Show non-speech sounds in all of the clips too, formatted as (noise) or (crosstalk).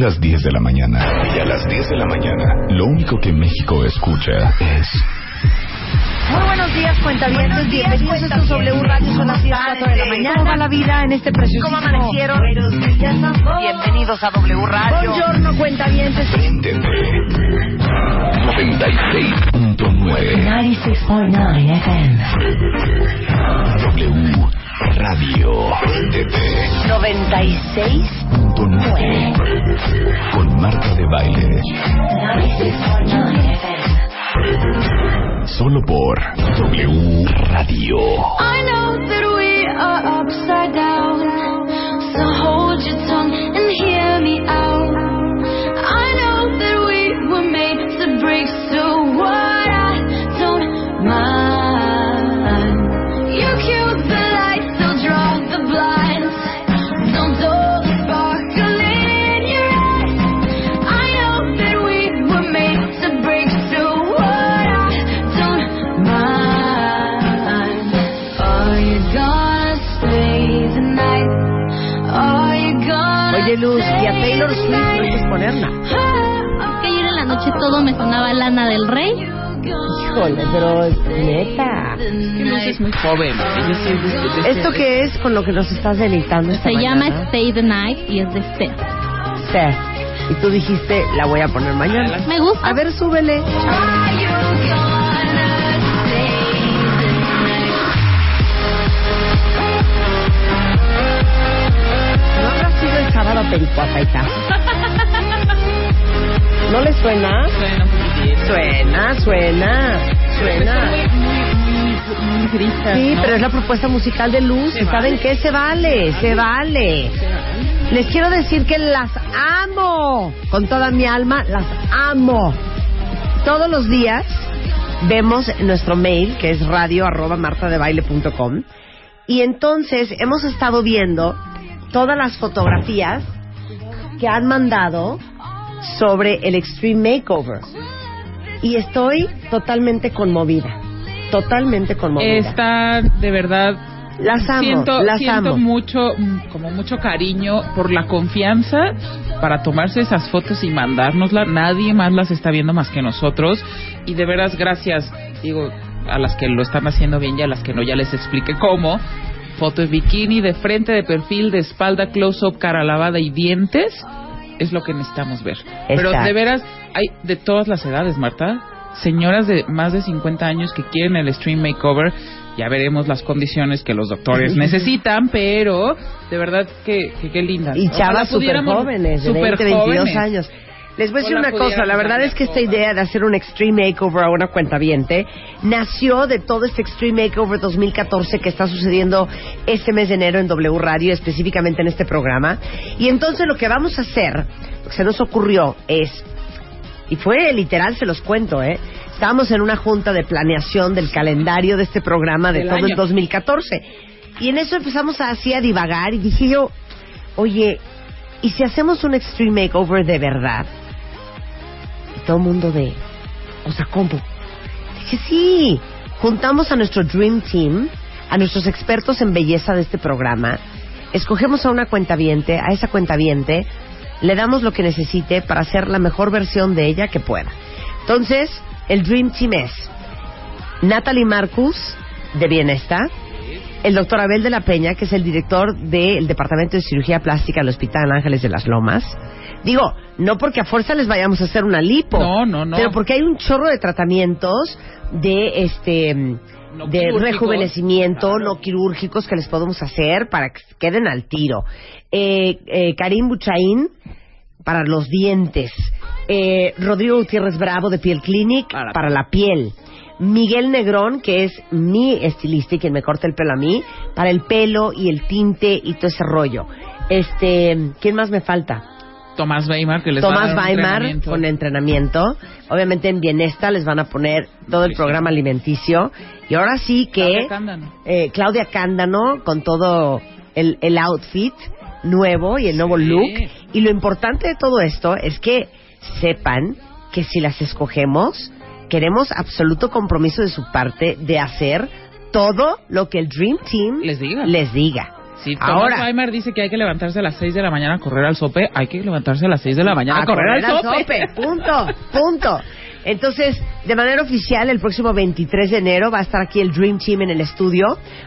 Son las 10 de la mañana. Y a las 10 de la mañana, lo único que México escucha es... Muy buenos días, cuentavientes. Bienvenidos a su W Radio. Son las 10 4 de la mañana. ¿Cómo va la vida en este precioso? ¿Cómo amanecieron? Bienvenidos a W Radio. Buongiorno, cuentavientes. Préndete. 96.9 96.9 FM. W Radio. Préndete. 96. Con Marta de Baile. 96.9. Solo por W Radio. I know that we are upside down. Ponerla. stay? que ayer en la noche todo me sonaba Lana del Rey. Híjole, pero neta. Es muy joven. Sí es de- de- ¿Esto qué es con lo que nos estás deleitando esta Se llama mañana? Stay the Night y es de Steph. Seth. Y tú dijiste, la voy a poner mañana. Me gusta. A ver, súbele. ¿No habrá sido el sábado pericuapaita? (laughs) ¿No le suena? Suena un. Suena, suena, suena. Muy, muy, muy, muy grita, Sí, pero es la propuesta musical de Luz. Se ¿Y saben qué? Se vale, se vale. Les quiero decir que las amo. Con toda mi alma, las amo. Todos los días vemos nuestro mail, que es radio arroba martadebaile.com. Y entonces hemos estado viendo todas las fotografías que han mandado sobre el Extreme Makeover. Y estoy totalmente conmovida. Totalmente conmovida. Está de verdad. Las amo, siento, las siento amo. mucho, como mucho cariño por la confianza para tomarse esas fotos y mandárnoslas. Nadie más las está viendo más que nosotros. Y de veras, gracias, digo, a las que lo están haciendo bien y a las que no, ya les expliqué cómo. Foto de bikini, de frente, de perfil, de espalda, close-up, cara lavada y dientes. Es lo que necesitamos ver. Pero Exacto. de veras, hay de todas las edades, Marta. Señoras de más de 50 años que quieren el Stream Makeover, ya veremos las condiciones que los doctores (laughs) necesitan, pero de verdad que, que qué lindas. Y chavas súper jóvenes, de súper 20, 22 jóvenes. años. Les voy a decir una cosa, la verdad es que esta idea de hacer un Extreme Makeover a una cuentaviente nació de todo este Extreme Makeover 2014 que está sucediendo este mes de enero en W Radio, específicamente en este programa. Y entonces lo que vamos a hacer, lo que se nos ocurrió es, y fue literal, se los cuento, ¿eh? Estábamos en una junta de planeación del calendario de este programa de Del todo el año. 2014. Y en eso empezamos así a divagar y dije yo, oye, ¿y si hacemos un Extreme Makeover de verdad? Todo el mundo de, o sea, ¿cómo? Dije, sí, juntamos a nuestro Dream Team, a nuestros expertos en belleza de este programa, escogemos a una cuentaviente, a esa cuentaviente, le damos lo que necesite para hacer la mejor versión de ella que pueda. Entonces, el Dream Team es Natalie Marcus, de Bienestar, el doctor Abel de la Peña, que es el director del Departamento de Cirugía Plástica del Hospital Ángeles de las Lomas. Digo, no porque a fuerza les vayamos a hacer una lipo. No, no, no. Pero porque hay un chorro de tratamientos de este No de rejuvenecimiento Claro. no quirúrgicos que les podemos hacer para que queden al tiro. Eh, eh, Karim Buchaín para los dientes. Eh, Rodrigo Gutiérrez Bravo de Piel Clinic Para- para la piel. Miguel Negrón, que es mi estilista y quien me corta el pelo a mí, para el pelo y el tinte y todo ese rollo. Este, ¿quién más me falta? Tomás Weimar, que les va a Tomás dar un Weimar entrenamiento. con entrenamiento. Obviamente en Bienesta les van a poner todo el programa alimenticio. Y ahora sí que Claudia Cándano. eh, Claudia Cándano con todo el, el outfit nuevo y el nuevo Sí. look. Y lo importante de todo esto es que sepan que si las escogemos, queremos absoluto compromiso de su parte de hacer todo lo que el Dream Team Les diga. les diga. Si Tomás Ahora. Dice que hay que levantarse a las 6 de la mañana a correr al sope, hay que levantarse a las 6 de la mañana a, correr, al sope. (laughs) Punto, punto. Entonces, de manera oficial, el próximo 23 de enero va a estar aquí el Dream Team en el estudio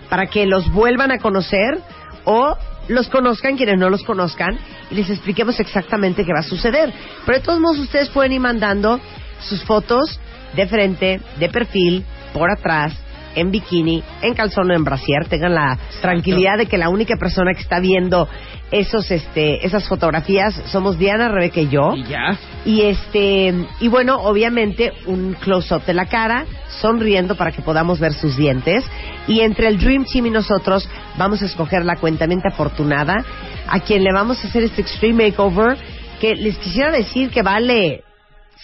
para que los vuelvan a conocer o los conozcan quienes no los conozcan y les expliquemos exactamente qué va a suceder. Pero de todos modos, ustedes pueden ir mandando sus fotos de frente, de perfil, por atrás, en bikini, en calzón o en brasier. Tengan la tranquilidad de que la única persona que está viendo esos, este, esas fotografías somos Diana, Rebeca y yo. Y ya. Y este y bueno, obviamente un close up de la cara, sonriendo para que podamos ver sus dientes. Y entre el Dream Team y nosotros vamos a escoger la cuentamente afortunada a quien le vamos a hacer este extreme makeover que les quisiera decir que vale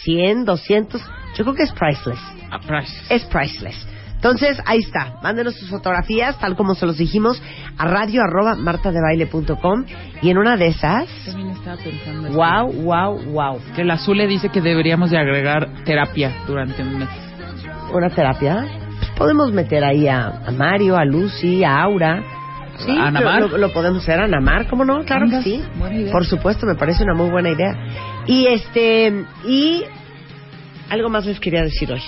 100, 200, yo creo que es priceless. A price. Es priceless. Entonces, ahí está. Mándenos sus fotografías, tal como se los dijimos, a radio arroba martadebaile.com y en una de esas, También estaba pensando. esto. wow, wow, wow. Que el azul le dice que deberíamos de agregar terapia durante un mes. una terapia, pues podemos meter ahí a, a Mario, a Lucy, a Aura. Sí, ¿A Anamar? Lo, lo podemos hacer a Namar, ¿cómo no? Claro que sí. Por supuesto, me parece una muy buena idea. Y este, y algo más les quería decir hoy.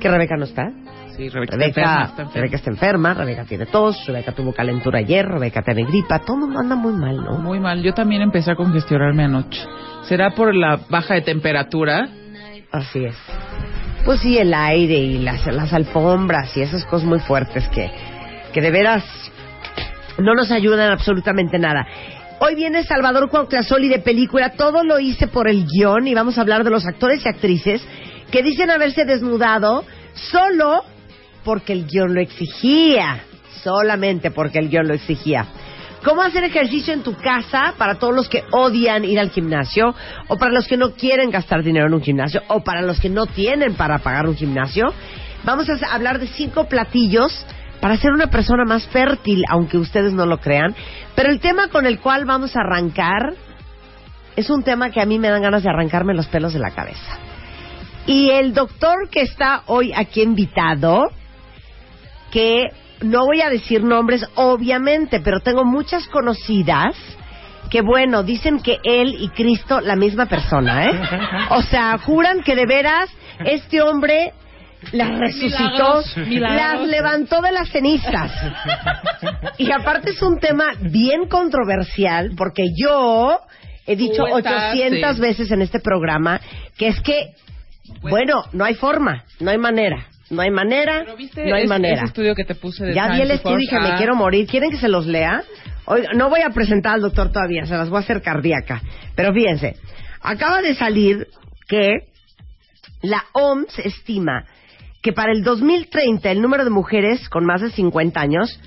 Que Rebeca no está. Sí, Rebeca, está Rebeca, enferma, está enferma. Rebeca está enferma, Rebeca tiene tos, Rebeca tuvo calentura ayer, Rebeca tiene gripa, todo mundo anda muy mal, ¿no? Muy mal. Yo también empecé a congestionarme anoche. ¿Será por la baja de temperatura? Así es. Pues sí, el aire y las, las alfombras y esas cosas muy fuertes que, que de veras no nos ayudan absolutamente nada. Hoy viene Salvador Cuauhtlazoli de película. Todo lo hice por el guion y vamos a hablar de los actores y actrices que dicen haberse desnudado solo porque el guion lo exigía. Solamente porque el guion lo exigía. ¿Cómo hacer ejercicio en tu casa para todos los que odian ir al gimnasio? O para los que no quieren gastar dinero en un gimnasio? O para los que no tienen para pagar un gimnasio? Vamos a hablar de cinco platillos para ser una persona más fértil, aunque ustedes no lo crean. Pero el tema con el cual vamos a arrancar es un tema que a mí me dan ganas de arrancarme los pelos de la cabeza. Y el doctor que está hoy aquí invitado, que no voy a decir nombres, obviamente, pero tengo muchas conocidas que, bueno, dicen que él y Cristo la misma persona, ¿eh? (laughs) O sea, juran que de veras este hombre las resucitó, Milagros, milagros. las levantó de las cenizas. Y aparte es un tema bien controversial porque yo he dicho Tú estás, 800 sí. veces en este programa que es que, bueno, no hay forma, no hay manera, no hay manera, Pero viste no hay manera. ese estudio que te puse de Ya vi el estudio y dije, me Ah, quiero morir. ¿Quieren que se los lea? Oiga, no voy a presentar al doctor todavía, se las voy a hacer cardíaca. Pero fíjense, acaba de salir que la OMS estima que para el 2030 el número de mujeres con más de 50 años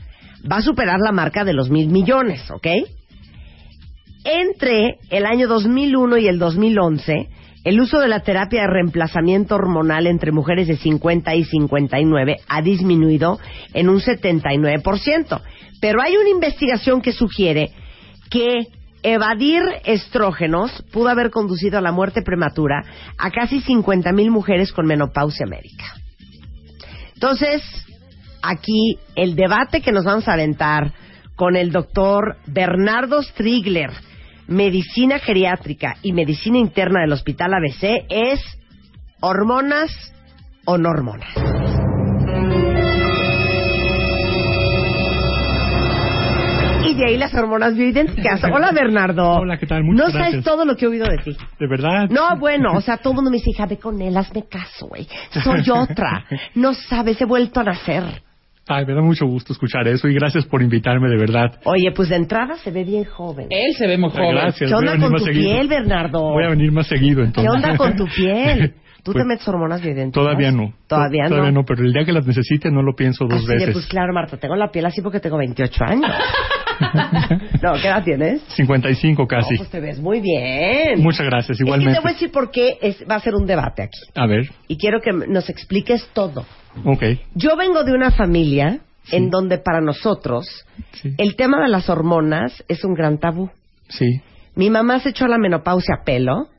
va a superar la marca de los mil millones, ¿ok? Entre el año 2001 y el 2011, el uso de la terapia de reemplazamiento hormonal entre mujeres de 50 y 59 ha disminuido en un 79%. Pero hay una investigación que sugiere que evadir estrógenos pudo haber conducido a la muerte prematura a casi 50.000 mujeres con menopausia médica. Entonces, aquí el debate que nos vamos a aventar con el doctor Bernardo Strigler, medicina geriátrica y medicina interna del Hospital ABC, es hormonas o no hormonas. Y de ahí las hormonas bioidénticas. (laughs) Hola Bernardo. Hola, ¿qué tal? Muchas no sabes todo lo que he oído de ti. ¿De verdad? No, bueno, o sea, todo el mundo me dice, hija, ve con él, hazme caso, güey. Soy (laughs) otra. No sabes, he vuelto a nacer. Ay, me da mucho gusto escuchar eso y gracias por invitarme, de verdad. Oye, pues de entrada se ve bien joven. Él se ve muy joven. Gracias. ¿Qué voy onda a venir con más tu seguido. piel, Bernardo? Voy a venir más seguido, ¿Qué entonces. onda con tu piel? (laughs) ¿Tú Pues, te metes hormonas bioidénticas? Todavía no. Todavía no. Todavía no, pero el día que las necesite no lo pienso dos Así de, veces. pues claro, Marta, tengo la piel así porque tengo 28 años. (laughs) (laughs) no, ¿qué edad tienes? 55 casi. No, pues te ves muy bien. Muchas gracias, Es que igualmente. te voy a decir por qué es- va a ser un debate aquí. A ver, Y quiero que nos expliques todo. Ok. Yo vengo de una familia en donde para nosotros Sí. el tema de las hormonas es un gran tabú. Sí. Mi mamá se echó la menopausia a pelo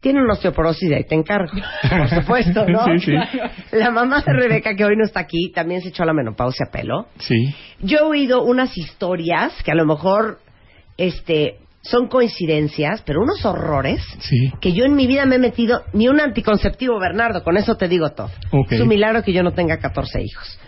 tiene una osteoporosis ahí te encargo. Por supuesto, ¿no? (laughs) Sí, sí. La mamá de Rebeca, que hoy no está aquí, también se echó la menopausia a pelo. Sí. Yo he oído unas historias que a lo mejor este, son coincidencias, pero unos horrores Sí. que yo en mi vida me he metido ni un anticonceptivo, Bernardo, con eso te digo todo. Es un milagro que yo no tenga 14 hijos.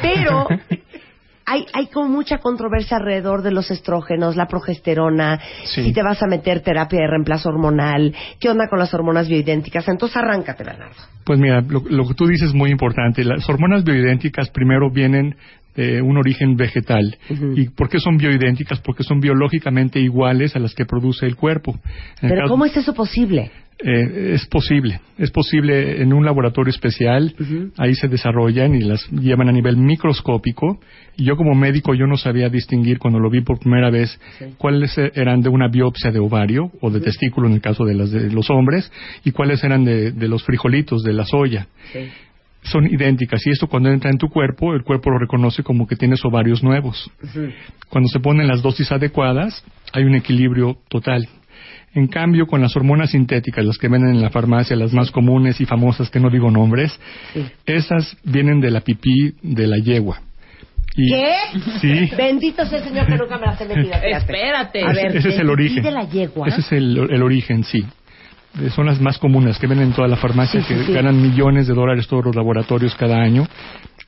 Pero (laughs) hay, hay como mucha controversia alrededor de los estrógenos, la progesterona, Sí. si te vas a meter terapia de reemplazo hormonal, qué onda con las hormonas bioidénticas. Entonces arráncate, Bernardo. Pues mira, lo, lo que tú dices es muy importante. Las hormonas bioidénticas primero vienen de un origen vegetal. ¿Y por qué son bioidénticas? Porque son biológicamente iguales a las que produce el cuerpo. En el Pero caso- ¿cómo es eso posible? Eh, es posible, es posible en un laboratorio especial, ahí se desarrollan y las llevan a nivel microscópico. Y yo como médico yo no sabía distinguir cuando lo vi por primera vez cuáles eh, eran de una biopsia de ovario o de testículo en el caso de, las de los hombres y cuáles eran de, de los frijolitos, de la soya. Son idénticas y esto cuando entra en tu cuerpo, el cuerpo lo reconoce como que tienes ovarios nuevos. Cuando se ponen las dosis adecuadas, hay un equilibrio total. En cambio, con las hormonas sintéticas, las que venden en la farmacia, las más comunes y famosas, que no digo nombres, esas vienen de la pipí de la yegua. Y- ¿Qué? Sí. Bendito sea el Señor que nunca me las he metido. Espérate. A ver, ese es ¿el origen. de la yegua? Ese es el, el origen, sí. Eh, Son las más comunes que venden en toda la farmacia, Sí, que sí. ganan millones de dólares todos los laboratorios cada año.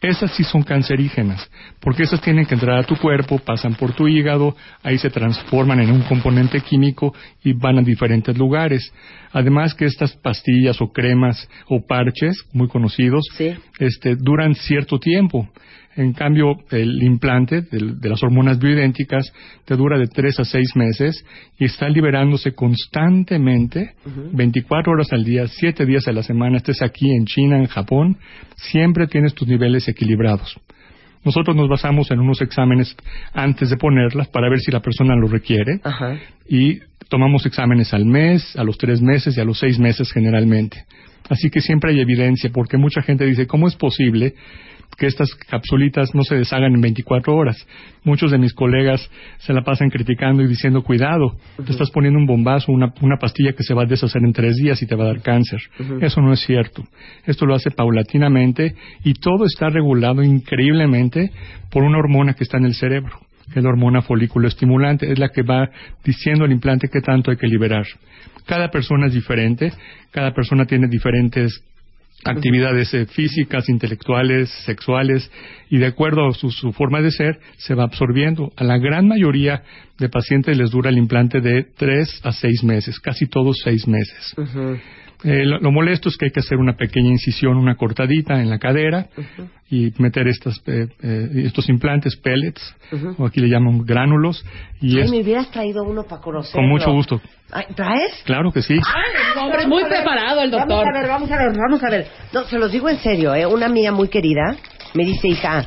Esas sí son cancerígenas, porque esas tienen que entrar a tu cuerpo, pasan por tu hígado, ahí se transforman en un componente químico y van a diferentes lugares. Además que estas pastillas o cremas o parches, muy conocidos, este, duran cierto tiempo. En cambio, el implante de, de las hormonas bioidénticas te dura de 3 a 6 meses y está liberándose constantemente, 24 horas al día, 7 días a la semana, estés aquí en China, en Japón, siempre tienes tus niveles equilibrados. Nosotros nos basamos en unos exámenes antes de ponerlas para ver si la persona lo requiere y tomamos exámenes al mes, a los tres meses y a los seis meses generalmente. Así que siempre hay evidencia, porque mucha gente dice, ¿cómo es posible que estas capsulitas no se deshagan en 24 horas? Muchos de mis colegas se la pasan criticando y diciendo, cuidado, te estás poniendo un bombazo, una, una pastilla que se va a deshacer en tres días y te va a dar cáncer. Eso no es cierto. Esto lo hace paulatinamente y todo está regulado increíblemente por una hormona que está en el cerebro que es la hormona folículo estimulante, es la que va diciendo al implante qué tanto hay que liberar. Cada persona es diferente, cada persona tiene diferentes actividades eh, físicas, intelectuales, sexuales, y de acuerdo a su, su forma de ser, se va absorbiendo. A la gran mayoría de pacientes les dura el implante de tres a seis meses, casi todos seis meses. Eh, lo, lo molesto es que hay que hacer una pequeña incisión, una cortadita en la cadera y meter estas, eh, eh, estos implantes, pellets, o aquí le llaman gránulos, y Ay, es me hubieras traído uno para conocerlo. con mucho gusto. Ay, ¿Traes? Claro que sí. Hombre, muy preparado el doctor. Vamos a ver, vamos a ver, vamos a ver. No, se los digo en serio, ¿eh? Una amiga muy querida me dice, hija,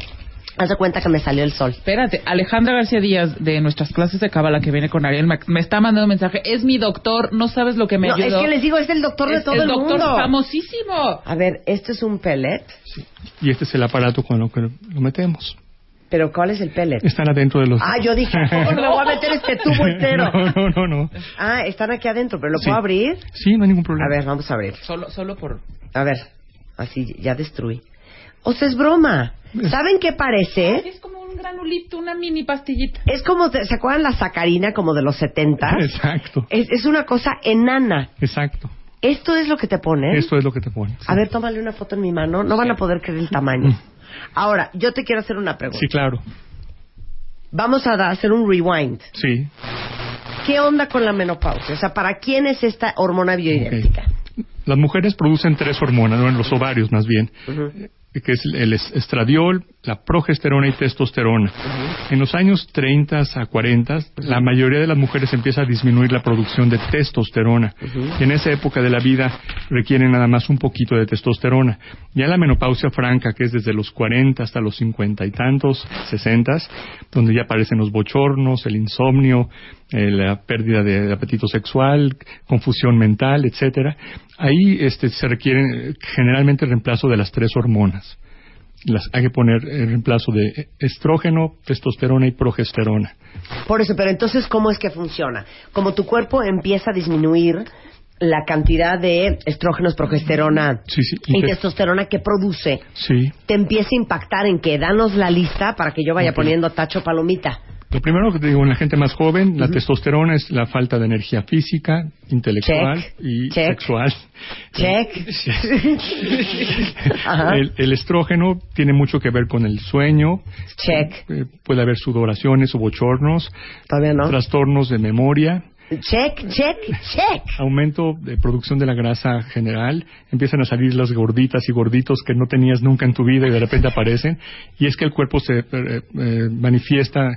haz de cuenta que me salió el sol. Espérate, Alejandra García Díaz de nuestras clases de cábala que viene con Ariel me, me está mandando un mensaje. Es mi doctor, no sabes lo que me no, ayudó. es que les digo, es el doctor de Es todo el el, doctor mundo. famosísimo. A ver, esto es un pellet, Y este es el aparato con lo que lo metemos. pero ¿cuál es el pellet? Están adentro de los... Ah, yo dije, (laughs) ¿cómo le voy a meter este tubo entero? no, no, no, no. Ah, están aquí adentro, pero ¿lo Sí. puedo abrir? Sí, no hay ningún problema. A ver, vamos a abrir. Solo, solo por... A ver, así ya destruí. O sea, es broma. ¿Saben qué parece? Es como un granulito, una mini pastillita. Es como, ¿se acuerdan la sacarina como de los 70? (laughs) Exacto, Es, es una cosa enana. exacto. Esto es lo que te ponen. Esto es lo que te pones. A ver, tómale una foto en mi mano. No van a poder creer el tamaño. Ahora, yo te quiero hacer una pregunta. Sí, claro. Vamos a hacer un rewind. Sí. ¿Qué onda con la menopausia? O sea, ¿para quién es esta hormona bioidéntica? Las mujeres producen tres hormonas, ¿no? en los ovarios más bien, eh, que es el es- estradiol, la progesterona y testosterona. En los años 30 a 40, la mayoría de las mujeres empieza a disminuir la producción de testosterona. Y en esa época de la vida requieren nada más un poquito de testosterona. Ya la menopausia franca, que es desde los 40 hasta los 50 y tantos, 60, donde ya aparecen los bochornos, el insomnio, eh, la pérdida de apetito sexual, confusión mental, etcétera. Ahí este, se requiere eh, generalmente el reemplazo de las tres hormonas. Las, hay que poner el reemplazo de estrógeno, testosterona y progesterona. Por eso, pero entonces, ¿cómo es que funciona? Como tu cuerpo empieza a disminuir la cantidad de estrógenos, progesterona Sí, sí. y Y te- testosterona que produce, Sí. te empieza a impactar en que danos la lista para que yo vaya poniendo tacho palomita. Lo primero que te digo en la gente más joven, la testosterona es la falta de energía física, intelectual Check. y Check. sexual. Check. (laughs) El, el estrógeno tiene mucho que ver con el sueño. Check. Eh, puede haber sudoraciones o bochornos, Todavía no. trastornos de memoria, Check, check, check. aumento de producción de la grasa general, empiezan a salir las gorditas y gorditos que no tenías nunca en tu vida y de repente aparecen, y es que el cuerpo se eh, eh, manifiesta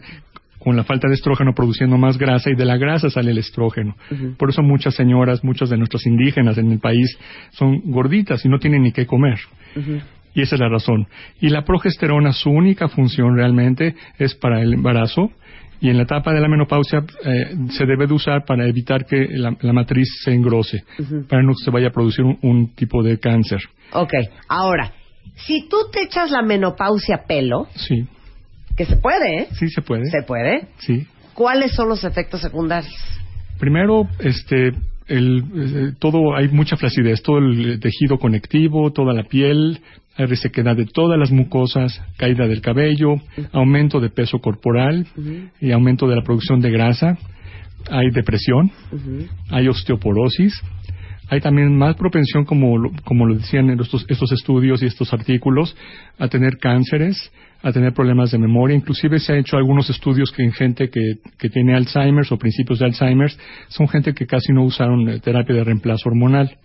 con la falta de estrógeno produciendo más grasa y de la grasa sale el estrógeno. Por eso muchas señoras, muchas de nuestras indígenas en el país son gorditas y no tienen ni qué comer. Y esa es la razón. Y la progesterona, su única función realmente es para el embarazo. Y en la etapa de la menopausia eh, se debe de usar para evitar que la, la matriz se engrose, para no que se vaya a producir un, un tipo de cáncer. Ok, ahora, si tú te echas la menopausia pelo, Sí, que se puede, ¿eh? sí se puede. Se puede. Sí. ¿Cuáles son los efectos secundarios? Primero, este, el, eh, todo hay mucha flacidez, todo el tejido conectivo, toda la piel, hay resequedad de todas las mucosas, caída del cabello, aumento de peso corporal y aumento de la producción de grasa, hay depresión, hay osteoporosis, hay también más propensión, como como lo decían en estos, estos estudios y estos artículos, a tener cánceres, a tener problemas de memoria. Inclusive se ha hecho algunos estudios que en gente que, que tiene Alzheimer o principios de Alzheimer son gente que casi no usaron terapia de reemplazo hormonal.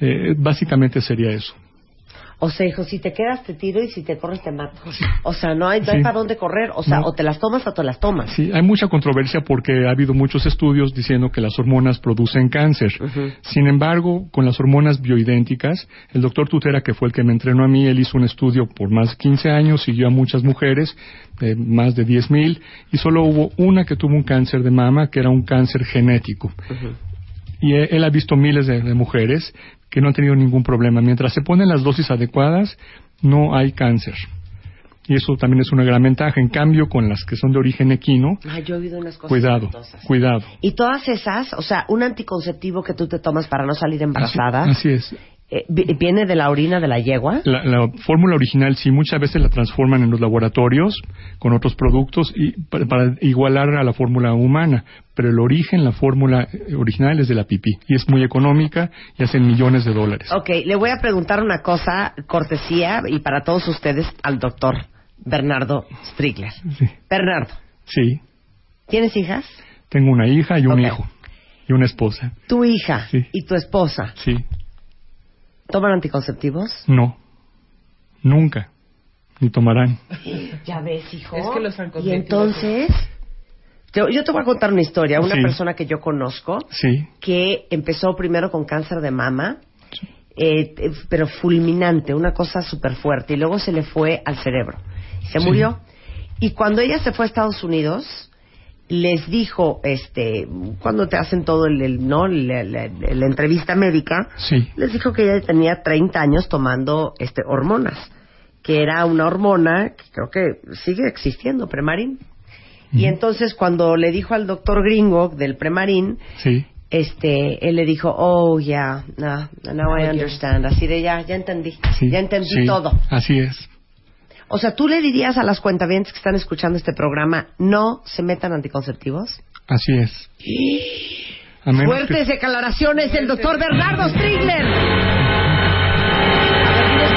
Eh, básicamente sería eso. O sea, hijo, si te quedas te tiro y si te corres te mato. O sea, no hay, no hay Sí. para dónde correr. O sea, No. o te las tomas o te las tomas. Sí, hay mucha controversia porque ha habido muchos estudios diciendo que las hormonas producen cáncer. Sin embargo, con las hormonas bioidénticas, el doctor Tutera, que fue el que me entrenó a mí, él hizo un estudio por más de 15 años, siguió a muchas mujeres, eh, más de 10.000, y solo hubo una que tuvo un cáncer de mama, que era un cáncer genético. Y eh, él ha visto miles de, de mujeres que no han tenido ningún problema. Mientras se ponen las dosis adecuadas, no hay cáncer. Y eso también es una gran ventaja. En cambio, con las que son de origen equino, Ay, yo he oído unas cosas. cuidado, cuidado. Y todas esas, o sea, un anticonceptivo que tú te tomas para no salir embarazada, Así, así es. Eh, vi- ¿viene de la orina de la yegua? La, la fórmula original sí muchas veces la transforman en los laboratorios con otros productos y para, para igualar a la fórmula humana, pero el origen, la fórmula eh, original es de la pipí y es muy económica y hacen millones de dólares. Ok, le voy a preguntar una cosa, cortesía, y para todos ustedes, al doctor Bernardo Strigler. Sí. Bernardo, Sí, ¿tienes hijas? tengo una hija y un hijo y una esposa. Tu hija Sí. y tu esposa, Sí, ¿toman anticonceptivos? no, nunca, ni tomarán. (laughs) Ya ves, hijo. Es que los y entonces, yo, yo te voy a contar una historia. Una Sí. persona que yo conozco Sí, que empezó primero con cáncer de mama, eh, eh, pero fulminante, una cosa súper fuerte, y luego se le fue al cerebro. Se Sí. murió. Y cuando ella se fue a Estados Unidos, les dijo, este, cuando te hacen todo el, el- no, la, la- la entrevista médica, sí, les dijo que ella tenía 30 años tomando este hormonas, que era una hormona que creo que sigue existiendo, Premarin. Y entonces cuando le dijo al doctor gringo del Premarin, sí, este, él le dijo, oh, yeah, no, now I understand. Así de ya, ya entendí, sí. ya entendí sí, todo. Así es. O sea, tú le dirías a las cuentavientes que están escuchando este programa, no se metan anticonceptivos. Así es. (gasps) Menos que- Fuertes declaraciones del doctor Bernardo Strigler.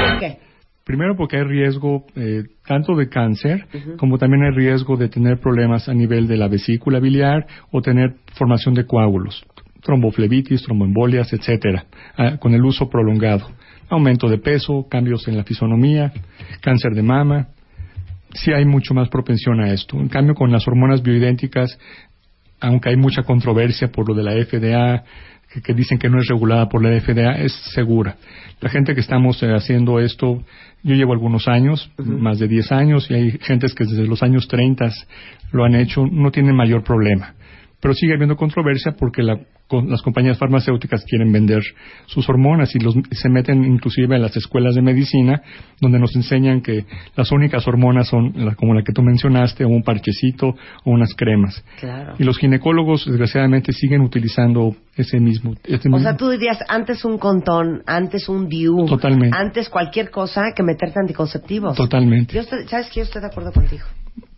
Por qué. Primero porque hay riesgo eh, tanto de cáncer como también hay riesgo de tener problemas a nivel de la vesícula biliar o tener formación de coágulos, tromboflebitis, tromboembolias, etcétera, ah, con el uso prolongado. Aumento de peso, cambios en la fisonomía, cáncer de mama. Sí hay mucho más propensión a esto. En cambio, con las hormonas bioidénticas, aunque hay mucha controversia por lo de la FDA, que, que dicen que no es regulada por la FDA, es segura. La gente que estamos eh, haciendo esto, yo llevo algunos años, más de 10 años, y hay gentes que desde los años 30 lo han hecho, no tienen mayor problema. Pero sigue habiendo controversia porque la- con- las compañías farmacéuticas quieren vender sus hormonas y los, se meten inclusive en las escuelas de medicina donde nos enseñan que las únicas hormonas son la- como la que tú mencionaste o un parchecito o unas cremas. Claro. Y los ginecólogos desgraciadamente siguen utilizando ese mismo. Este O mismo- sea, tú dirías antes un contón, antes un DIU, Totalmente. antes cualquier cosa que meterte anticonceptivos. Totalmente. Yo ¿Sabes que Yo estoy de acuerdo contigo.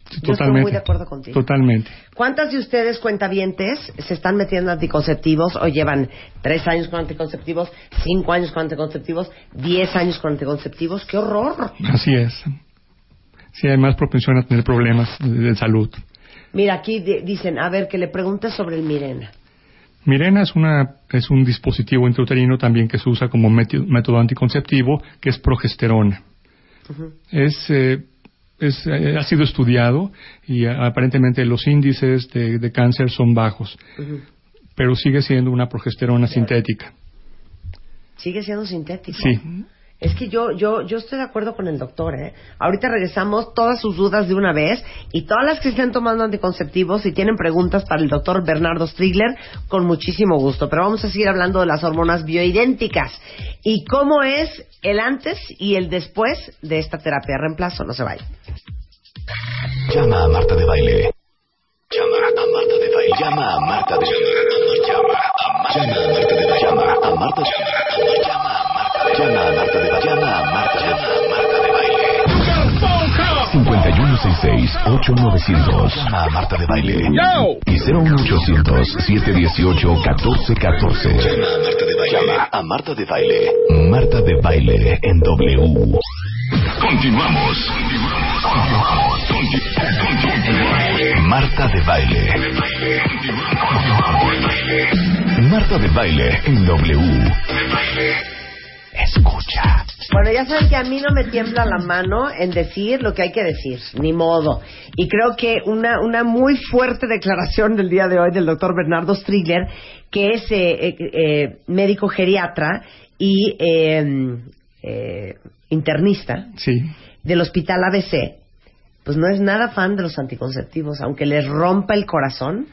Sí, Yo estoy muy de acuerdo contigo. Totalmente. ¿Cuántas de ustedes, cuentavientes, se están metiendo anticonceptivos o llevan tres años con anticonceptivos, cinco años con anticonceptivos, diez años con anticonceptivos? ¡Qué horror! Así es. Sí, hay más propensión a tener problemas de, de salud. Mira, aquí di- dicen, a ver, que le preguntes sobre el Mirena. Mirena es, una, es un dispositivo intrauterino también que se usa como método anticonceptivo, que es progesterona. es, eh, es, eh, ha sido estudiado y eh, aparentemente los índices de, de cáncer son bajos, pero sigue siendo una progesterona sintética. Sigue siendo sintético. Sí, Es que yo, yo, yo estoy de acuerdo con el doctor, ¿eh? Ahorita regresamos todas sus dudas de una vez y todas las que estén tomando anticonceptivos y tienen preguntas para el doctor Bernardo Strigler, con muchísimo gusto. Pero vamos a seguir hablando de las hormonas bioidénticas y cómo es el antes y el después de esta terapia de reemplazo. No se vayan. Llama a Marta de Baile. Llama a Marta de Baile. Llama a Marta de Baile. Llama a Marta de Baile. Llama a Marta de Baile. Llama a Marta de Baile. Llama a Marta de Baile. Llama a Marta de Baile. 5166-8900. Llama a Marta de Baile. Y 01800-718-1414. Llama a Marta de Baile. Llama a Marta de Baile. Marta de Baile en W. Continuamos. Marta de Baile. Marta de Baile en W. Escucha. Bueno, ya saben que a mí no me tiembla la mano en decir lo que hay que decir, ni modo. Y creo que una, una muy fuerte declaración del día de hoy del doctor Bernardo Strigler, que es eh, eh, eh, médico geriatra y eh, eh, internista sí. del Hospital ABC, pues no es nada fan de los anticonceptivos, aunque les rompa el corazón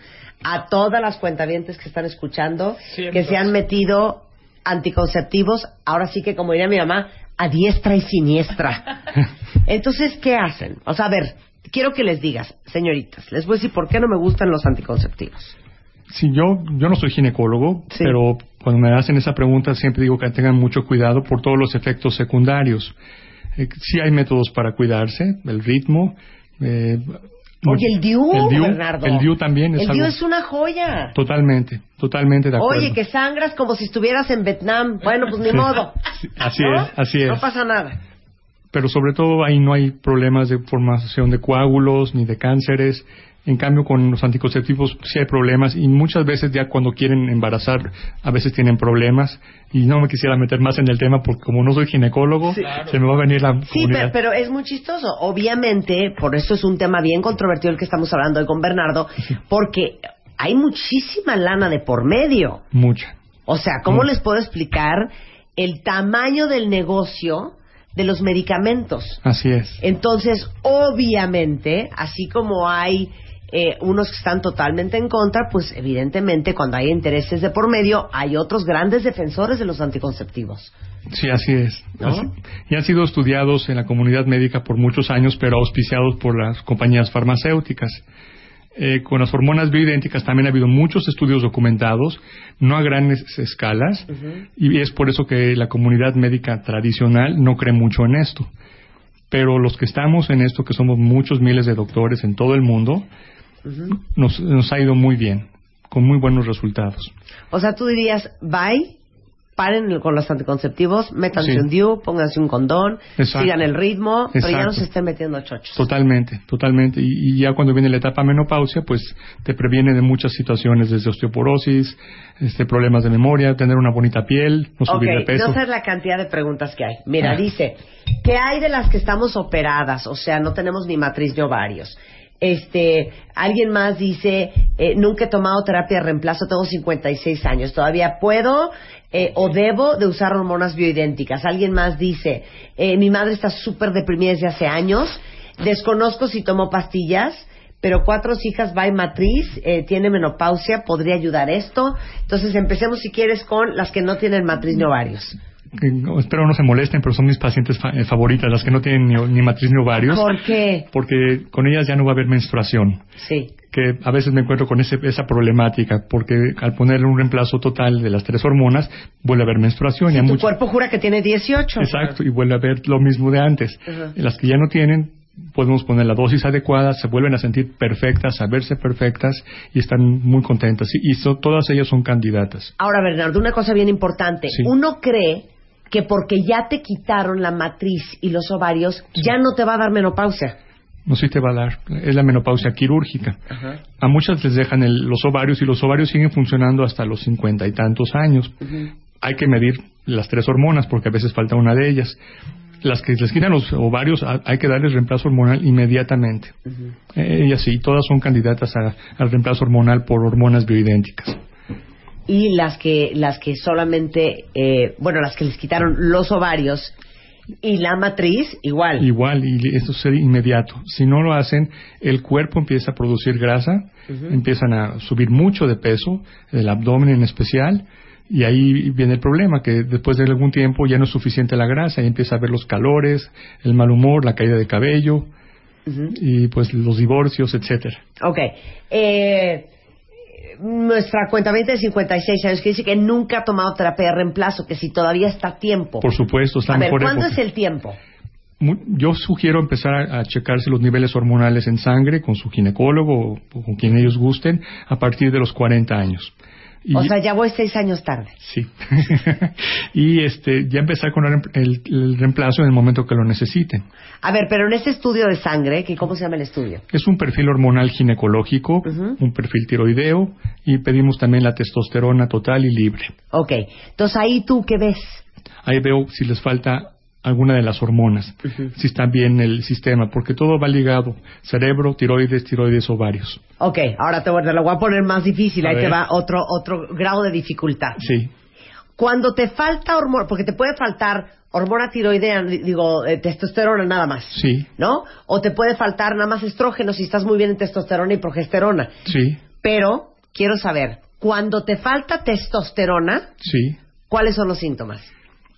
a todas las cuentavientes que están escuchando, que se han metido anticonceptivos, ahora sí que como diría mi mamá, a diestra y siniestra. (laughs) Entonces, ¿qué hacen? O sea, a ver, quiero que les digas, señoritas, les voy a decir por qué no me gustan los anticonceptivos. Sí, yo, yo no soy ginecólogo, Sí. pero cuando me hacen esa pregunta siempre digo que tengan mucho cuidado por todos los efectos secundarios. Eh, sí hay métodos para cuidarse, el ritmo. eh, Oye, el DIU, el DIU, Bernardo. el DIU también es El DIU algo- es una joya. Totalmente, totalmente de acuerdo. Oye, que sangras como si estuvieras en Vietnam. Bueno, pues ni Sí. modo. Sí, así ¿No? es, así es. No pasa nada. Pero sobre todo ahí no hay problemas de formación de coágulos ni de cánceres. En cambio, con los anticonceptivos sí hay problemas y muchas veces ya cuando quieren embarazar a veces tienen problemas y no me quisiera meter más en el tema porque como no soy ginecólogo se me va a venir la Sí, comunidad. pe- pero es muy chistoso. Obviamente, por eso es un tema bien controvertido el que estamos hablando hoy con Bernardo, (laughs) porque hay muchísima lana de por medio. Mucha. O sea, ¿cómo les puedo explicar el tamaño del negocio de los medicamentos? Así es. Entonces, obviamente, así como hay eh, unos que están totalmente en contra, pues evidentemente cuando hay intereses de por medio, hay otros grandes defensores de los anticonceptivos. Sí, así es. ¿No? Así- Y han sido estudiados en la comunidad médica por muchos años, pero auspiciados por las compañías farmacéuticas. Eh, con las hormonas bioidénticas también ha habido muchos estudios documentados, no a grandes escalas, y es por eso que la comunidad médica tradicional no cree mucho en esto. Pero los que estamos en esto, que somos muchos miles de doctores en todo el mundo, nos, nos ha ido muy bien, con muy buenos resultados. O sea, tú dirías, bye, paren con los anticonceptivos, métanse Sí. un DIU, pónganse un condón, Exacto. sigan el ritmo, pero ya no se estén metiendo chochos. Totalmente, totalmente. Y, y ya cuando viene la etapa menopausia, pues te previene de muchas situaciones, desde osteoporosis, este, problemas de memoria, tener una bonita piel, no subir de peso. no sabes la cantidad de preguntas que hay. Mira, Ah. dice, ¿qué hay de las que estamos operadas? O sea, no tenemos ni matriz ni ovarios. Este, alguien más dice, eh, nunca he tomado terapia de reemplazo, tengo 56 años, todavía puedo eh, o debo de usar hormonas bioidénticas. Alguien más dice, eh, mi madre está súper deprimida desde hace años, desconozco si tomo pastillas, pero cuatro hijas en matriz, eh, tiene menopausia, podría ayudar esto. Entonces empecemos si quieres con las que no tienen matriz ni ovarios. Espero no se molesten, pero son mis pacientes fa- eh, favoritas, las que no tienen ni, ni matriz ni ovarios, ¿Por qué? porque con ellas ya no va a haber menstruación. Sí. que a veces me encuentro con ese- esa problemática, porque al ponerle un reemplazo total de las tres hormonas, vuelve a haber menstruación. y a Tu cuerpo jura que tiene 18. Exacto, y vuelve a haber lo mismo de antes. Las que ya no tienen, podemos poner la dosis adecuada, se vuelven a sentir perfectas, a verse perfectas y están muy contentas. Y, y so- todas ellas son candidatas. Ahora, Bernardo, una cosa bien importante. Sí. Uno cree que porque ya te quitaron la matriz y los ovarios, ya no te va a dar menopausia. No sé si te va a dar, es la menopausia quirúrgica. A muchas les dejan el- los ovarios y los ovarios siguen funcionando hasta los cincuenta y tantos años. Hay que medir las tres hormonas porque a veces falta una de ellas. Las que les quitan los ovarios hay que darles reemplazo hormonal inmediatamente. Eh, Ellas sí, todas son candidatas a- al reemplazo hormonal por hormonas bioidénticas. Y las que, las que solamente, eh, bueno, las que les quitaron los ovarios y la matriz, igual. Igual, y esto es inmediato. Si no lo hacen, el cuerpo empieza a producir grasa, empiezan a subir mucho de peso, el abdomen en especial, y ahí viene el problema, que después de algún tiempo ya no es suficiente la grasa y empieza a ver los calores, el mal humor, la caída de cabello, y pues los divorcios, etcétera. Ok. Eh, nuestra cuenta de 56 años que dice que nunca ha tomado terapia de reemplazo, que si todavía está a tiempo. Por supuesto, está a ver, mejor ¿cuándo época. es el tiempo? Yo sugiero empezar a, checarse los niveles hormonales en sangre con su ginecólogo o, o con quien ellos gusten a partir de los 40 años. Y- O sea, ya voy seis años tarde. Sí. (laughs) y este, ya empezar con el, el- el reemplazo en el momento que lo necesiten. A ver, pero en este estudio de sangre, que ¿cómo se llama el estudio? Es un perfil hormonal ginecológico, un perfil tiroideo y pedimos también la testosterona total y libre. Ok. Entonces ahí tú, ¿qué ves? Ahí veo si les falta alguna de las hormonas, si está bien el sistema, porque todo va ligado, cerebro, tiroides, tiroides, ovarios. Ok, ahora te, lo voy a poner más difícil. A Ahí te va otro, otro grado de dificultad. Sí, Cuando te falta hormona, porque te puede faltar hormona tiroidea, di- digo, eh, testosterona nada más. sí, ¿No? O te puede faltar nada más estrógeno si estás muy bien en testosterona y progesterona. sí, Pero quiero saber, cuando te falta testosterona, sí. ¿cuáles son los síntomas?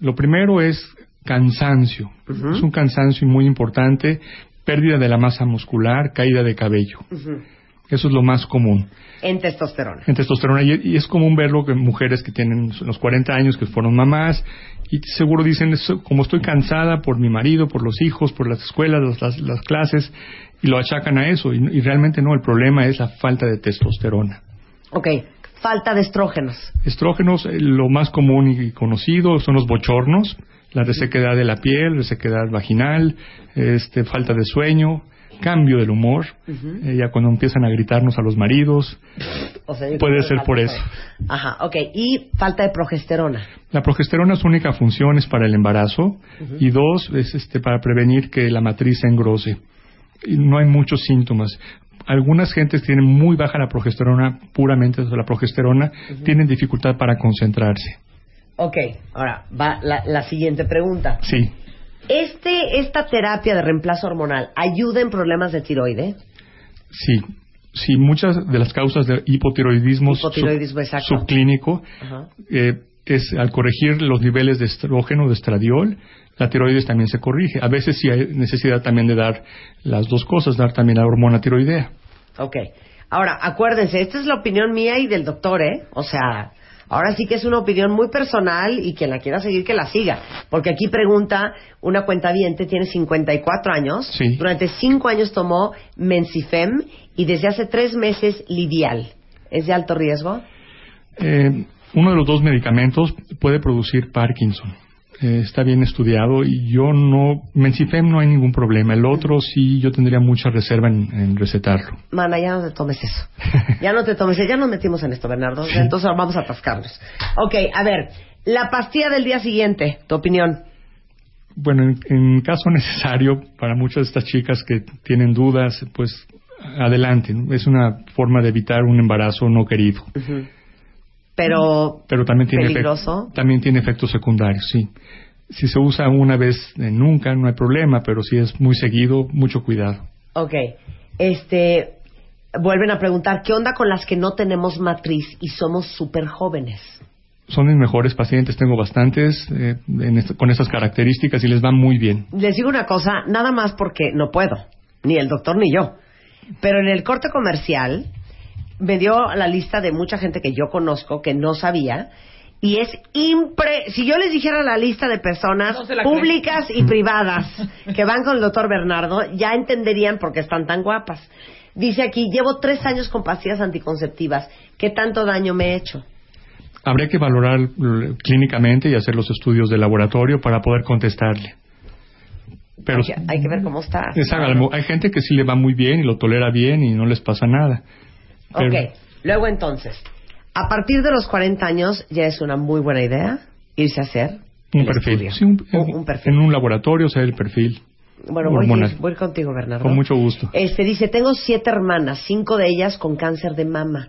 Lo primero es cansancio. Es un cansancio muy importante, pérdida de la masa muscular, caída de cabello. Eso es lo más común En testosterona. en testosterona. Y, y es común verlo en mujeres que tienen los 40 años, que fueron mamás, y seguro dicen, "Eso, como estoy cansada por mi marido, por los hijos, por las escuelas, las, las- las clases, y lo achacan a eso. Y, y realmente no, el problema es la falta de testosterona. Ok, falta de estrógenos. Estrógenos, eh, lo más común y conocido son los bochornos, la resequedad de la piel, resequedad vaginal, este, falta de sueño, cambio del humor, eh, ya cuando empiezan a gritarnos a los maridos, O sea, yo Puede ser por eso. Ajá, ok. Y falta de progesterona. La progesterona su única función es para el embarazo y dos es este, para prevenir que la matriz se engrose. Y no hay muchos síntomas. Algunas gentes tienen muy baja la progesterona, puramente la progesterona, tienen dificultad para concentrarse. Ok, ahora va la, la siguiente pregunta. Sí, Este, ¿Esta terapia de reemplazo hormonal ayuda en problemas de tiroide? sí. Sí, muchas de las causas de hipotiroidismo, Hipotiroidismo, sub- exacto. subclínico eh, es al corregir los niveles de estrógeno, de estradiol, la tiroides también se corrige. A veces sí hay necesidad también de dar las dos cosas, dar también la hormona tiroidea. Ok. Ahora, acuérdense, esta es la opinión mía y del doctor, ¿eh? O sea, ahora sí que es una opinión muy personal y quien la quiera seguir que la siga. Porque aquí pregunta una cuentaviente, tiene 54 años. Sí. Durante 5 años tomó Mensifem y desde hace 3 meses Lidial. ¿Es de alto riesgo? Eh, uno de los dos medicamentos puede producir Parkinson. Eh, está bien estudiado y yo no, Mensifem no hay ningún problema. El otro sí yo tendría mucha reserva en, en recetarlo. Mana, ya no te tomes eso. Ya no te tomes eso. Ya nos metimos en esto, Bernardo. Entonces vamos a atascarnos. Ok, a ver. La pastilla del día siguiente, tu opinión. Bueno, en, en caso necesario, para muchas de estas chicas que tienen dudas, pues adelante. Es una forma de evitar un embarazo no querido. Pero Pero también tiene, ¿Peligroso? también tiene efectos secundarios, sí. Si se usa una vez eh, nunca, no hay problema, pero si es muy seguido, mucho cuidado. Ok. Este, vuelven a preguntar, ¿qué onda con las que no tenemos matriz y somos súper jóvenes? Son mis mejores pacientes, tengo bastantes eh, en est- con estas características y les va muy bien. Les digo una cosa, nada más porque no puedo, ni el doctor ni yo. Pero en el corte comercial me dio la lista de mucha gente que yo conozco que no sabía. Y es impre... Si yo les dijera la lista de personas No públicas y privadas que van con el doctor Bernardo, ya entenderían por qué están tan guapas. Dice aquí, llevo tres años con pastillas anticonceptivas. ¿Qué tanto daño me he hecho? Habría que valorar eh, clínicamente y hacer los estudios de laboratorio para poder contestarle. Pero hay, que, hay que ver cómo está. es algo- hay gente que sí le va muy bien y lo tolera bien y no les pasa nada. Pero- Ok, luego entonces, a partir de los 40 años ya es una muy buena idea irse a hacer Un perfil. Sí, un, Un- un perfil. En un laboratorio, hacer el perfil. Bueno, voy, voy contigo, Bernardo. Con mucho gusto. Este dice, tengo siete hermanas, cinco de ellas con cáncer de mama.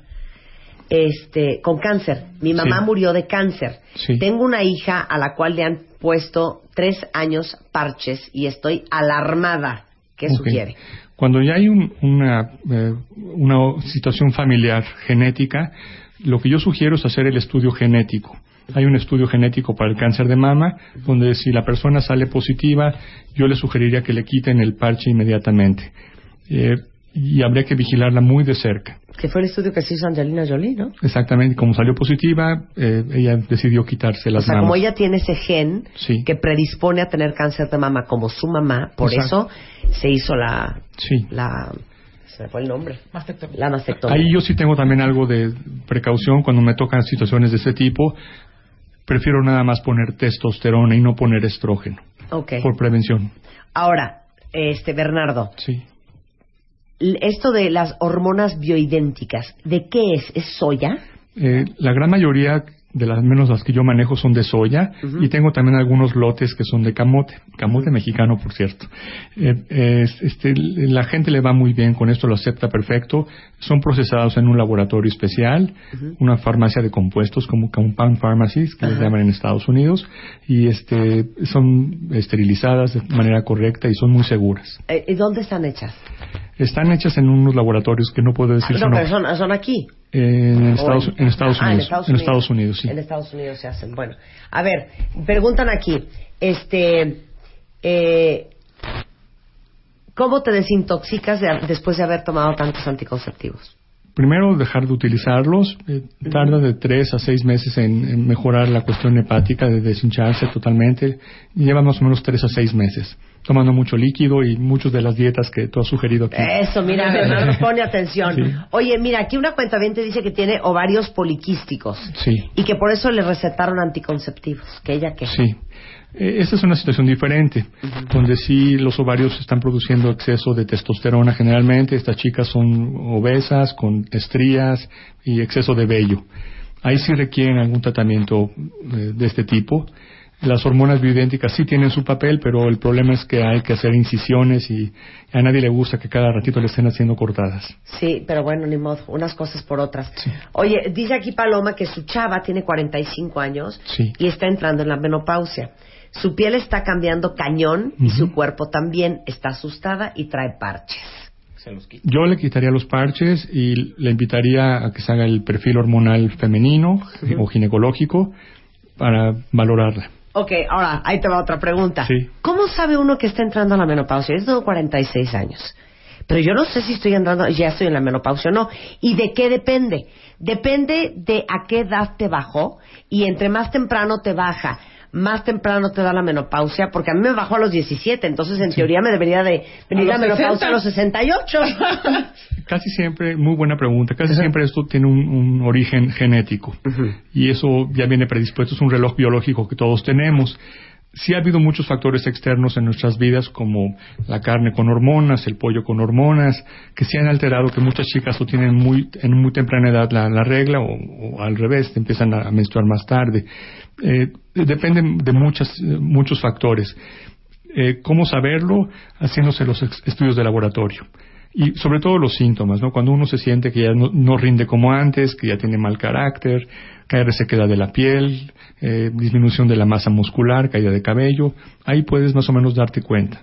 Este, con cáncer. Mi mamá Sí. murió de cáncer. Sí. Tengo una hija a la cual le han puesto tres años parches y estoy alarmada. ¿Qué Ok. sugiere? Cuando ya hay un- una, eh, una situación familiar genética, lo que yo sugiero es hacer el estudio genético. Hay un estudio genético para el cáncer de mama, donde si la persona sale positiva, yo le sugeriría que le quiten el parche inmediatamente. Eh, y habría que vigilarla muy de cerca. Que fue el estudio que se hizo Angelina Jolie, ¿no? Exactamente, como salió positiva, eh, ella decidió quitarse O las sea, mamas. como ella tiene ese gen Sí. que predispone a tener cáncer de mama como su mamá, por Exacto. eso se hizo la, Sí. la, se me fue el nombre, Mastectomía. la mastectomía. Ahí yo sí tengo también algo de precaución cuando me tocan situaciones de ese tipo. Prefiero nada más poner testosterona y no poner estrógeno, Ok. por prevención. Ahora, este Bernardo, Sí. Esto de las hormonas bioidénticas, ¿de qué es? ¿Es soya? Eh, la gran mayoría de las menos las que yo manejo son de soya y tengo también algunos lotes que son de camote, camote mexicano por cierto. Eh, es- este, la gente le va muy bien con esto, lo acepta perfecto. Son procesados en un laboratorio especial, una farmacia de compuestos como Compound Pharmacies que les llaman en Estados Unidos y este son esterilizadas de manera correcta y son muy seguras. Eh, ¿y ¿Dónde están hechas? Están hechas en unos laboratorios que no puedo decir Ah, no, pero son aquí. En, ¿O Estados, en Estados Ah, Unidos. en Estados En Unidos. Estados Unidos, sí. En Estados Unidos se hacen. Bueno, a ver, preguntan aquí, este, eh, ¿cómo te desintoxicas de- después de haber tomado tantos anticonceptivos? Primero, dejar de utilizarlos. eh, tarda de tres a seis meses en, en mejorar la cuestión hepática, de deshincharse totalmente. Lleva más o menos tres a seis meses. Tomando mucho líquido y muchas de las dietas que tú has sugerido aquí. Eso, mira, (laughs) Bernardo, pone atención. Sí. Oye, mira, aquí una cuenta te dice que tiene ovarios poliquísticos Sí, y que por eso le recetaron anticonceptivos. ¿Que ella qué? sí. Eh, Esta es una situación diferente, donde sí los ovarios están produciendo exceso de testosterona generalmente. Estas chicas son obesas, con estrías y exceso de vello. Ahí sí requieren algún tratamiento eh, de este tipo. Las hormonas bioidénticas sí tienen su papel, pero el problema es que hay que hacer incisiones y a nadie le gusta que cada ratito le estén haciendo cortadas. Sí, pero bueno, ni modo, unas cosas por otras. Oye, dice aquí Paloma que su chava tiene 45 años Sí. y está entrando en la menopausia. Su piel está cambiando cañón y su cuerpo también está asustada y trae parches. Se los quito. Yo le quitaría los parches y le invitaría a que se haga el perfil hormonal femenino o ginecológico para valorarla. Ok, ahora, ahí te va otra pregunta. Sí. ¿Cómo sabe uno que está entrando a la menopausia? Yo tengo 46 años. Pero yo no sé si estoy entrando, ya estoy en la menopausia o no. ¿Y de qué depende? Depende de a qué edad te bajó y entre más temprano te baja, más temprano te da la menopausia, porque a mí me bajó a los 17, entonces en teoría me debería de venir A la menopausia a los 68. (laughs) Casi siempre, muy buena pregunta, casi siempre esto tiene un, un origen genético. Y eso ya viene predispuesto, es un reloj biológico que todos tenemos. Sí ha habido muchos factores externos en nuestras vidas como la carne con hormonas, el pollo con hormonas, que se han alterado, que muchas chicas lo tienen muy, en muy temprana edad la, la regla o, o al revés, empiezan a menstruar más tarde. Eh, depende de muchas, muchos factores. Eh, ¿Cómo saberlo? Haciéndose los estudios de laboratorio. Y sobre todo los síntomas, ¿no? Cuando uno se siente que ya no, no rinde como antes, que ya tiene mal carácter, cae resequedad de la piel, eh, disminución de la masa muscular, caída de cabello, ahí puedes más o menos darte cuenta.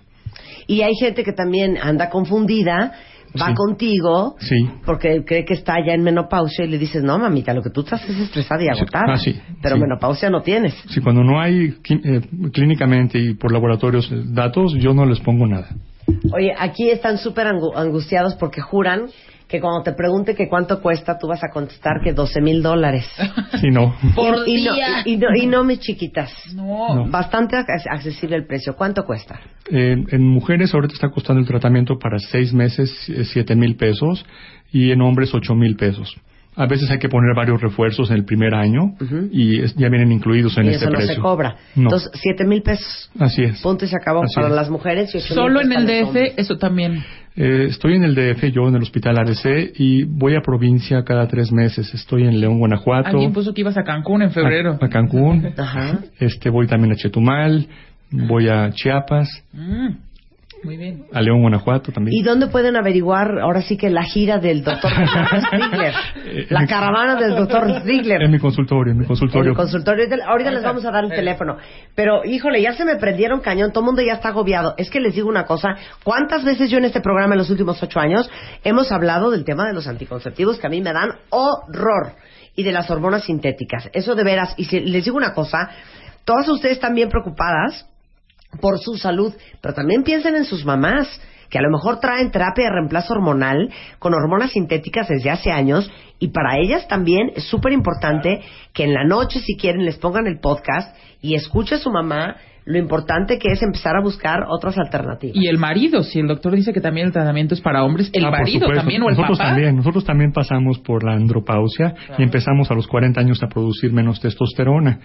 Y hay gente que también anda confundida va Sí. contigo Sí. porque cree que está ya en menopausia y le dices, no, mamita, lo que tú estás es estresada y agotada. Ah, sí, Pero sí. menopausia no tienes. Si cuando no hay eh, clínicamente y por laboratorios eh, datos, yo no les pongo nada. Oye, aquí están súper angu- angustiados porque juran que cuando te pregunte que cuánto cuesta, tú vas a contestar que 12 mil dólares. (laughs) Si no, (laughs) Por y, y no, día. y, no, y no, mis chiquitas. No. No. Bastante ac- accesible el precio. ¿Cuánto cuesta? eh, en mujeres ahorita está costando el tratamiento para seis meses eh, siete mil pesos y en hombres ocho mil pesos. A veces hay que poner varios refuerzos en el primer año y es- ya vienen incluidos en y este eso no precio. se cobra. No. Entonces, 7 mil pesos. Así es. Punto y se acabó Así para es. las mujeres y 8 Solo en el. DF, eso también. Eh, estoy en el DF, yo en el hospital ABC y voy a provincia cada tres meses. Estoy en León, Guanajuato, Alguien puso que ibas a Cancún en febrero. a, a Cancún, Ajá. este voy también a Chetumal, voy a Chiapas, Mm, muy bien. a León, Guanajuato también. ¿Y dónde pueden averiguar ahora sí que la gira del doctor (laughs) Ziegler? La caravana del doctor Ziegler. En mi consultorio, en mi En consultorio. el consultorio. Ahorita- Ahorita les vamos a dar el teléfono. Pero, híjole, ya se me prendieron cañón. Todo el mundo ya está agobiado. Es que les digo una cosa. ¿Cuántas veces yo en este programa en los últimos ocho años hemos hablado del tema de los anticonceptivos que a mí me dan horror? Y de las hormonas sintéticas. Eso de veras. Y si les digo una cosa. Todas ustedes están bien preocupadas por su salud, pero también piensen en sus mamás, que a lo mejor traen terapia de reemplazo hormonal con hormonas sintéticas desde hace años y para ellas también es súper importante que en la noche, si quieren, les pongan el podcast y escuche a su mamá lo importante que es empezar a buscar otras alternativas. Y el marido, si el doctor dice que también el tratamiento es para hombres, el Ah, marido supuesto. también o el nosotros papá. también, nosotros también pasamos por la andropausia y empezamos a los 40 años a producir menos testosterona.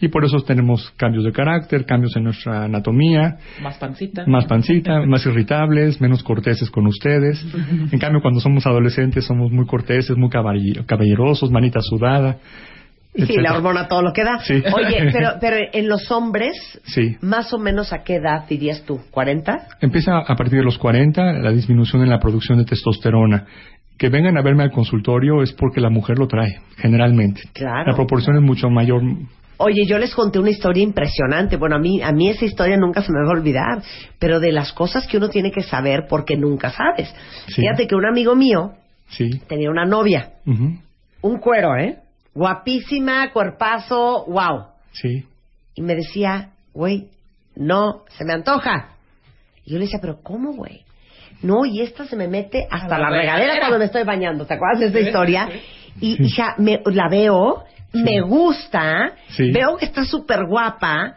Y por eso tenemos cambios de carácter, cambios en nuestra anatomía, Más pancita. más pancita, (laughs) más irritables, menos corteses con ustedes. En cambio, cuando somos adolescentes somos muy corteses, muy caball- caballerosos, manita sudada. Sí, la hormona todo lo que da. Sí. Oye, (laughs) pero, pero en los hombres, Sí. más o menos a qué edad dirías tú? ¿40? Empieza a partir de los 40 la disminución en la producción de testosterona. Que vengan a verme al consultorio es porque la mujer lo trae, generalmente. Claro. La proporción es mucho mayor. Oye, yo les conté una historia impresionante. Bueno, a mí, a mí esa historia nunca se me va a olvidar. Pero de las cosas que uno tiene que saber porque nunca sabes. Sí. Fíjate que un amigo mío tenía una novia. Un cuero, ¿eh? Guapísima, cuerpazo, wow. Sí. Y me decía, güey, no, se me antoja. Y yo le decía, pero ¿cómo, güey? No, y esta se me mete hasta la, la regadera regadera. cuando me estoy bañando. ¿Te acuerdas de esta Sí, historia? sí. Y, hija, me, la veo, me gusta, veo que está súper guapa,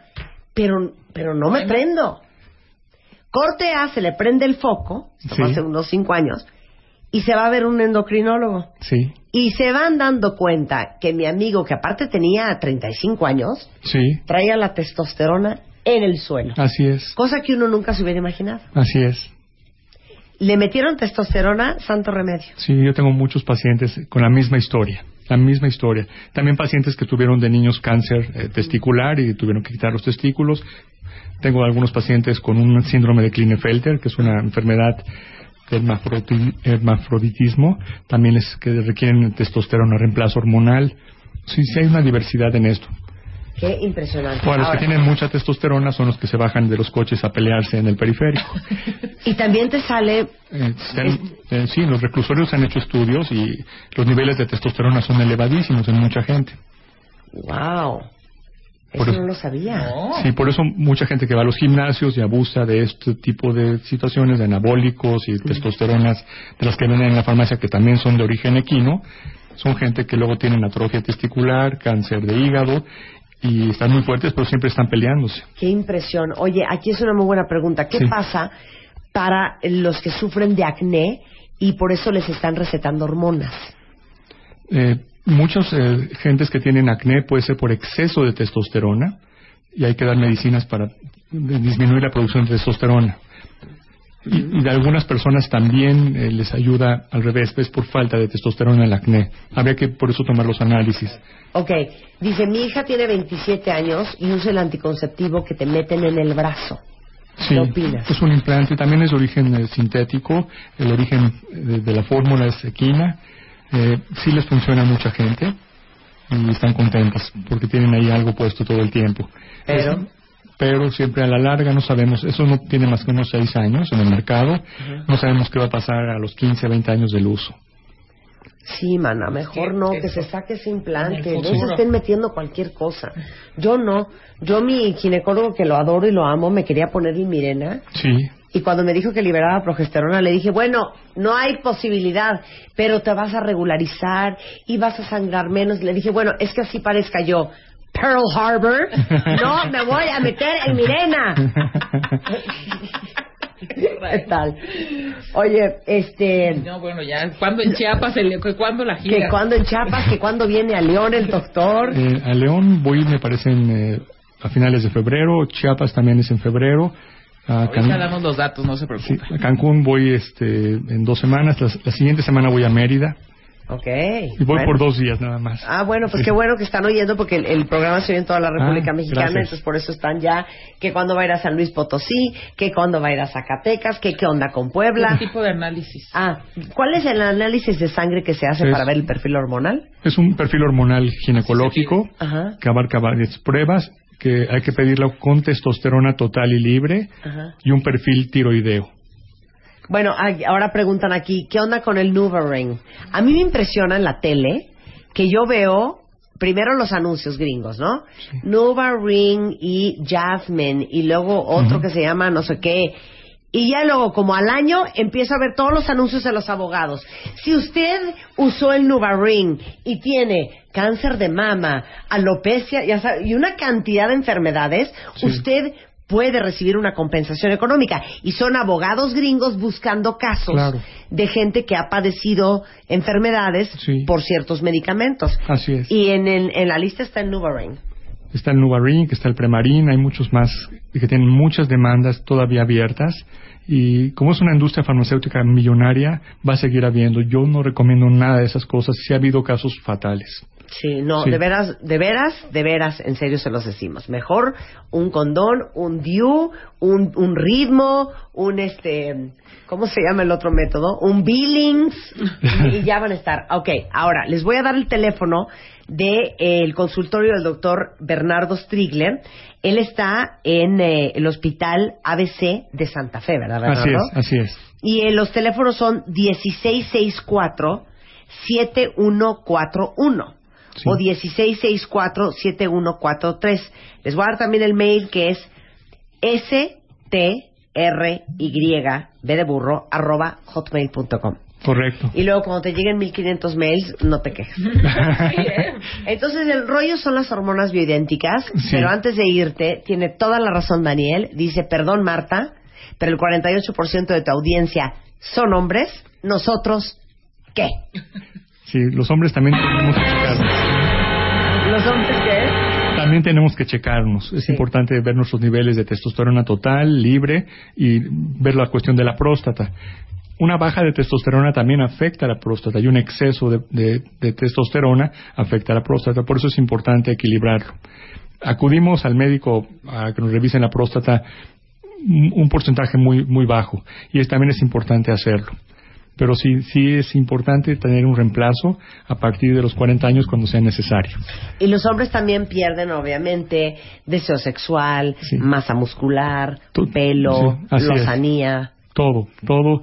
pero, pero no me prendo. Corte A, se le prende el foco, esto fue hace unos cinco años, y se va a ver un endocrinólogo. Sí. Y se van dando cuenta que mi amigo, que aparte tenía 35 años, Sí. traía la testosterona en el suelo. Así es. Cosa que uno nunca se hubiera imaginado. Así es. Le metieron testosterona, santo remedio. Sí, yo tengo muchos pacientes con la misma historia. La misma historia. También pacientes que tuvieron de niños cáncer eh, testicular y tuvieron que quitar los testículos. Tengo algunos pacientes con un síndrome de Klinefelter, que es una enfermedad hermafroditismo. También es que requieren testosterona, reemplazo hormonal. Sí, sí hay una diversidad en esto. Qué impresionante. Bueno, los que tienen mucha testosterona son los que se bajan de los coches a pelearse en el periférico. (laughs) Y también te sale, Eh, han- eh, sí, los reclusorios han hecho estudios y los niveles de testosterona son elevadísimos en mucha gente. wow, Por eso- no lo sabía. No. Sí, por eso mucha gente que va a los gimnasios y abusa de este tipo de situaciones, de anabólicos y testosteronas, de las que venden en la farmacia, que también son de origen equino, son gente que luego tienen atrofia testicular, cáncer de hígado y están muy fuertes, pero siempre están peleándose. Qué impresión. Oye, aquí es una muy buena pregunta. ¿Qué Sí. pasa para los que sufren de acné y por eso les están recetando hormonas? Eh, muchas eh, gentes que tienen acné puede ser por exceso de testosterona y hay que dar medicinas para disminuir la producción de testosterona. Y, y de algunas personas también eh, les ayuda al revés, es por falta de testosterona el acné. Habría que por eso tomar los análisis. Ok, dice, mi hija tiene 27 años y usa el anticonceptivo que te meten en el brazo. Sí, ¿Qué opinas? es un implante, también es de origen eh, sintético, el origen de, de la fórmula es equina. Eh, sí les funciona a mucha gente y están contentas porque tienen ahí algo puesto todo el tiempo. Pero- Es- pero siempre a la larga no sabemos, eso no tiene más que unos seis años en el mercado, no sabemos qué va a pasar a los 15, 20 años del uso. Sí, mana, mejor no, que se saque ese implante, el no se estén metiendo cualquier cosa. Yo no, yo mi ginecólogo que lo adoro y lo amo, me quería poner Mirena Sí, y cuando me dijo que liberaba progesterona le dije, bueno, no hay posibilidad, pero te vas a regularizar y vas a sangrar menos. Le dije, bueno, es que así parezca yo. Pearl Harbor, no me voy a meter en Mirena. ¿Qué tal? Oye, este, No, bueno, ya. ¿Cuándo en Chiapas? El, ¿Cuándo la gira? que cuando en Chiapas, que cuando viene a León el doctor. Eh, a León voy, me parece, en, eh, a finales de febrero. Chiapas también es en febrero. A, Ahorita Can- damos los datos, no se sí, preocupe. a Cancún voy este, en dos semanas. La, la siguiente semana voy a Mérida. Ok. Y voy bueno. por dos días nada más. Ah, bueno, pues Sí. qué bueno que están oyendo porque el, el programa se oye en toda la República Ah, Mexicana, gracias. entonces por eso están ya, que cuando va a ir a San Luis Potosí, que cuando va a ir a Zacatecas, que qué onda con Puebla. ¿Qué tipo de análisis? Ah, ¿cuál es el análisis de sangre que se hace Es- para ver el perfil hormonal? Es un perfil hormonal ginecológico Ajá. que abarca varias pruebas que hay que pedirlo con testosterona total y libre Ajá. y un perfil tiroideo. Bueno, ahora preguntan aquí, ¿qué onda con el NuvaRing? A mí me impresiona en la tele que yo veo primero los anuncios gringos, ¿no? NuvaRing y Jasmine y luego otro que se llama no sé qué. Y ya luego, como al año, empiezo a ver todos los anuncios de los abogados. Si usted usó el NuvaRing y tiene cáncer de mama, alopecia ya sabe, y una cantidad de enfermedades, Sí. usted puede recibir una compensación económica. Y son abogados gringos buscando casos Claro. de gente que ha padecido enfermedades Sí. por ciertos medicamentos. Así es. Y en, el- en la lista está el NuvaRing. Está el Nuvarin, que está el Premarin, hay muchos más que tienen muchas demandas todavía abiertas. Y como es una industria farmacéutica millonaria, va a seguir habiendo. Yo no recomiendo nada de esas cosas. Sí ha habido casos fatales. Sí, no, Sí. de veras, de veras, de veras, en serio se los decimos. Mejor un condón, un DIU, un, un ritmo, un este, ¿cómo se llama el otro método? Un Billings y, y ya van a estar. Ok, ahora les voy a dar el teléfono del consultorio del doctor Bernardo Strigler. Él está en eh, el hospital ABC de Santa Fe, ¿verdad, Bernardo? Así es, así es. Y eh, los teléfonos son 1664-7141 Sí. o 1664-7143. Les voy a dar también el mail que es stry, b de burro, arroba hotmail.com. Correcto. Y luego cuando te lleguen 1500 mails, no te quejes. (laughs) Entonces el rollo son las hormonas bioidénticas, Sí. pero antes de irte, tiene toda la razón Daniel, dice, perdón Marta, pero el 48% de tu audiencia son hombres, nosotros, ¿qué? Sí, los hombres también tenemos que checarnos. ¿Los hombres qué? También tenemos que checarnos. Es Sí. importante ver nuestros niveles de testosterona total, libre, y ver la cuestión de la próstata. Una baja de testosterona también afecta a la próstata y un exceso de, de- de testosterona afecta a la próstata. Por eso es importante equilibrarlo. Acudimos al médico a que nos revisen la próstata un porcentaje muy, muy bajo y es, también es importante hacerlo. Pero sí, sí es importante tener un reemplazo a partir de los 40 años cuando sea necesario. Y los hombres también pierden, obviamente, deseo sexual, Sí. masa muscular, pelo, sí, es. lozanía. Todo, todo.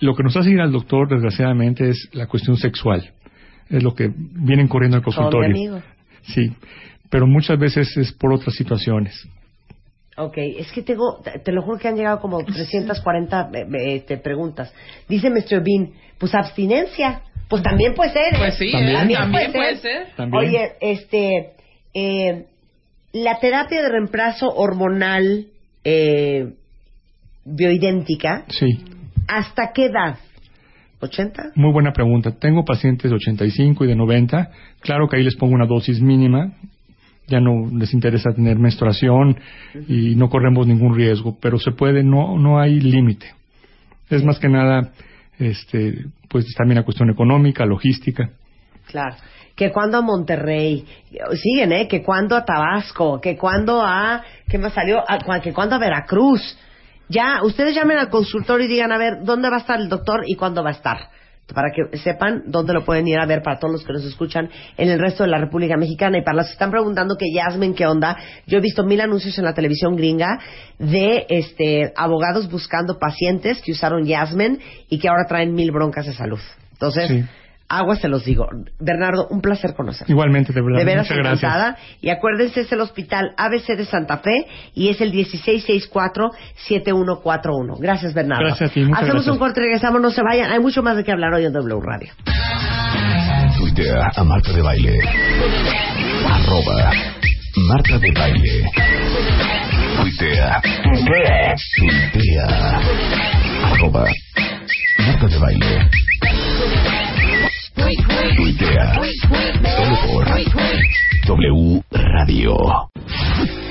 Lo que nos hace ir al doctor, desgraciadamente, es la cuestión sexual. Es lo que vienen corriendo al consultorio. amigo. Sí, pero muchas veces es por otras situaciones. Ok, es que tengo, te lo juro que han llegado como 340 eh, eh, este, preguntas. Dice Mr. Bean, pues abstinencia. Pues también puede ser. ¿eh? Pues sí, También. ¿eh? también puede ser. También. Oye, este, eh, la terapia de reemplazo hormonal eh, bioidéntica, Sí, ¿hasta qué edad? ¿80? muy buena pregunta. Tengo pacientes de 85 y de 90. Claro que ahí les pongo una dosis mínima. Ya no les interesa tener menstruación y no corremos ningún riesgo, pero se puede, no, no hay límite. Es más que nada, este, pues también la cuestión económica, logística. Claro. Que cuando a Monterrey, siguen, ¿eh? Que cuando a Tabasco, que cuando a, ¿qué más salió? A- que cuando a Veracruz. Ya, ustedes llamen al consultorio y digan, a ver, ¿dónde va a estar el doctor y cuándo va a estar? para que sepan dónde lo pueden ir a ver para todos los que nos escuchan en el resto de la República Mexicana. Y para los que están preguntando que Yasmin, ¿qué onda? Yo he visto mil anuncios en la televisión gringa de este abogados buscando pacientes que usaron Yasmin y que ahora traen mil broncas de salud. Entonces, Sí. Aguas se los digo. Bernardo, un placer conocer. Igualmente, de verdad. De veras Muchas gracias. encantada. Y acuérdense, es el Hospital ABC de Santa Fe y es el 1664-7141. Gracias, Bernardo. Gracias a ti, muchas Hacemos gracias. un corte y regresamos, no se vayan. Hay mucho más de qué hablar hoy en W Radio. Tuitea a Marta de Baile. Arroba Marta de Baile. Tuitea. Tuitea. Tuitea. Arroba Marta de Baile. Tuitea. Solo por W Radio.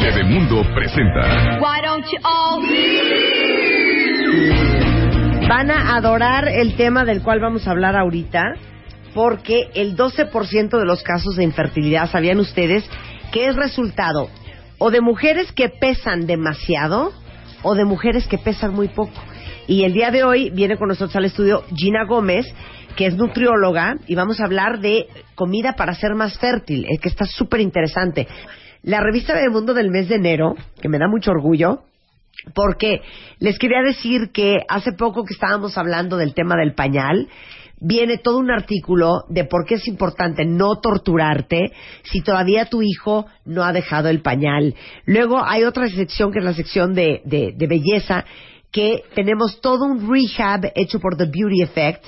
Bebemundo presenta. Why don't you all Van a adorar el tema del cual vamos a hablar ahorita, porque el 12% de los casos de infertilidad, ¿sabían ustedes? Que es resultado o de mujeres que pesan demasiado o de mujeres que pesan muy poco. Y el día de hoy viene con nosotros al estudio Gina Gómez, que es nutrióloga, y vamos a hablar de comida para ser más fértil, eh, que está súper interesante. La revista del mundo del mes de enero, que me da mucho orgullo, porque les quería decir que hace poco que estábamos hablando del tema del pañal, viene todo un artículo de por qué es importante no torturarte si todavía tu hijo no ha dejado el pañal. Luego hay otra sección que es la sección de, de, de belleza, que tenemos todo un rehab hecho por The Beauty Effect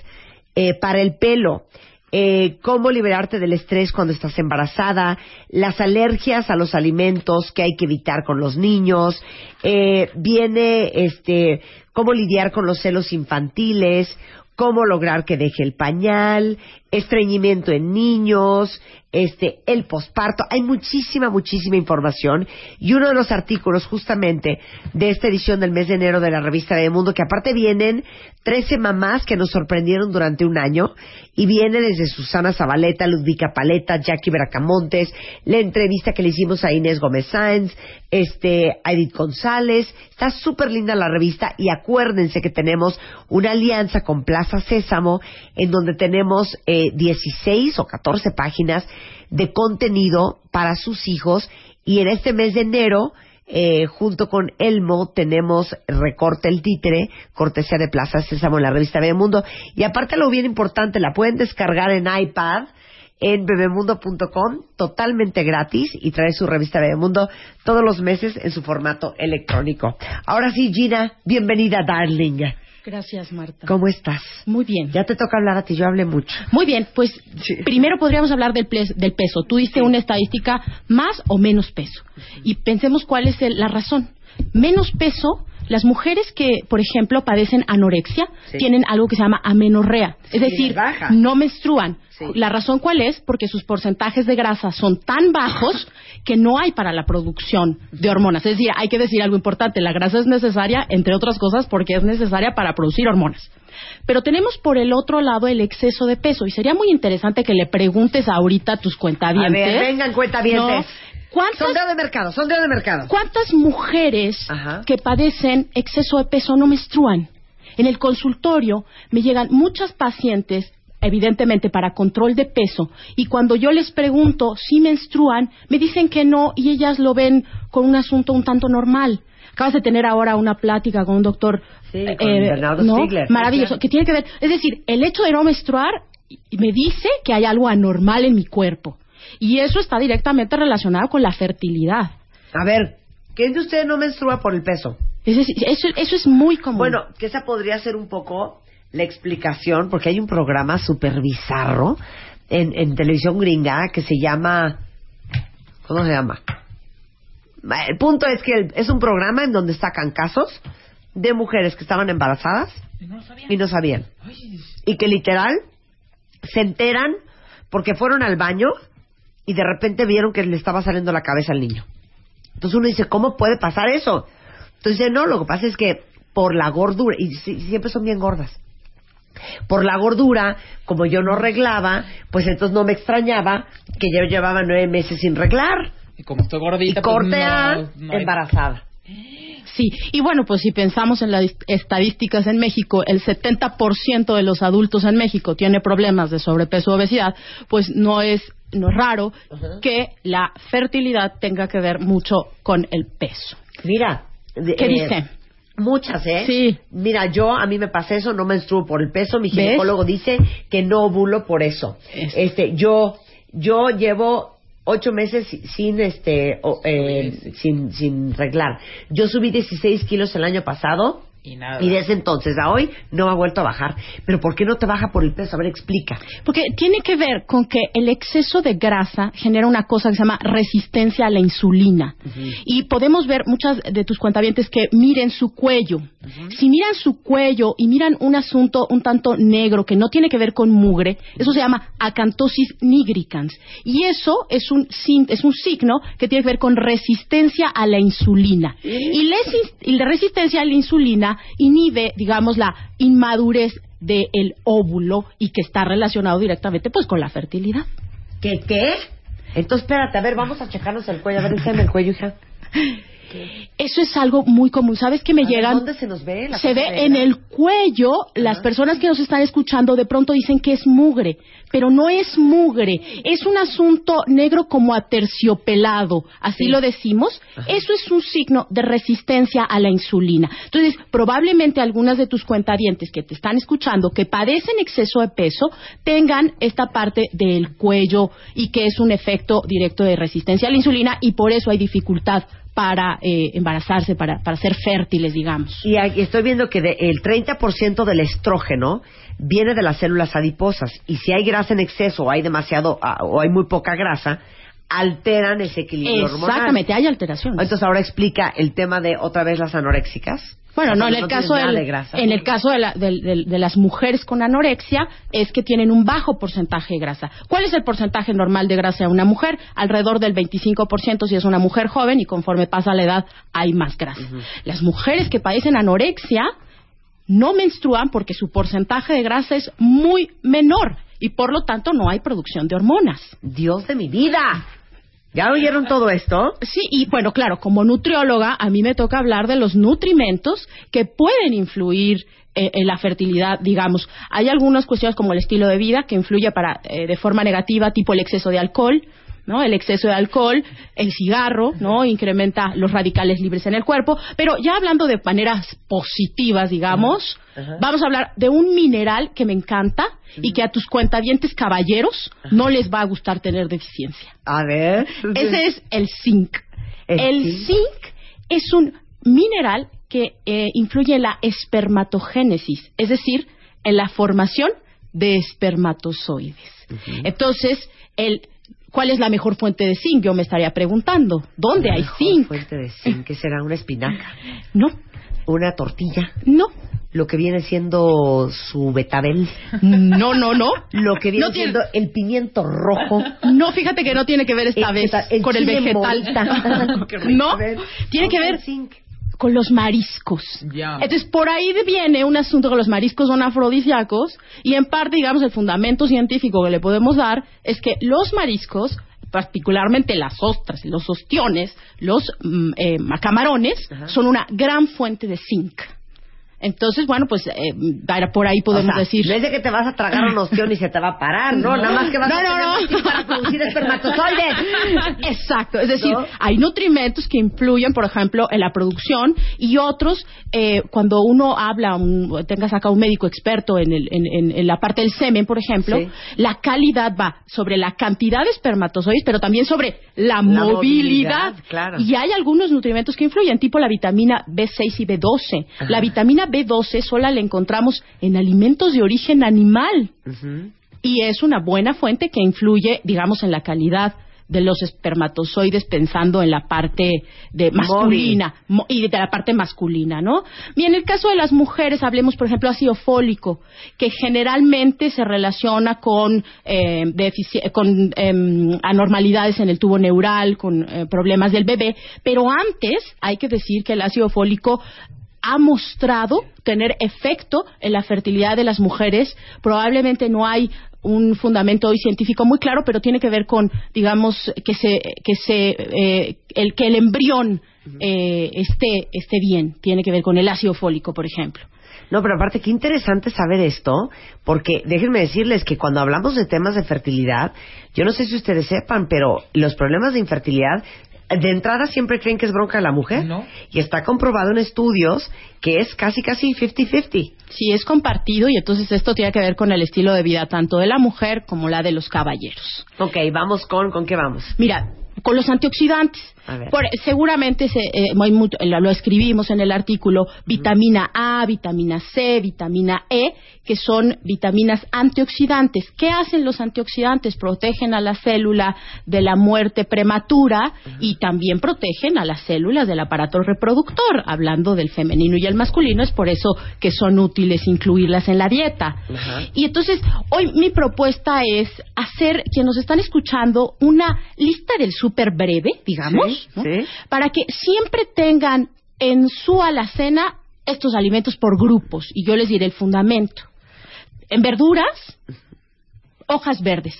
eh, para el pelo. Eh, cómo liberarte del estrés cuando estás embarazada, las alergias a los alimentos que hay que evitar con los niños, eh, viene este cómo lidiar con los celos infantiles, cómo lograr que deje el pañal, estreñimiento en niños, este, el posparto. Hay muchísima, muchísima información. Y uno de los artículos justamente de esta edición del mes de enero de la revista de Mundo, que aparte vienen 13 mamás que nos sorprendieron durante un año, y viene desde Susana Zabaleta, Ludvica Paleta, Jackie Bracamontes, la entrevista que le hicimos a Inés Gómez Sáenz, este, a Edith González. Está súper linda la revista y acuérdense que tenemos una alianza con Plaza Sésamo en donde tenemos eh, 16 o 14 páginas de contenido para sus hijos y en este mes de enero eh, junto con Elmo tenemos Recorte el Títere, cortesía de Plaza Sésamo en la revista Bebemundo. Y aparte algo bien importante, la pueden descargar en iPad en bebemundo.com totalmente gratis y trae su revista Bebemundo todos los meses en su formato electrónico. Ahora sí, Gina, bienvenida, darling. Gracias, Marta. ¿Cómo estás? Muy bien. Ya te toca hablar a ti, yo hablé mucho. Muy bien, pues primero podríamos hablar del, del peso. Tú diste una estadística más o menos peso. Y pensemos cuál es el- la razón. Menos peso, las mujeres que, por ejemplo, padecen anorexia, Sí. tienen algo que se llama amenorrea. Es Sí, decir, baja. no menstruan. Sí. La razón cuál es? Porque sus porcentajes de grasa son tan bajos que no hay para la producción de hormonas. Es decir, hay que decir algo importante. La grasa es necesaria, entre otras cosas, porque es necesaria para producir hormonas. Pero tenemos por el otro lado el exceso de peso. Y sería muy interesante que le preguntes ahorita a tus A cuentavientes. ver, vengan, cuentavientes. ¿no? ¿Cuántas, Sondeo de mercado, sondeo de mercado. ¿Cuántas mujeres Ajá. que padecen exceso de peso no menstruan? En el consultorio me llegan muchas pacientes, evidentemente para control de peso, y cuando yo les pregunto si menstruan, me dicen que no y ellas lo ven con un asunto un tanto normal. Acabas de tener ahora una plática con un doctor Sí, eh, Bernardo ¿no? Maravilloso, Sí, que tiene que ver, es decir, el hecho de no menstruar me dice que hay algo anormal en mi cuerpo. Y eso está directamente relacionado con la fertilidad. A ver, ¿quién de ustedes no menstrua por el peso? Es decir, eso, eso es muy común. Bueno, que esa podría ser un poco la explicación, porque hay un programa súper bizarro en, en televisión gringa que se llama... ¿Cómo se llama? El punto es que el- es un programa en donde sacan casos de mujeres que estaban embarazadas y no sabían. Y que literal se enteran porque fueron al baño y de repente vieron que le estaba saliendo la cabeza al niño. Entonces uno dice, ¿cómo puede pasar eso? Entonces dice, no, lo que pasa es que por la gordura, y si- siempre son bien gordas, por la gordura, como yo no arreglaba, pues entonces no me extrañaba que yo llevaba nueve meses sin reglar. Y como estoy Y gordita, pues corte A, no- no hay- embarazada. Sí, y bueno, pues si pensamos en las estadísticas en México, el 70% de los adultos en México tiene problemas de sobrepeso o obesidad, pues no es, no es raro que la fertilidad tenga que ver mucho con el peso. Mira. ¿Qué eh, dice? Muchas, ¿eh? Sí. Mira, yo, a mí me pasa eso, no menstruo por el peso. Mi ¿Ves? ginecólogo dice que no ovulo por eso. Es- Este, yo, yo llevo ocho meses si- sin, este, o- eh, sin, sin reglar. Yo subí 16 kilos el año pasado. Y nada. Y desde entonces a hoy no ha vuelto a bajar. Pero ¿por qué no te baja por el peso? A ver, explica. Porque tiene que ver con que el exceso de grasa genera una cosa que se llama resistencia a la insulina. Y podemos ver muchas de tus cuentavientes que miren su cuello. Si miran su cuello y miran un asunto un tanto negro que no tiene que ver con mugre, eso se llama acantosis nigricans. Y eso es un, sin- es un signo que tiene que ver con resistencia a la insulina. Esi- y la resistencia a la insulina inhibe, digamos, la inmadurez del óvulo y que está relacionado directamente pues con la fertilidad. ¿Qué, qué? Entonces, espérate, a ver, vamos a checarnos el cuello. A ver, enséñame el cuello, hija. (laughs) Eso es algo muy común. ¿Sabes que me A llegan? ¿Dónde se nos ve? la se ve negra? en el cuello, las personas que nos están escuchando de pronto dicen que es mugre, pero no es mugre, es un asunto negro como aterciopelado, así Sí. lo decimos. Eso es un signo de resistencia a la insulina. Entonces, probablemente algunas de tus cuentadientes que te están escuchando que padecen exceso de peso tengan esta parte del cuello y que es un efecto directo de resistencia a la insulina y por eso hay dificultad para eh, embarazarse, para, para ser fértiles, digamos. Y aquí estoy viendo que de- el 30% del estrógeno viene de las células adiposas. Y si hay grasa en exceso o hay demasiado ah, o hay muy poca grasa, alteran ese equilibrio hormonal. Exactamente, hay alteraciones. Entonces ahora explica el tema de otra vez las anoréxicas. Bueno, no, en el caso, del- de grasa. en el caso la- de las mujeres con anorexia es que tienen un bajo porcentaje de grasa. ¿Cuál es el porcentaje normal de grasa de una mujer? Alrededor del 25% si es una mujer joven y conforme pasa la edad hay más grasa. Las mujeres que padecen anorexia no menstruan porque su porcentaje de grasa es muy menor y por lo tanto no hay producción de hormonas. Dios de mi vida. ¿Ya oyeron todo esto? Sí, y bueno, claro, como nutrióloga, a mí me toca hablar de los nutrimentos que pueden influir eh, en la fertilidad, digamos. Hay algunas cuestiones como el estilo de vida que influye para, eh, de forma negativa, tipo el exceso de alcohol, ¿no? El exceso de alcohol, el cigarro, ¿no? Incrementa los radicales libres en el cuerpo. Pero ya hablando de maneras positivas, digamos, vamos a hablar de un mineral que me encanta y que a tus cuentavientes caballeros no les va a gustar tener deficiencia. A ver. Ese es el zinc. El El, zinc. zinc. es un mineral que eh, influye en la espermatogénesis, es decir, en la formación de espermatozoides. Entonces, el, ¿cuál es la mejor fuente de zinc? Yo me estaría preguntando. ¿Dónde hay Mejor zinc? fuente de zinc, que será una espinaca, (laughs) No, una tortilla, no, lo que viene siendo su betabel, no, no, no. lo que viene No tiene- siendo el pimiento rojo. No, fíjate que no tiene que ver esta El vez el con el vegetal. (laughs) (laughs) Qué no, tiene que ¿dónde ver? Con los mariscos. Entonces, por ahí viene un asunto que los mariscos son afrodisíacos y en parte, digamos, el fundamento científico que le podemos dar es que los mariscos, particularmente las ostras, los ostiones, los mm, eh, camarones, son una gran fuente de zinc. Entonces, bueno, pues eh, por ahí podemos O sea, decir... No es de que te vas a tragar un ostión y se te va a parar, ¿no? Nada más que vas No, a no, tener para producir espermatozoides. (laughs) Exacto, es decir, hay nutrimentos que influyen, por ejemplo, en la producción y otros, eh, cuando uno habla, un, tengas acá un médico experto en, el- en- en- en la parte del semen, por ejemplo, Sí. la calidad va sobre la cantidad de espermatozoides, pero también sobre la, movilidad, movilidad. claro. Y hay algunos nutrimentos que influyen, tipo la vitamina B6 y B12. Ajá. La vitamina B12 sola la encontramos en alimentos de origen animal. Y es una buena fuente que influye, digamos, en la calidad de los espermatozoides pensando en la parte de masculina mo- y de la parte masculina, ¿no? Y en el caso de las mujeres, hablemos, por ejemplo, ácido fólico, que generalmente se relaciona con, eh, con em, anormalidades en el tubo neural, con eh, problemas del bebé, pero antes hay que decir que el ácido fólico ha mostrado tener efecto en la fertilidad de las mujeres. Probablemente no hay un fundamento hoy científico muy claro, pero tiene que ver con, digamos, que se, que se, eh, el que el embrión eh, esté, esté bien. Tiene que ver con el ácido fólico, por ejemplo. No, pero aparte, qué interesante saber esto, porque déjenme decirles que cuando hablamos de temas de fertilidad, yo no sé si ustedes sepan, pero los problemas de infertilidad, de entrada siempre creen que es bronca de la mujer. No. Y está comprobado en estudios que es casi, casi 50-50. Sí, es compartido y entonces esto tiene que ver con el estilo de vida tanto de la mujer como la de los caballeros. Ok, vamos con, ¿con qué vamos? Mira, con los antioxidantes. Por- seguramente se, eh, lo, escribimos en el artículo, vitamina A, vitamina C, vitamina E, que son vitaminas antioxidantes. ¿Qué hacen los antioxidantes? Protegen a la célula de la muerte prematura y también protegen a las células del aparato reproductor. Hablando del femenino y el masculino, es por eso que son útiles incluirlas en la dieta. Y entonces, hoy mi propuesta es hacer, quienes nos están escuchando, una lista del súper breve, digamos, Sí, ¿no? sí. para que siempre tengan en su alacena estos alimentos por grupos. Y yo les diré el fundamento. En verduras, hojas verdes.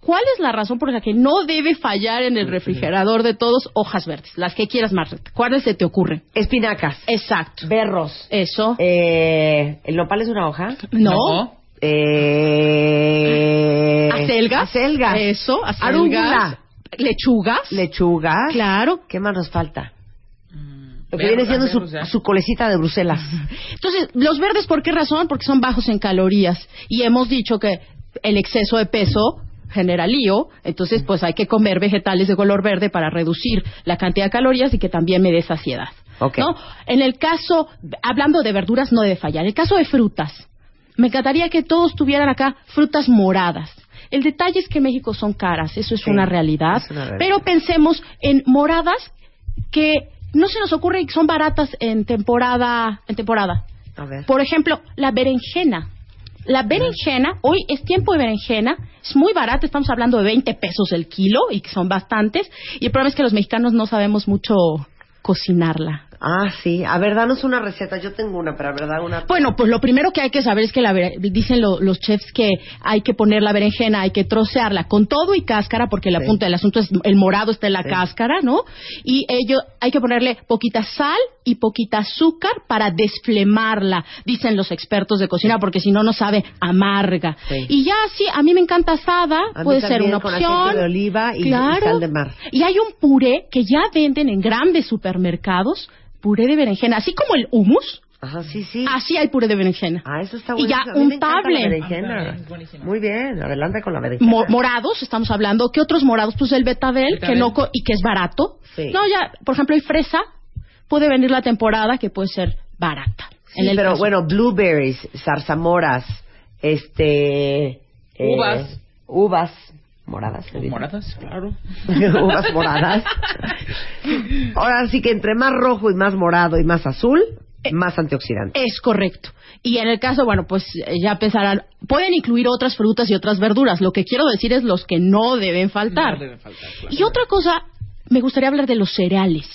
¿Cuál es la razón por la que no debe fallar en el refrigerador de todos hojas verdes? Las que quieras, Marta. ¿Cuáles se te ocurren? Espinacas. Exacto. Berros. Eso. Eh, ¿El nopal es una hoja? no. Eh, Acelgas. Acelgas. Eso, acelgas. Arúgula. Lechugas. Lechuga. Claro. ¿Qué más nos falta? Lo que viene siendo su, berros ya. su colecita de Bruselas. (laughs) Entonces, los verdes, ¿por qué razón? Porque son bajos en calorías. Y hemos dicho que el exceso de peso genera lío, entonces pues hay que comer vegetales de color verde para reducir la cantidad de calorías y que también me dé saciedad. Ok. ¿no? En el caso, hablando de verduras, no debe fallar. En el caso de frutas, me encantaría que todos tuvieran acá frutas moradas. El detalle es que México son caras, eso es Sí, una realidad. es una realidad. Pero pensemos en moradas que no se nos ocurre y son baratas en temporada, en temporada. A ver. Por ejemplo, la berenjena. La berenjena, hoy es tiempo de berenjena, es muy barata, estamos hablando de 20 pesos el kilo y que son bastantes. Y el problema es que los mexicanos no sabemos mucho cocinarla. Ah, sí. A ver, danos una receta. Yo tengo una, pero a ver, da una. Bueno, pues lo primero que hay que saber es que la dicen lo- los chefs que hay que poner la berenjena, hay que trocearla con todo y cáscara, porque la Sí. punta del asunto es el morado está en la Sí. cáscara, ¿no? Y ello hay que ponerle poquita sal y poquita azúcar para desflemarla, dicen los expertos de cocina, porque si no no sabe amarga. Sí. Y ya sí, a mí me encanta asada, A puede ser una con opción. de oliva y- y Claro. sal de mar. Y hay un puré que ya venden en grandes supermercados, puré de berenjena, así como el hummus. Ajá, sí, sí. Así hay puré de berenjena. Ah, eso está Y bueno. ya A mí me encanta untable. la berenjena. Ah. Muy bien, adelante con la berenjena. Mo- morados, estamos hablando. ¿Qué otros morados? Pues el betabel, Betabel. que no co- y que es barato. Sí. No, ya, por ejemplo, hay fresa. Puede venir la temporada que puede ser barata. Sí, En el pero caso- bueno, blueberries, zarzamoras, este... eh, Uvas. Moradas. Moradas, claro. (laughs) uvas moradas. Ahora sí que entre más rojo y más morado y más azul, Eh, más antioxidante. Es correcto. Y en el caso, bueno, pues eh, ya pensarán, pueden incluir otras frutas y otras verduras. Lo que quiero decir es los que no deben faltar. No deben faltar, claro. Y otra cosa, me gustaría hablar de los cereales.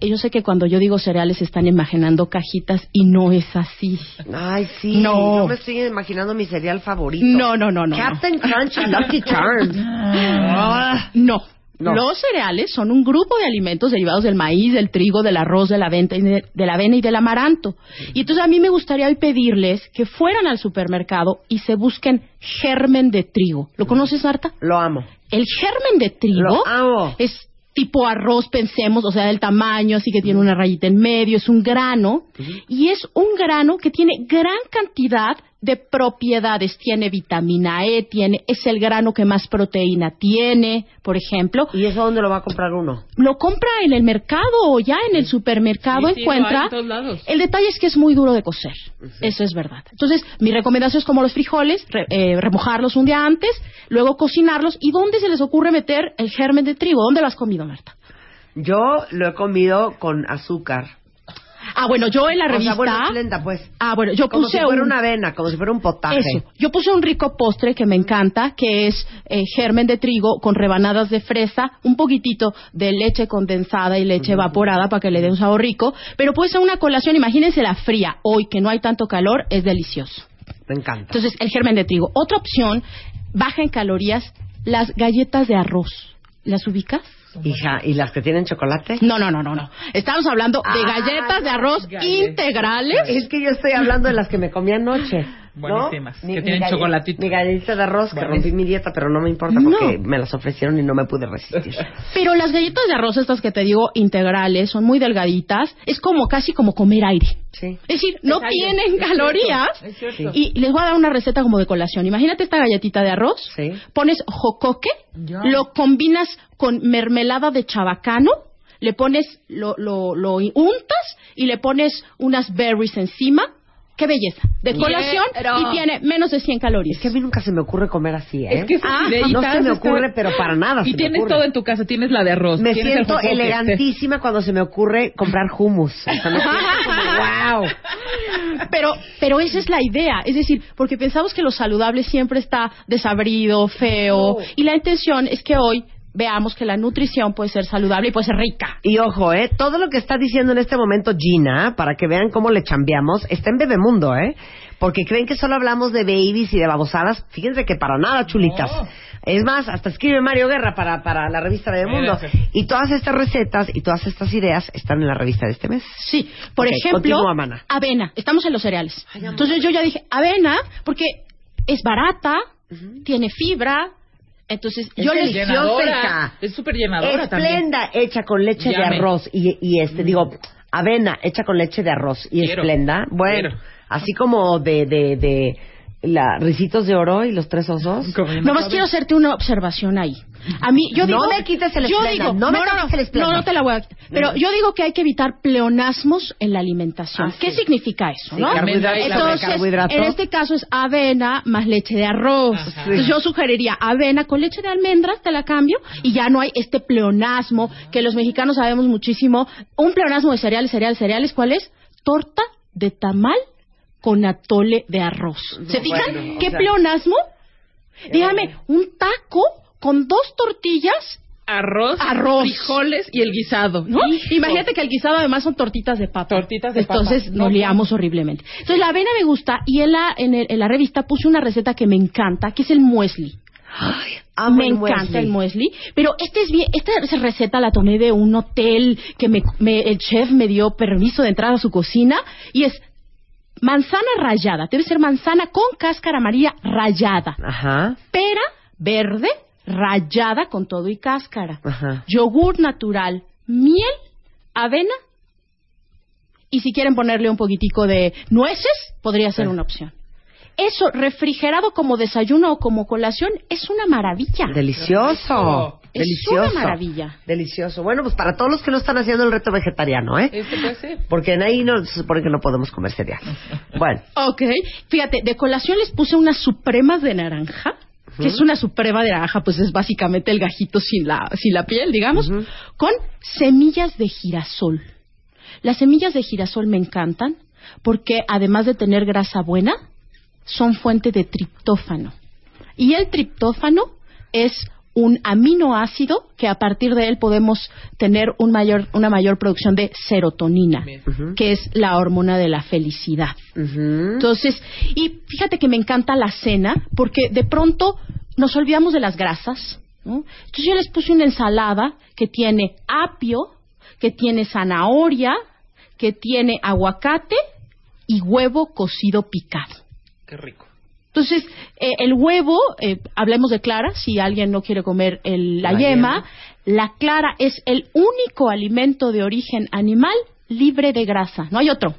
Yo sé que cuando yo digo cereales están imaginando cajitas y no es así. Ay, sí. No. Yo me estoy imaginando mi cereal favorito. No, no, no, no. no. Captain Crunch y Lucky Charms. Ah, no. No. Los cereales son un grupo de alimentos derivados del maíz, del trigo, del arroz, de la, venta y de, de la avena y del amaranto. Y entonces a mí me gustaría hoy pedirles que fueran al supermercado y se busquen germen de trigo. ¿Lo conoces, Marta? Lo amo. El germen de trigo Lo amo. es tipo arroz, pensemos, o sea, del tamaño, así que tiene una rayita en medio, es un grano, y es un grano que tiene gran cantidad de propiedades. Tiene vitamina E, tiene, es el grano que más proteína tiene, por ejemplo. ¿Y eso dónde lo va a comprar uno? Lo compra en el mercado o ya en el supermercado Sí, sí, lo encuentra. hay en todos lados. El detalle es que es muy duro de cocer. Eso es verdad. Entonces, mi recomendación es como los frijoles, re- eh, remojarlos un día antes, luego cocinarlos. ¿Y dónde se les ocurre meter el germen de trigo? ¿Dónde lo has comido, Marta? Yo lo he comido con azúcar. Ah, bueno, yo en la O sea, revista. bueno, pues. ah, bueno, yo Como puse si fuera un- una avena, como si fuera un potaje. Eso. Yo puse un rico postre que me encanta, que es eh, germen de trigo con rebanadas de fresa, un poquitito de leche condensada y leche evaporada para que le dé un sabor rico. Pero puede ser una colación, imagínense la fría, hoy que no hay tanto calor, es delicioso. Me encanta. Entonces, el germen de trigo. Otra opción, baja en calorías, las galletas de arroz. ¿Las ubicas? Hija, ¿y las que tienen chocolate? No, no, no, no, no. Estamos hablando de Ah, galletas de arroz galletas. integrales. Es que yo estoy hablando de las que me comí anoche. ¿No? Buenísimas, Mi- que tienen chocolatito. Mi galletita de arroz, que rompí mi dieta, pero no me importa No. porque me las ofrecieron y no me pude resistir. (laughs) Pero las galletas de arroz, estas que te digo, integrales, son muy delgaditas. Es como casi como comer aire. Sí. Es decir, no Es tienen es cierto, calorías. es cierto. Y les voy a dar una receta como de colación. Imagínate esta galletita de arroz. Sí. Pones jocoque, Ya. lo combinas con mermelada de chabacano, le pones, lo, lo, lo untas y le pones unas berries encima. ¡Qué belleza! De colación Quiero. y tiene menos de 100 calorías. Es que a mí nunca se me ocurre comer así, ¿eh? Es que esas Ah, no se me ocurre, pero para nada se Y me tienes ocurre. todo en tu casa, tienes la de arroz. Me el siento elegantísima cuando se me ocurre comprar hummus. O sea, me siento como, wow. (laughs) Pero, pero esa es la idea, es decir, porque pensamos que lo saludable siempre está desabrido, feo, y la intención es que hoy veamos que la nutrición puede ser saludable y puede ser rica. Y ojo, ¿eh? Todo lo que está diciendo en este momento Gina, para que vean cómo le chambeamos, está en Bebemundo, ¿eh? Porque creen que solo hablamos de babies y de babosadas. Fíjense que para nada, chulitas. Es más, hasta escribe Mario Guerra para, para la revista Bebemundo. Mira, Y todas estas recetas y todas estas ideas están en la revista de este mes. Sí, por ejemplo, continúa, avena, estamos en los cereales. Entonces yo ya dije, avena, porque es barata, tiene fibra, entonces Es yo. Es súper llenadora también. Esplenda hecha con leche de arroz y, y este, digo, avena hecha con leche de arroz y Quiero. esplenda. Bueno, Quiero. así como de, de, de la Ricitos de Oro y los Tres Osos. Nomás quiero hacerte una observación ahí. A mí, yo No digo, me quites el yo digo, no me no, el Splenda. no, no te la voy a quitar. Pero yo digo que hay que evitar pleonasmos en la alimentación. Ah, ¿Qué sí. significa eso, Sí, no? carbohidratos, Entonces, carbohidratos. en este caso es avena más leche de arroz. Ajá. Entonces yo sugeriría avena con leche de almendras, te la cambio, y ya no hay este pleonasmo que los mexicanos sabemos muchísimo. Un pleonasmo de cereales, cereales, cereales, ¿cuál es? Torta de tamal con atole de arroz. ¿Se fijan? bueno, o ¿Qué sea- pleonasmo? Dígame, un taco con dos tortillas, Arroz, Arroz. frijoles y el guisado. ¿no? Hijo. Imagínate que el guisado además son tortitas de papa. Tortitas de papa. Entonces No, nos no. liamos horriblemente. Entonces la avena me gusta y en la, en, el- en la revista puse una receta que me encanta, que es el muesli. Amo me el encanta muesli. el muesli, pero este es bien, esta receta la tomé de un hotel que me, me- el chef me dio permiso de entrar a su cocina y es manzana rallada, debe ser manzana con cáscara amarilla rallada, Ajá, pera verde rallada con todo y cáscara, ajá. yogur natural, miel, avena y si quieren ponerle un poquitico de nueces, podría ser Sí. una opción. Eso, refrigerado como desayuno o como colación, es una maravilla. Delicioso. Es Delicioso. una maravilla. Delicioso. Bueno, pues para todos los que no están haciendo el reto vegetariano, ¿eh? Este puede ser. Porque en ahí no, se supone que no podemos comer cereal. (laughs) Bueno, Ok, fíjate, de colación les puse unas supremas de naranja, que es una suprema de naranja, pues es básicamente el gajito sin la, sin la piel, digamos, con semillas de girasol. Las semillas de girasol me encantan porque además de tener grasa buena, son fuente de triptófano. Y el triptófano es un aminoácido que a partir de él podemos tener un mayor, una mayor producción de serotonina, que es la hormona de la felicidad. Entonces, y fíjate que me encanta la cena, porque de pronto nos olvidamos de las grasas. ¿no? Entonces yo les puse una ensalada que tiene apio, que tiene zanahoria, que tiene aguacate y huevo cocido picado. Qué rico. Entonces, eh, el huevo, eh, hablemos de clara, si alguien no quiere comer el- la, La yema, yema. la clara es el único alimento de origen animal libre de grasa, no hay otro.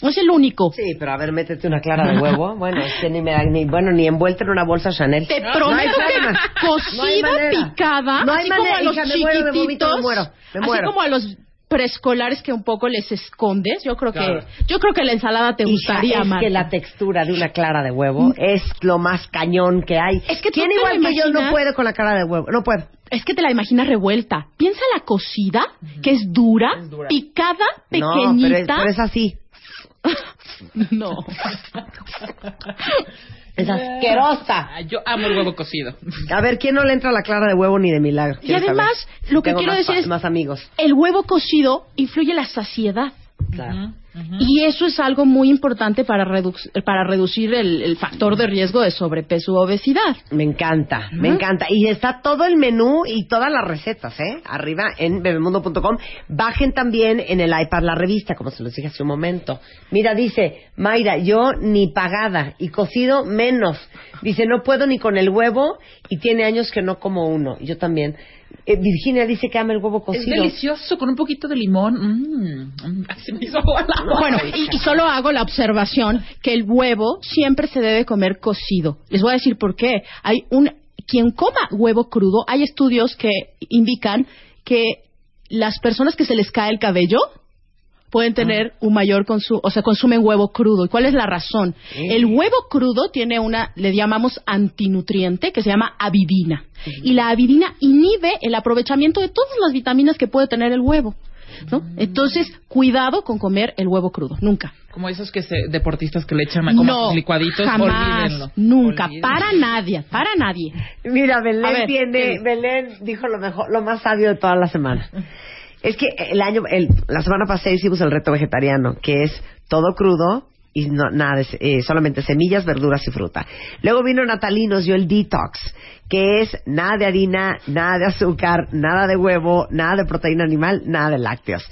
Es el único. Sí, pero a ver, métete una clara de huevo. (laughs) Bueno, es que ni me da ni, bueno, ni envuelta en una bolsa Chanel. Te No prometo que No cocida, picada, No así manera, como a los hija, me muero de vómito, chiquititos, me muero, me así como a los preescolares que un poco les escondes. Yo creo Claro. que yo creo que la ensalada te gustaría es más. que la textura de una clara de huevo es lo más cañón que hay. Es que tú ¿Quién te igual que yo no imaginas- puede con la clara de huevo? No puedo. Es que te la imaginas revuelta. Piensa la cocida, que es dura, Es dura. picada, No, pero es, pequeñita. pero es así. (laughs) No. (laughs) Es asquerosa. Ah, Yo amo el huevo cocido. A ver, ¿quién no le entra a la clara de huevo ni de milagro? Y además, saber. lo que Tengo quiero más decir es- Más amigos. El huevo cocido influye la saciedad. Claro. Y eso es algo muy importante para, para reducir el, el factor de riesgo de sobrepeso u obesidad. Me encanta, me encanta. Y está todo el menú y todas las recetas, ¿eh? Arriba en bebemundo.com. Bajen también en el iPad la revista, como se los dije hace un momento. Mira, dice, Mayra, yo ni pagada y cocido menos. Dice, no puedo ni con el huevo y tiene años que no como uno. Yo también. Eh, Virginia dice que ama el huevo Es cocido. delicioso con un poquito de limón. Mm, mm, se me hizo. Bueno, y, y solo hago la observación que el huevo siempre se debe comer cocido. Les voy a decir por qué. Hay un quien coma huevo crudo, hay estudios que indican que las personas que se les cae el cabello pueden tener un mayor consumo, o sea, consumen huevo crudo. ¿Y cuál es la razón? El huevo crudo tiene una, le llamamos antinutriente, que se llama avidina. Y la avidina inhibe el aprovechamiento de todas las vitaminas que puede tener el huevo. ¿no? Entonces, cuidado con comer el huevo crudo, nunca. Como esos que se, deportistas que le echan a como no, sus licuaditos, jamás, olvídenlo. nunca, Olvídenlo. para nadie, para nadie. Mira, Belén ver, tiene. Belén dijo lo mejor, lo más sabio de toda la semana. Es que el año, el, la semana pasada hicimos el reto vegetariano, que es todo crudo y no, nada, eh, solamente semillas, verduras y fruta. Luego vino Natalí y nos dio el detox, que es nada de harina, nada de azúcar, nada de huevo, nada de proteína animal, nada de lácteos.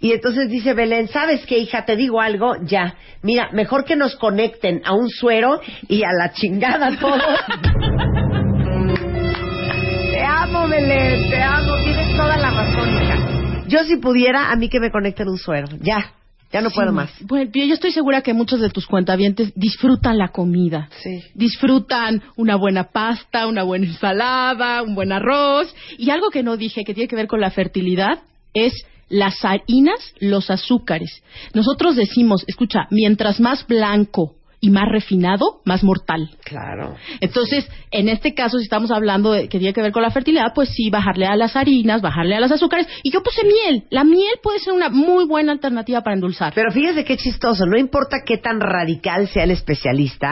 Y entonces dice Belén, ¿sabes qué, hija? Te digo algo, ya. Mira, mejor que nos conecten a un suero y a la chingada todos. (laughs) Te amo, Belén, te amo. Tienes toda la razón. Yo si pudiera, a mí que me conecten un suero. Ya, ya no puedo Sí. más. Bueno, yo estoy segura que muchos de tus cuentavientes disfrutan la comida. Sí. Disfrutan una buena pasta, una buena ensalada, un buen arroz. Y algo que no dije que tiene que ver con la fertilidad es las harinas, los azúcares. Nosotros decimos, escucha, mientras más blanco y más refinado, más mortal. Claro. Entonces, en este caso, si estamos hablando de que tiene que ver con la fertilidad, pues sí, bajarle a las harinas, bajarle a los azúcares. Y yo puse miel. La miel puede ser una muy buena alternativa para endulzar. Pero fíjese qué chistoso. No importa qué tan radical sea el especialista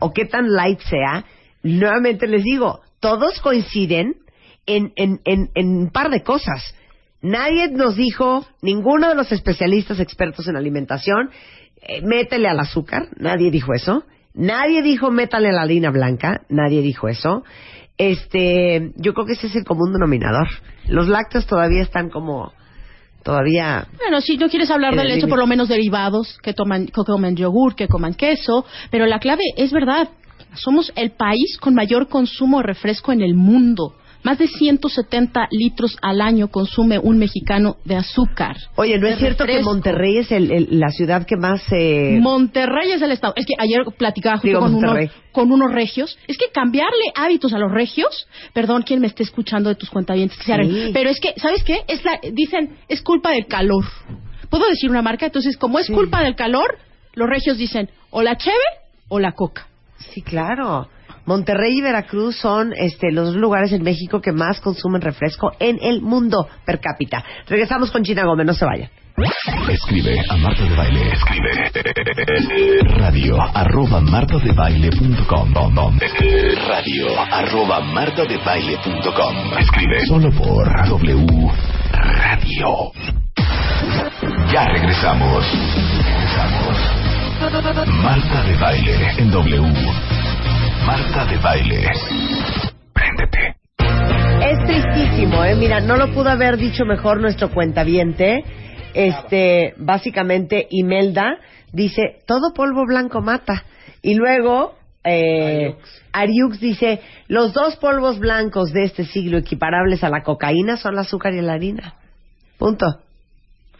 o qué tan light sea, nuevamente les digo, todos coinciden en, en, en, en un par de cosas. Nadie nos dijo, ninguno de los especialistas expertos en alimentación, eh, métele al azúcar, nadie dijo eso. Nadie dijo métale a la harina blanca, nadie dijo eso. Este, yo creo que ese es el común denominador. Los lácteos todavía están como, todavía Bueno, si no quieres hablar de leche, límite. por lo menos derivados, que, toman, que comen yogur, que coman queso. Pero la clave es verdad. Somos el país con mayor consumo de refresco en el mundo. Más de 170 litros al año consume un mexicano de azúcar. Oye, ¿no es cierto que. Monterrey es el- el- la ciudad que más... Eh... Monterrey es el estado. Es que ayer platicaba justo Digo, con, unos, con unos regios. Es que cambiarle hábitos a los regios, perdón quien me esté escuchando de tus cuentavientes, Sí. pero es que, ¿sabes qué? Es la, dicen, es culpa del calor. ¿Puedo decir una marca? Entonces, como es Sí. culpa del calor, los regios dicen o la cheve o la coca. Sí, claro. Monterrey y Veracruz son este, los lugares en México que más consumen refresco en el mundo per cápita. Regresamos con China Gómez, no se vayan. Escribe a Marta de Baile. Escribe. Radio arroba martadebaile.com. Radio arroba martadebaile.com. Escribe. Solo por W Radio. Ya regresamos. Regresamos. Marta de Baile en W. Marta de Baile. Préndete. Es tristísimo, ¿eh? Mira, no lo pudo haber dicho mejor nuestro cuentaviente. Este, básicamente, Imelda dice, todo polvo blanco mata. Y luego, eh, Ariux dice, los dos polvos blancos de este siglo equiparables a la cocaína son el azúcar y la harina. Punto.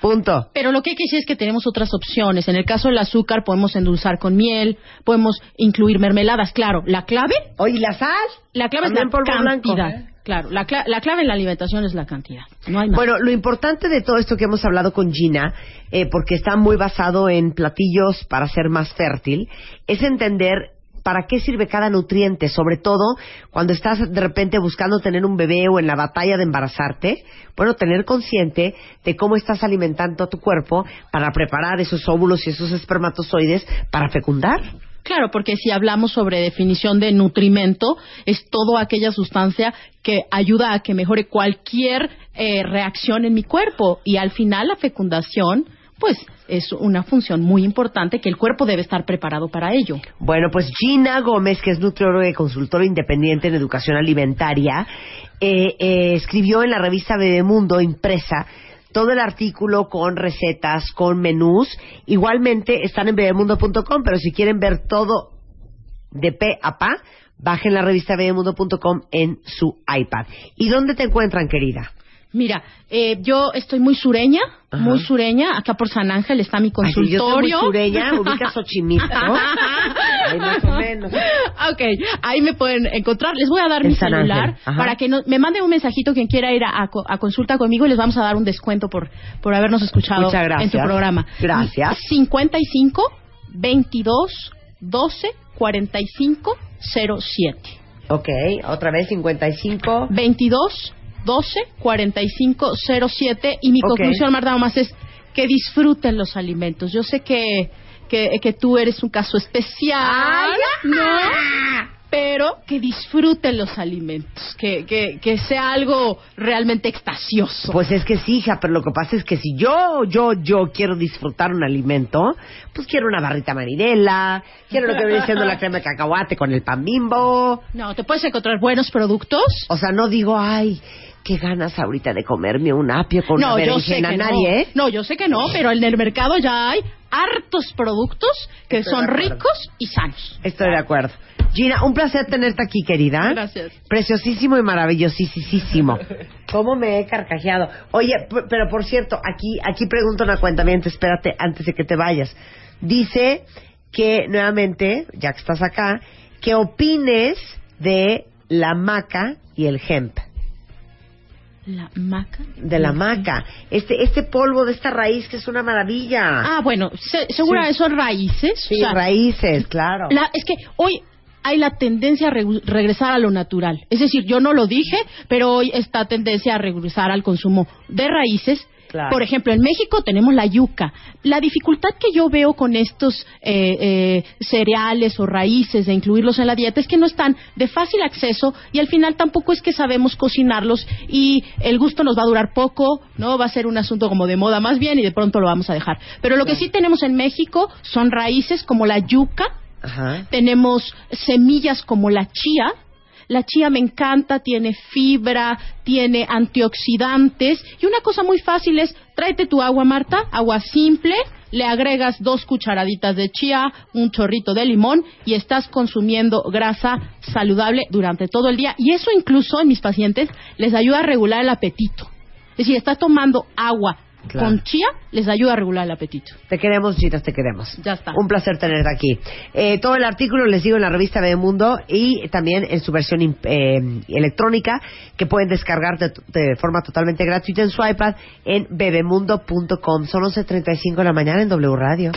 Punto. Pero lo que hay que decir es que tenemos otras opciones. En el caso del azúcar podemos endulzar con miel, podemos incluir mermeladas. Claro, la clave, Oye, ¿la sal? la clave es También la polvo blanco. cantidad. Claro, la, cla- la clave en la alimentación es la cantidad. No hay más. Bueno, lo importante de todo esto que hemos hablado con Gina, eh, porque está muy basado en platillos para ser más fértil, es entender para qué sirve cada nutriente, sobre todo cuando estás de repente buscando tener un bebé o en la batalla de embarazarte, bueno, tener consciente de cómo estás alimentando a tu cuerpo para preparar esos óvulos y esos espermatozoides para fecundar. Claro, porque si hablamos sobre definición de nutrimento, es toda aquella sustancia que ayuda a que mejore cualquier eh, reacción en mi cuerpo. Y al final la fecundación, pues es una función muy importante que el cuerpo debe estar preparado para ello. Bueno, pues Gina Gómez, que es nutrióloga y consultora independiente en educación alimentaria, eh, eh, escribió en la revista Bebemundo impresa todo el artículo con recetas, con menús. Igualmente están en bebemundo.com, pero si quieren ver todo de pe a pa, bajen la revista bebemundo.com en su iPad. ¿Y dónde te encuentran, querida? Mira, eh, yo estoy muy sureña, Ajá. muy sureña. Acá por San Ángel está mi Ay, sí, consultorio. yo soy muy sureña, (laughs) ubicas Xochimilco, (laughs) ¿no? Ahí más o menos. ok, ahí me pueden encontrar. Les voy a dar En mi San celular para que no- me mande un mensajito quien quiera ir a, a a consulta conmigo y les vamos a dar un descuento por, por habernos escuchado en tu programa. Gracias. 55 22 12 45 07. Ok, otra vez 55. 22 12 45 07 y mi Ok. conclusión Marta nomás es que disfruten los alimentos. Yo sé que que, que tú eres un caso especial, ¿no? Pero que disfruten los alimentos, que, que, que sea algo realmente extasioso. Pues es que sí, hija, pero lo que pasa es que si yo, yo, yo quiero disfrutar un alimento, pues quiero una barrita marinela, quiero lo que viene siendo la crema de cacahuate con el pan bimbo. No, te puedes encontrar buenos productos. O sea, no digo, ay, qué ganas ahorita de comerme un apio con una No, yo sé berenjena. que Nadie, no. ¿eh? No, yo sé que no, pero en el mercado ya hay hartos productos que Estoy son ricos y sanos. Estoy de acuerdo. Gina, un placer tenerte aquí, querida. Gracias. Preciosísimo y maravillosísimo. ¿Cómo me he carcajeado? Oye, pero por cierto, aquí, aquí pregunto una cuenta, espérate, antes de que te vayas. Dice que, nuevamente, ya que estás acá, que opines de la maca y el hemp. La maca. De la maca. Este, este polvo de esta raíz que es una maravilla. Ah, bueno, se- seguramente son raíces. sí, o sea, raíces, claro. la- es que hoy hay la tendencia a regresar a lo natural. Es decir, yo no lo dije, pero hoy está tendencia a regresar al consumo de raíces. Claro. Por ejemplo, en México tenemos la yuca. La dificultad que yo veo con estos eh, eh, cereales o raíces de incluirlos en la dieta es que no están de fácil acceso y al final tampoco es que sabemos cocinarlos y el gusto nos va a durar poco, no va a ser un asunto como de moda más bien y de pronto lo vamos a dejar. Pero lo que sí tenemos en México son raíces como la yuca, Ajá. tenemos semillas como la chía. La chía me encanta, tiene fibra, tiene antioxidantes. Y una cosa muy fácil es, tráete tu agua, Marta, agua simple, le agregas dos cucharaditas de chía, un chorrito de limón y estás consumiendo grasa saludable durante todo el día. Y eso incluso en mis pacientes les ayuda a regular el apetito. Es decir, estás tomando agua Claro. con chía, les ayuda a regular el apetito. Te queremos, chicas, te queremos. Ya está. Un placer tenerte aquí. Eh, todo el artículo les digo en la revista Bebemundo y también en su versión eh, electrónica que pueden descargar de, de forma totalmente gratuita en su iPad en bebemundo.com. Son 11.35 de la mañana en W Radio.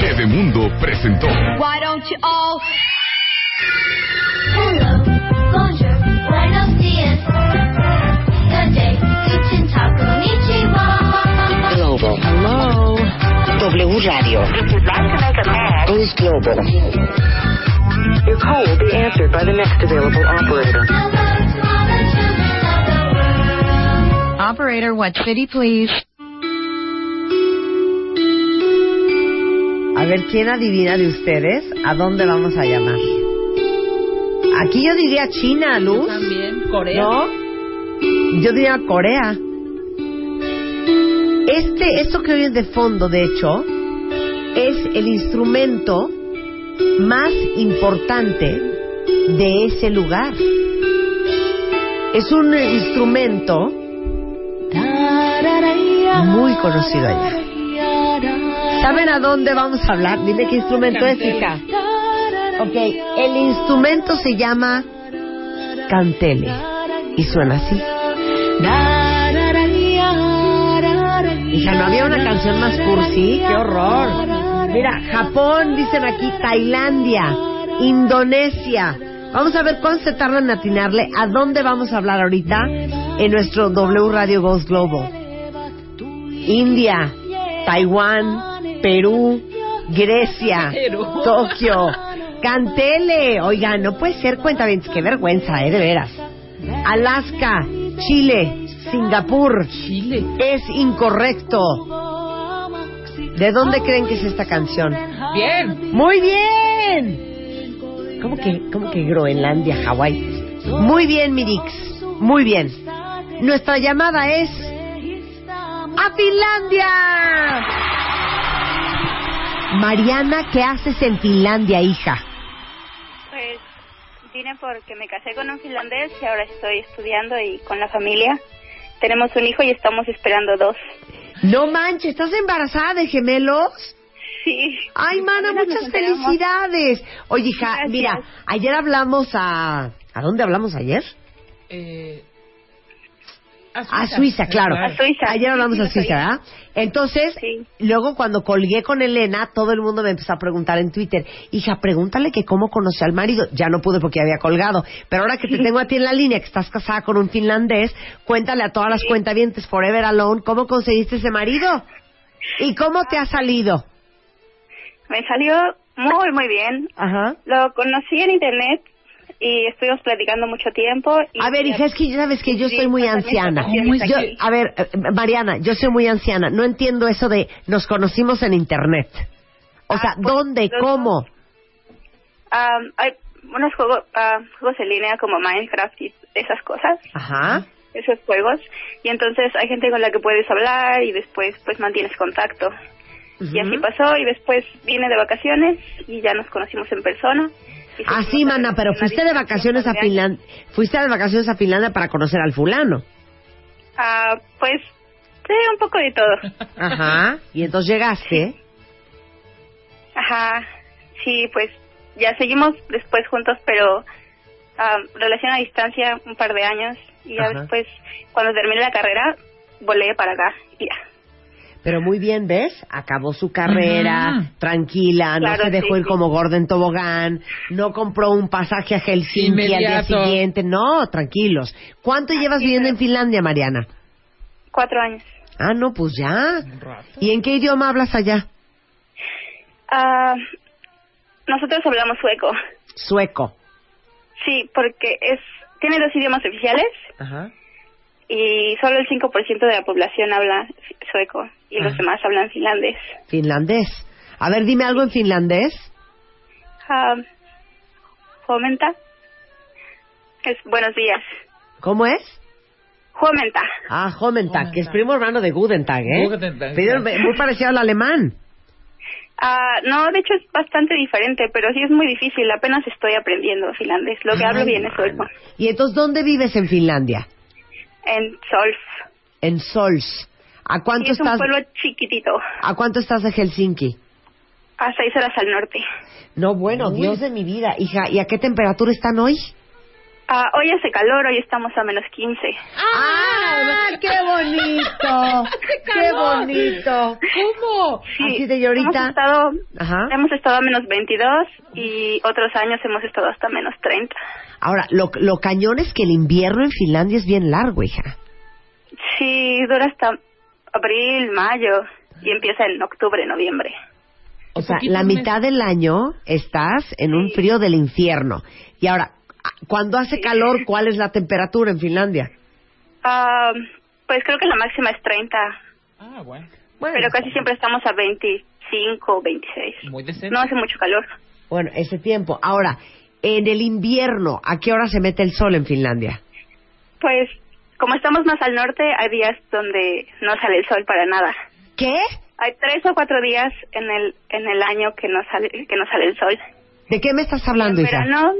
Bebemundo presentó Why don't you W Radio. If you'd like to make a call, Boost Global. Your call will be answered by the next available operator. Operator, what city, please? A ver, ¿quién adivina de ustedes a dónde vamos a llamar? Aquí yo diría China, Luz. También, Corea. ¿No? Yo diría Corea. Este, esto que oyes de fondo, de hecho, es el instrumento más importante de ese lugar. Es un instrumento muy conocido allá. ¿Saben a dónde vamos a hablar? Dime qué instrumento es, hija. Ok, el instrumento se llama cantele y suena así. Hija, ¿no había una canción más cursi? ¡Qué horror! Mira, Japón, dicen aquí, Tailandia, Indonesia. Vamos a ver cuánto se tarda en atinarle a dónde vamos a hablar ahorita en nuestro W Radio Ghost Global. India, Taiwán, Perú, Grecia, Tokio, Cantele. Oiga, no puede ser cuenta bien, qué vergüenza, eh, de veras. Alaska, Chile, Singapur. Chile. Es incorrecto. ¿De dónde creen que es esta canción? Bien. Muy bien. ¿Cómo que, cómo que Groenlandia, Hawái? Muy bien, Mirix. Muy bien. Nuestra llamada es a Finlandia. Mariana, ¿qué haces en Finlandia, hija? Pues vine porque me casé con un finlandés y ahora estoy estudiando y con la familia. Tenemos un hijo y estamos esperando dos. No manches, ¿estás embarazada de gemelos? Sí. Ay, mana, muchas felicidades. Oye, hija, Gracias. mira, ayer hablamos a... ¿A dónde hablamos ayer? Eh, A Suiza, claro. A Suiza. Ayer hablamos Sí, a Suiza. ¿verdad? Entonces, Sí. luego cuando colgué con Elena, todo el mundo me empezó a preguntar en Twitter, hija, pregúntale que cómo conoció al marido. Ya no pude porque había colgado. Pero ahora que te tengo a ti en la línea, que estás casada con un finlandés, cuéntale a todas las cuentavientes Forever Alone, ¿cómo conseguiste ese marido? ¿Y cómo te ha salido? Me salió muy, muy bien. Ajá. Lo conocí en internet y estuvimos platicando mucho tiempo. Y A ver, hija, es que ya sabes que yo Sí, soy muy anciana. Yo, a ver, eh, Mariana, yo soy muy anciana. No entiendo eso de nos conocimos en internet. O Ah, sea, pues, ¿dónde? los ¿Cómo? Ah, hay unos juegos, ah, juegos en línea como Minecraft y esas cosas, Ajá. esos juegos. Y entonces hay gente con la que puedes hablar y después pues mantienes contacto. Y así pasó y después vine de vacaciones y ya nos conocimos en persona. Y Ah, mana, pero fuiste de vacaciones a. Finlandia. Fuiste de vacaciones a Finlandia para conocer al fulano. Ah, pues sí, un poco de todo. Ajá. Y entonces llegaste. Ajá, sí, pues ya seguimos después juntos, pero ah, relación a distancia un par de años y ya Ajá. después, cuando terminé la carrera, volé para acá y ya. Pero muy bien, ¿ves? Acabó su carrera, tranquila, no Claro, se dejó sí, ir sí. como gorda en tobogán, no compró un pasaje a Helsinki al día siguiente. No, tranquilos. ¿Cuánto llevas viviendo en Finlandia, Mariana? Cuatro años. Ah, no, pues ya. ¿Y en qué idioma hablas allá? Ah, nosotros hablamos sueco. Sueco. Sí, porque es tiene dos idiomas oficiales Ajá. Y solo el 5% de la población habla sueco y los Ah. demás hablan finlandés. Finlandés. A ver, dime algo en finlandés. Ah, Huomenta. Es buenos días. ¿Cómo es? Huomenta. Ah, Homentag, que es primo hermano de Gudentag, ¿eh? Gudentag, muy parecido al alemán. Ah, no, de hecho es bastante diferente, pero sí es muy difícil. Apenas estoy aprendiendo finlandés. Lo que hablo Ay, bien es sueco. ¿Y entonces dónde vives en Finlandia? En Solf. En Sols. ¿A cuánto Y es un estás? pueblo chiquitito, ¿A cuánto estás de Helsinki? a seis horas al norte. No, bueno, Dios de mi vida, hija. ¿Y a qué temperatura están hoy? Ah, hoy hace calor, hoy estamos a menos 15. ¡Ah! ¡Qué bonito! (laughs) ¡Qué bonito! ¿Cómo? Sí, Así de ahorita. Hemos estado, Ajá. hemos estado a menos 22 y otros años hemos estado hasta menos 30. Ahora, lo, lo cañón es que el invierno en Finlandia es bien largo, hija. Sí, dura hasta abril, mayo y empieza en octubre, noviembre. O sea, la mitad del año estás en un frío del infierno. Y ahora, cuando hace calor, ¿cuál es la temperatura en Finlandia? Ah, pues creo que la máxima es 30, Ah, bueno. Bueno, pero casi siempre estamos a 25, 26. Muy decente. No hace mucho calor. bueno, ese tiempo. Ahora, en el invierno, ¿a qué hora se mete el sol en Finlandia? Pues como estamos más al norte, hay días donde no sale el sol para nada. ¿Qué? Hay tres o cuatro días en el en el año que no sale que no sale el sol. ¿De qué me estás hablando, en hija? verano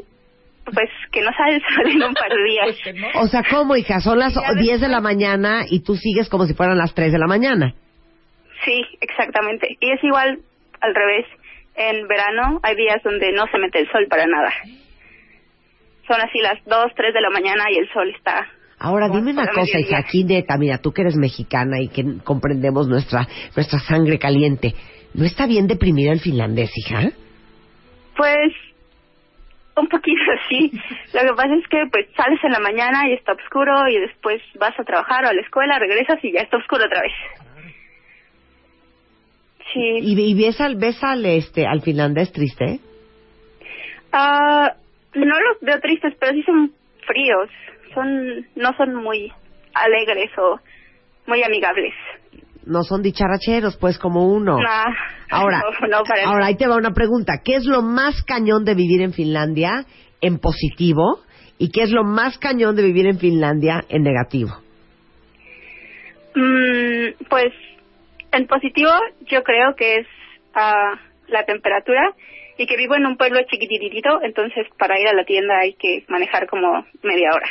pues que no sale el sol en un par de días. O sea, ¿cómo, hija? Son las Ya 10 de la mañana y tú sigues como si fueran las 3 de la mañana. Sí, exactamente. Y es igual al revés. En verano hay días donde no se mete el sol para nada. Son así las 2, 3 de la mañana y el sol está... Ahora, dime una cosa, hija, aquí neta, mira, tú que eres mexicana y que comprendemos nuestra, nuestra sangre caliente, ¿no está bien deprimido el finlandés, hija? Pues un poquito (laughs) sí. Lo que pasa es que pues sales en la mañana y está oscuro y después vas a trabajar o a la escuela, regresas y ya está oscuro otra vez. Sí. ¿Y, y ves al, ves al, este, al finlandés triste? Ah, no los veo tristes, pero sí son fríos. Son no son muy alegres o muy amigables. No son dicharacheros, pues, como uno. Nah, Ahora, (laughs) no, no, para ahora ahí te va una pregunta. ¿Qué es lo más cañón de vivir en Finlandia en positivo? ¿Y qué es lo más cañón de vivir en Finlandia en negativo? Mm, pues en positivo yo creo que es ah, la temperatura y que vivo en un pueblo chiquititito, entonces para ir a la tienda hay que manejar como media hora.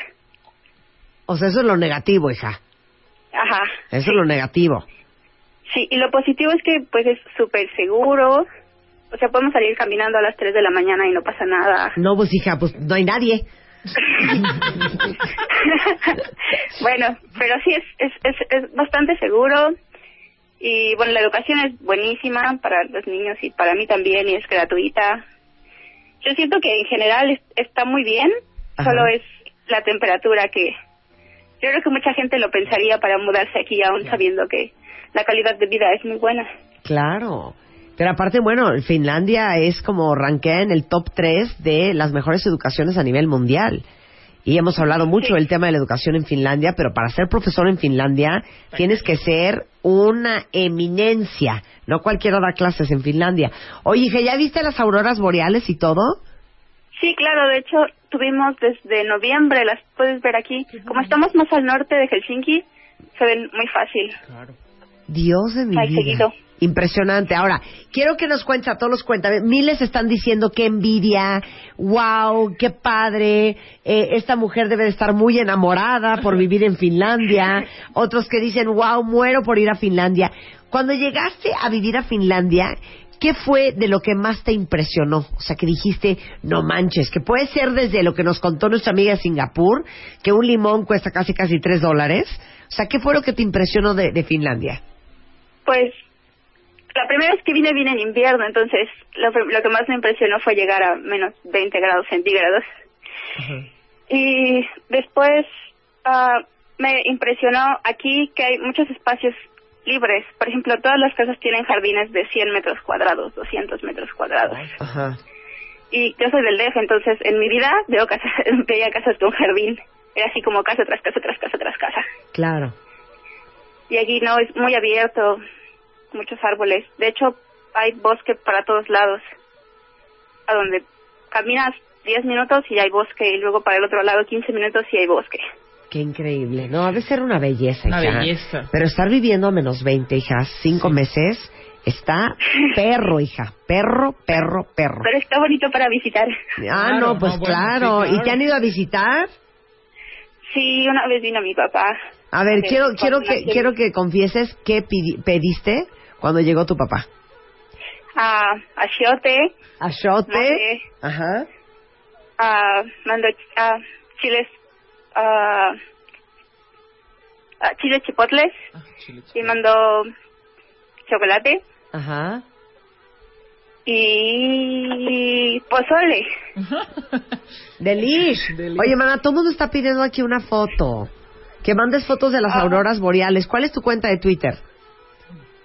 O sea, eso es lo negativo, hija. Ajá. Eso es lo negativo. Sí, y lo positivo es que pues es súper seguro. O sea, podemos salir caminando a las 3 de la mañana y no pasa nada. No, pues, hija, pues no hay nadie. (laughs) bueno, pero sí es, es, es, es bastante seguro. Y bueno, la educación es buenísima para los niños y para mí también y es gratuita. Yo siento que en general es- está muy bien, Ajá. solo es la temperatura que yo creo que mucha gente lo pensaría para mudarse aquí aún sabiendo que la calidad de vida es muy buena. Claro. Pero aparte, bueno, Finlandia es como rankea en el top 3 de las mejores educaciones a nivel mundial. Y hemos hablado mucho Sí. del tema de la educación en Finlandia, pero para ser profesor en Finlandia tienes que ser una eminencia. No cualquiera da clases en Finlandia. Oye, hija, ¿ya viste las auroras boreales y todo? Sí, claro, de hecho tuvimos desde noviembre, las puedes ver aquí. Como estamos más al norte de Helsinki, se ven muy fácil. Dios de mi Ay, vida. seguido. Impresionante. Ahora, quiero que nos cuentes a todos los cuentas. Miles están diciendo qué envidia, wow, qué padre, eh, esta mujer debe de estar muy enamorada por vivir en Finlandia. Otros que dicen, wow, muero por ir a Finlandia. Cuando llegaste a vivir a Finlandia, ¿qué fue de lo que más te impresionó? O sea, que dijiste, no manches, que puede ser desde lo que nos contó nuestra amiga de Singapur, que un limón cuesta casi casi tres dólares. O sea, ¿qué fue lo que te impresionó de, de Finlandia? Pues la primera vez que vine vine en invierno, entonces lo, lo que más me impresionó fue llegar a menos 20 grados centígrados. Y después ah, me impresionó aquí que hay muchos espacios libres. Por ejemplo, todas las casas tienen jardines de 100 metros cuadrados, 200 metros cuadrados. Ajá. Y yo soy del DF, entonces en mi vida veo casas, (laughs) veía casas con jardín. Era así como casa tras casa, tras casa, tras casa. Claro. Y aquí no, es muy abierto, muchos árboles. De hecho, hay bosque para todos lados. A donde caminas 10 minutos y hay bosque, y luego para el otro lado 15 minutos y hay bosque. Qué increíble. No, debe ser una belleza, Una hija. belleza. Pero estar viviendo a menos 20, hija, cinco meses, está perro, hija. Perro, perro, perro. Pero está bonito para visitar. Ah, Claro, no, pues no, bueno, claro. sí, claro. ¿Y te han ido a visitar? Sí, una vez vino mi papá. A ver, quiero, quiero que, quiero que confieses qué pediste cuando llegó tu papá. A achiote, Achote. Mate. Ajá. a mando a chiles, a a chiles chipotles y mandó chocolate Ajá. y pozole. (laughs) Delish. Oye, mana, todo el mundo está pidiendo aquí una foto. Que mandes fotos de las Ah. auroras boreales. ¿Cuál es tu cuenta de Twitter?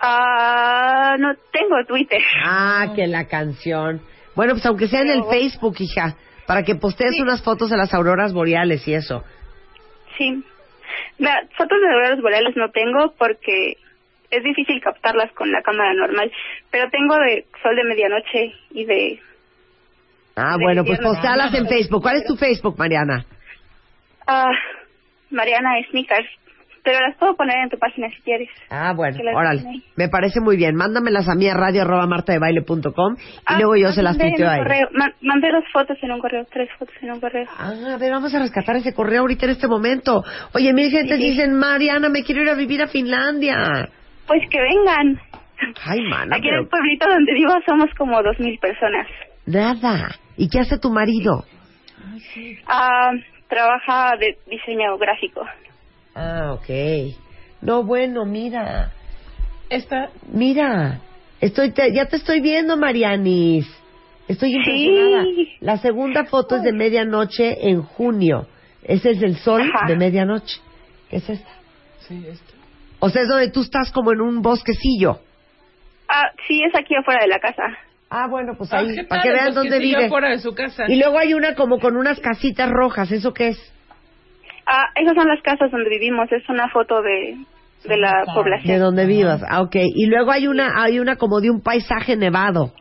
Ah, no tengo Twitter. Ah, que la canción. Bueno, pues aunque sea en el Facebook, hija, para que postees Sí. unas fotos de las auroras boreales y eso. Sí. Mira, fotos de auroras boreales no tengo porque es difícil captarlas con la cámara normal, pero tengo de sol de medianoche y de Ah, De bueno, pues postealas en Facebook. ¿Cuál es tu Facebook, Mariana? ah Mariana Sneakers. pero las puedo poner en tu página si quieres. Ah, bueno, órale. ahí. Me parece muy bien. Mándamelas a mí a radio arroba martadebaile.com y Ah, luego yo se las tuiteo un a ella. correo. Ma- mandé dos fotos en un correo, tres fotos en un correo. Ah, a ver, vamos a rescatar ese correo ahorita en este momento. Oye, mil gente Sí. dicen, Mariana, me quiero ir a vivir a Finlandia. Pues que vengan. Ay, mana, Aquí en el pueblito donde vivo somos como dos mil personas. nada. ¿Y qué hace tu marido? Ah, trabaja de diseño gráfico. Ah, ok. No, bueno, mira. Esta, Mira. Estoy te- ya te estoy viendo, Marianis. Estoy impresionada. Sí. La segunda foto es de medianoche en junio. Ese es el sol Ajá. de medianoche. ¿Qué es esta? sí, esta. O sea, es donde tú estás como en un bosquecillo. Ah, sí, es aquí afuera de la casa. Ah, bueno, pues Ah, ahí, ¿qué para que vean El dónde vive. fuera de su casa. Y luego hay una como con unas casitas rojas. ¿Eso qué es? Ah, esas son las casas donde vivimos. Es una foto de, de la Ah, población. De donde vivas. Ah, ok. Y luego hay una, hay una como de un paisaje nevado.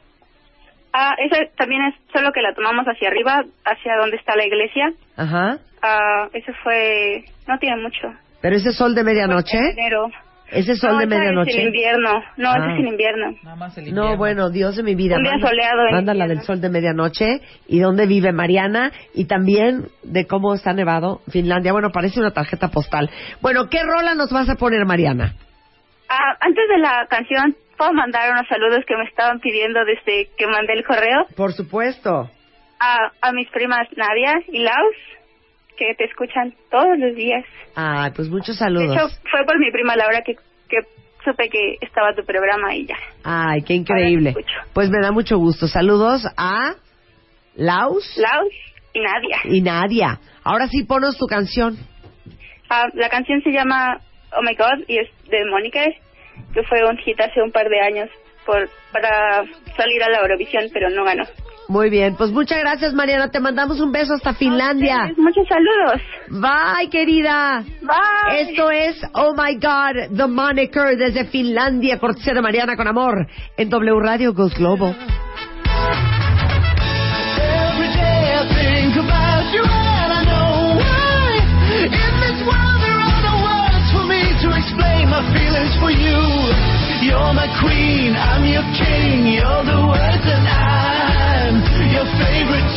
Ah, esa también es solo que la tomamos hacia arriba, hacia donde está la iglesia. Ajá. Ah, eso fue, no tiene mucho. Pero ese sol de medianoche. En enero. Ese sol no, de esa Es medianoche. en invierno. No, ese Ah. es en invierno. Nada más el No, invierno. bueno, Dios de mi vida. Un día manda- soleado en Manda la invierno. del sol de medianoche y dónde vive Mariana y también de cómo está nevado Finlandia. Bueno, parece una tarjeta postal. Bueno, ¿qué rola nos vas a poner, Mariana? Ah, antes de la canción, ¿puedo mandar unos saludos que me estaban pidiendo desde que mandé el correo? Por supuesto. A, a mis primas Nadia y Laus, que te escuchan todos los días. Ay, pues muchos De saludos. hecho, fue por mi prima Laura que, que supe que estaba tu programa y ya. Ay, qué increíble. Pues me da mucho gusto. Saludos a Laus Laus y Nadia. y Nadia. Ahora sí, ponos tu canción. Ah, la canción se llama Oh My God y es de Mónica, que fue un hit hace un par de años por para salir a la Eurovisión, pero no ganó. Muy bien, pues muchas gracias, Mariana. Te mandamos un beso hasta Finlandia. Muchos saludos. Bye, querida. Bye. Esto es Oh My God, The Moniker desde Finlandia, cortesía de Mariana con amor en W Radio Goes Global. Every day I think about you and I know why. In this world there are no words for me to explain my feelings for you. You're my queen, I'm your king. You're the words and favorite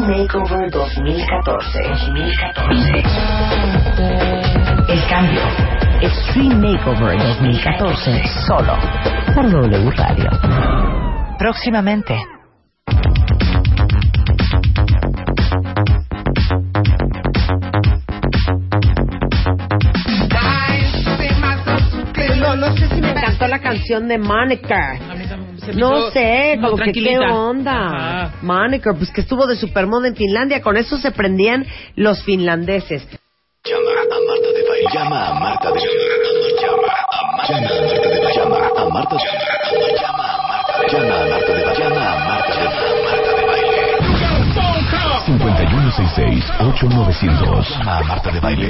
Extreme Makeover 2014. 2014. El cambio. Extreme Makeover 2014. Solo. Por W Radio. Próximamente. No, no sé si me encantó la canción de Moniker. Se me No hizo sé, como que qué tranquilita. onda. Ajá. Moniker, pues que estuvo de supermoda en Finlandia, con eso se prendían los finlandeses. Llama a Marta de Baile. Llama a Marta de Llama a Marta de Baile. Llama a Marta de Llama a Marta de Llama a Marta de Llama a Marta de Marta de Baile. 5166-8900. Llama a Marta de Baile.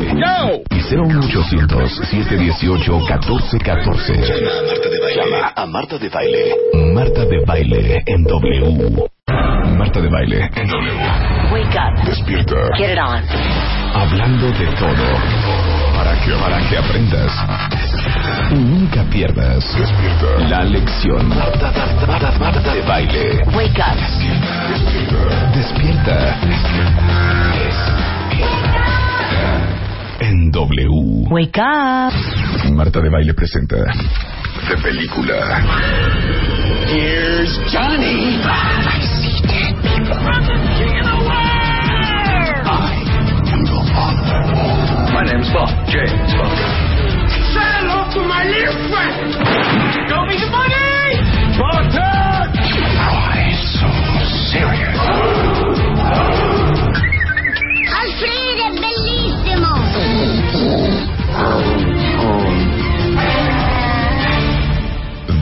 Y 01800-718-1414. Llama a Marta de Baile. Llama a Marta de Baile. Marta de Baile en W. Marta de Baile en W. Wake up. Despierta. Get it on. Hablando de todo. Para que, para que aprendas. Y nunca pierdas. Despierta. La lección. Marta, Marta, Marta, Marta de baile. Wake up. Despierta. en W. Wake up. Marta de Baile presenta de película. Here's Johnny. I see dead people. I'm the king of the world. I am your father. My name's Bob. James Bob. Say hello to my little friend. Show me the money.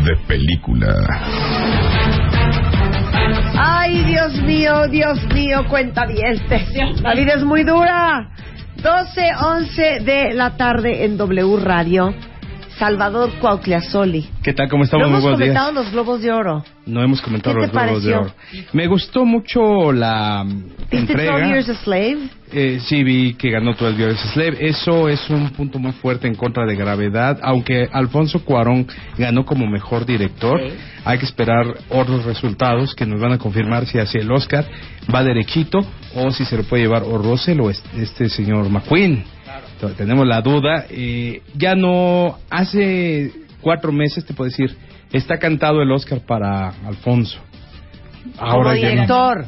De película. Ay, Dios mío, Dios mío, cuenta La vida es muy dura. 12, 11 de la tarde en W Radio. Salvador Cuauhtliazoli. ¿Qué tal? ¿Cómo No estamos? Muy hemos días. comentado los globos de oro. No hemos comentado ¿Qué los globos de pareció? oro. Me gustó mucho la mm, ¿Viste 12 entrega. Years a Slave? Eh, sí, vi que ganó 12 Years a Slave. Eso es un punto muy fuerte en contra de Gravedad. Aunque Alfonso Cuarón ganó como mejor director, hay que esperar otros resultados que nos van a confirmar si hacia el Oscar va derechito o si se lo puede llevar o Russell o este, este señor McQueen. Tenemos la duda. Eh, ya no hace cuatro meses, te puedo decir, está cantado el Oscar para Alfonso. Como ya no. director.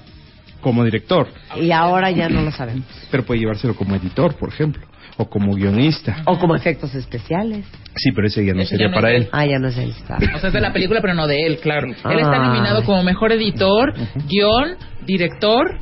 Como director. Y ahora ya no lo sabemos. Pero puede llevárselo como editor, por ejemplo, o como guionista. O como efectos especiales. Sí, pero ese ya no Ese sería ya no para es él. Ah, ya no es él. está. O sea, es de la película, pero no de él, claro. Él está Ay. nominado como mejor editor, guion, director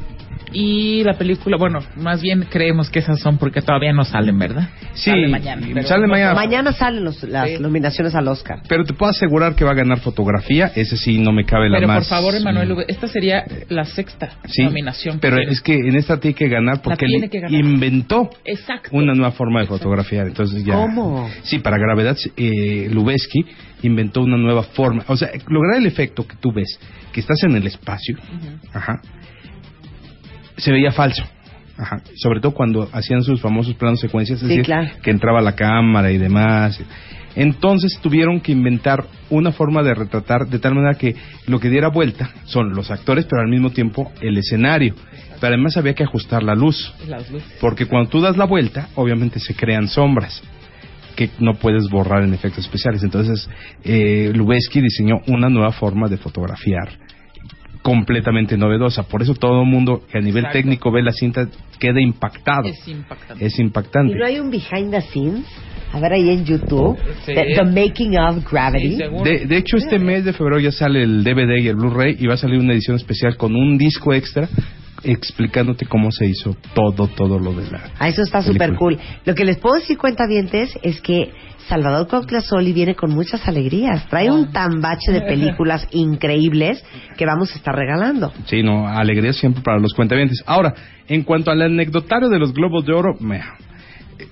y la película, bueno, más bien creemos que esas son porque todavía no salen, ¿verdad? Sí, Sale mañana. pero sale mañana. Mañana salen los- las Sí. nominaciones al Oscar. Pero te puedo asegurar que va a ganar fotografía, ese sí no me cabe la Pero más. por favor, Emanuel, mm, esta sería la sexta Sí, nominación. pero es que en esta tiene que ganar porque él que ganar. inventó Exacto. una nueva forma de fotografiar. Entonces ya. ¿Cómo? Sí, para gravedad, eh, Lubeski inventó una nueva forma. O sea, lograr el efecto que tú ves, que estás en el espacio, ajá, se veía falso. Ajá. Sobre todo cuando hacían sus famosos planos secuencias, es Sí, decir, claro. que entraba la cámara y demás. Entonces tuvieron que inventar una forma de retratar de tal manera que lo que diera vuelta son los actores, pero al mismo tiempo el escenario. Pero además había que ajustar la luz, porque cuando tú das la vuelta, obviamente se crean sombras que no puedes borrar en efectos especiales. Entonces, eh, diseñó una nueva forma de fotografiar completamente novedosa. Por eso todo el mundo que a nivel Exacto. técnico ve la cinta queda impactado. Es impactante. Es ¿Y no hay un behind the scenes? A ver ahí en YouTube. Sí. The, the Making of Gravity. Sí. De, de hecho, este mes de febrero ya sale el DVD y el Blu-ray y va a salir una edición especial con un disco extra explicándote cómo se hizo todo, todo lo de la... Ah, eso está súper cool. Lo que les puedo decir, cuentavientes, es que Salvador Cuauhtliazoli viene con muchas alegrías. Trae un tambache de películas (laughs) increíbles que vamos a estar regalando. Sí, no, alegría siempre para los cuentavientes. Ahora, en cuanto al anecdotario de los Globos de Oro, meh,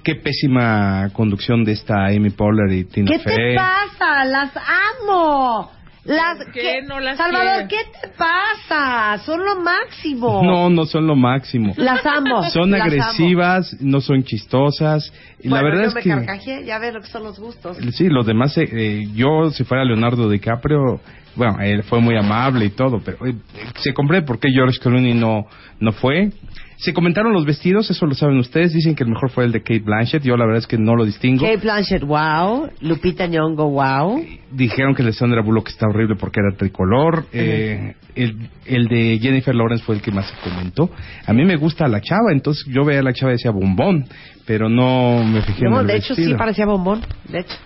qué pésima conducción de esta Amy Poehler y Tina ¿Qué Fey. te pasa? Las amo. Las, ¿Por qué ¿qué? no las Salvador, quiere? ¿qué te pasa? Son lo máximo. No, no son lo máximo. Las amo. Son las amo. agresivas, no son chistosas. Y la verdad yo es me que... carcajeé, ya ves lo que son los gustos. Sí, los demás, eh, eh, yo si fuera Leonardo DiCaprio, bueno, él fue muy amable y todo, pero eh, se comprende por qué George Clooney no, no fue. Se comentaron los vestidos, eso lo saben ustedes, dicen que el mejor fue el de Kate Blanchett, yo la verdad es que no lo distingo. Kate Blanchett, wow. Lupita Nyong'o, wow. Dijeron que el de Sandra Bullock está horrible porque era tricolor. Eh, el, el de Jennifer Lawrence fue el que más se comentó. A mí me gusta la chava, entonces yo veía a la chava y decía bombón, pero no me fijé en No, el de hecho sí parecía bombón. De hecho,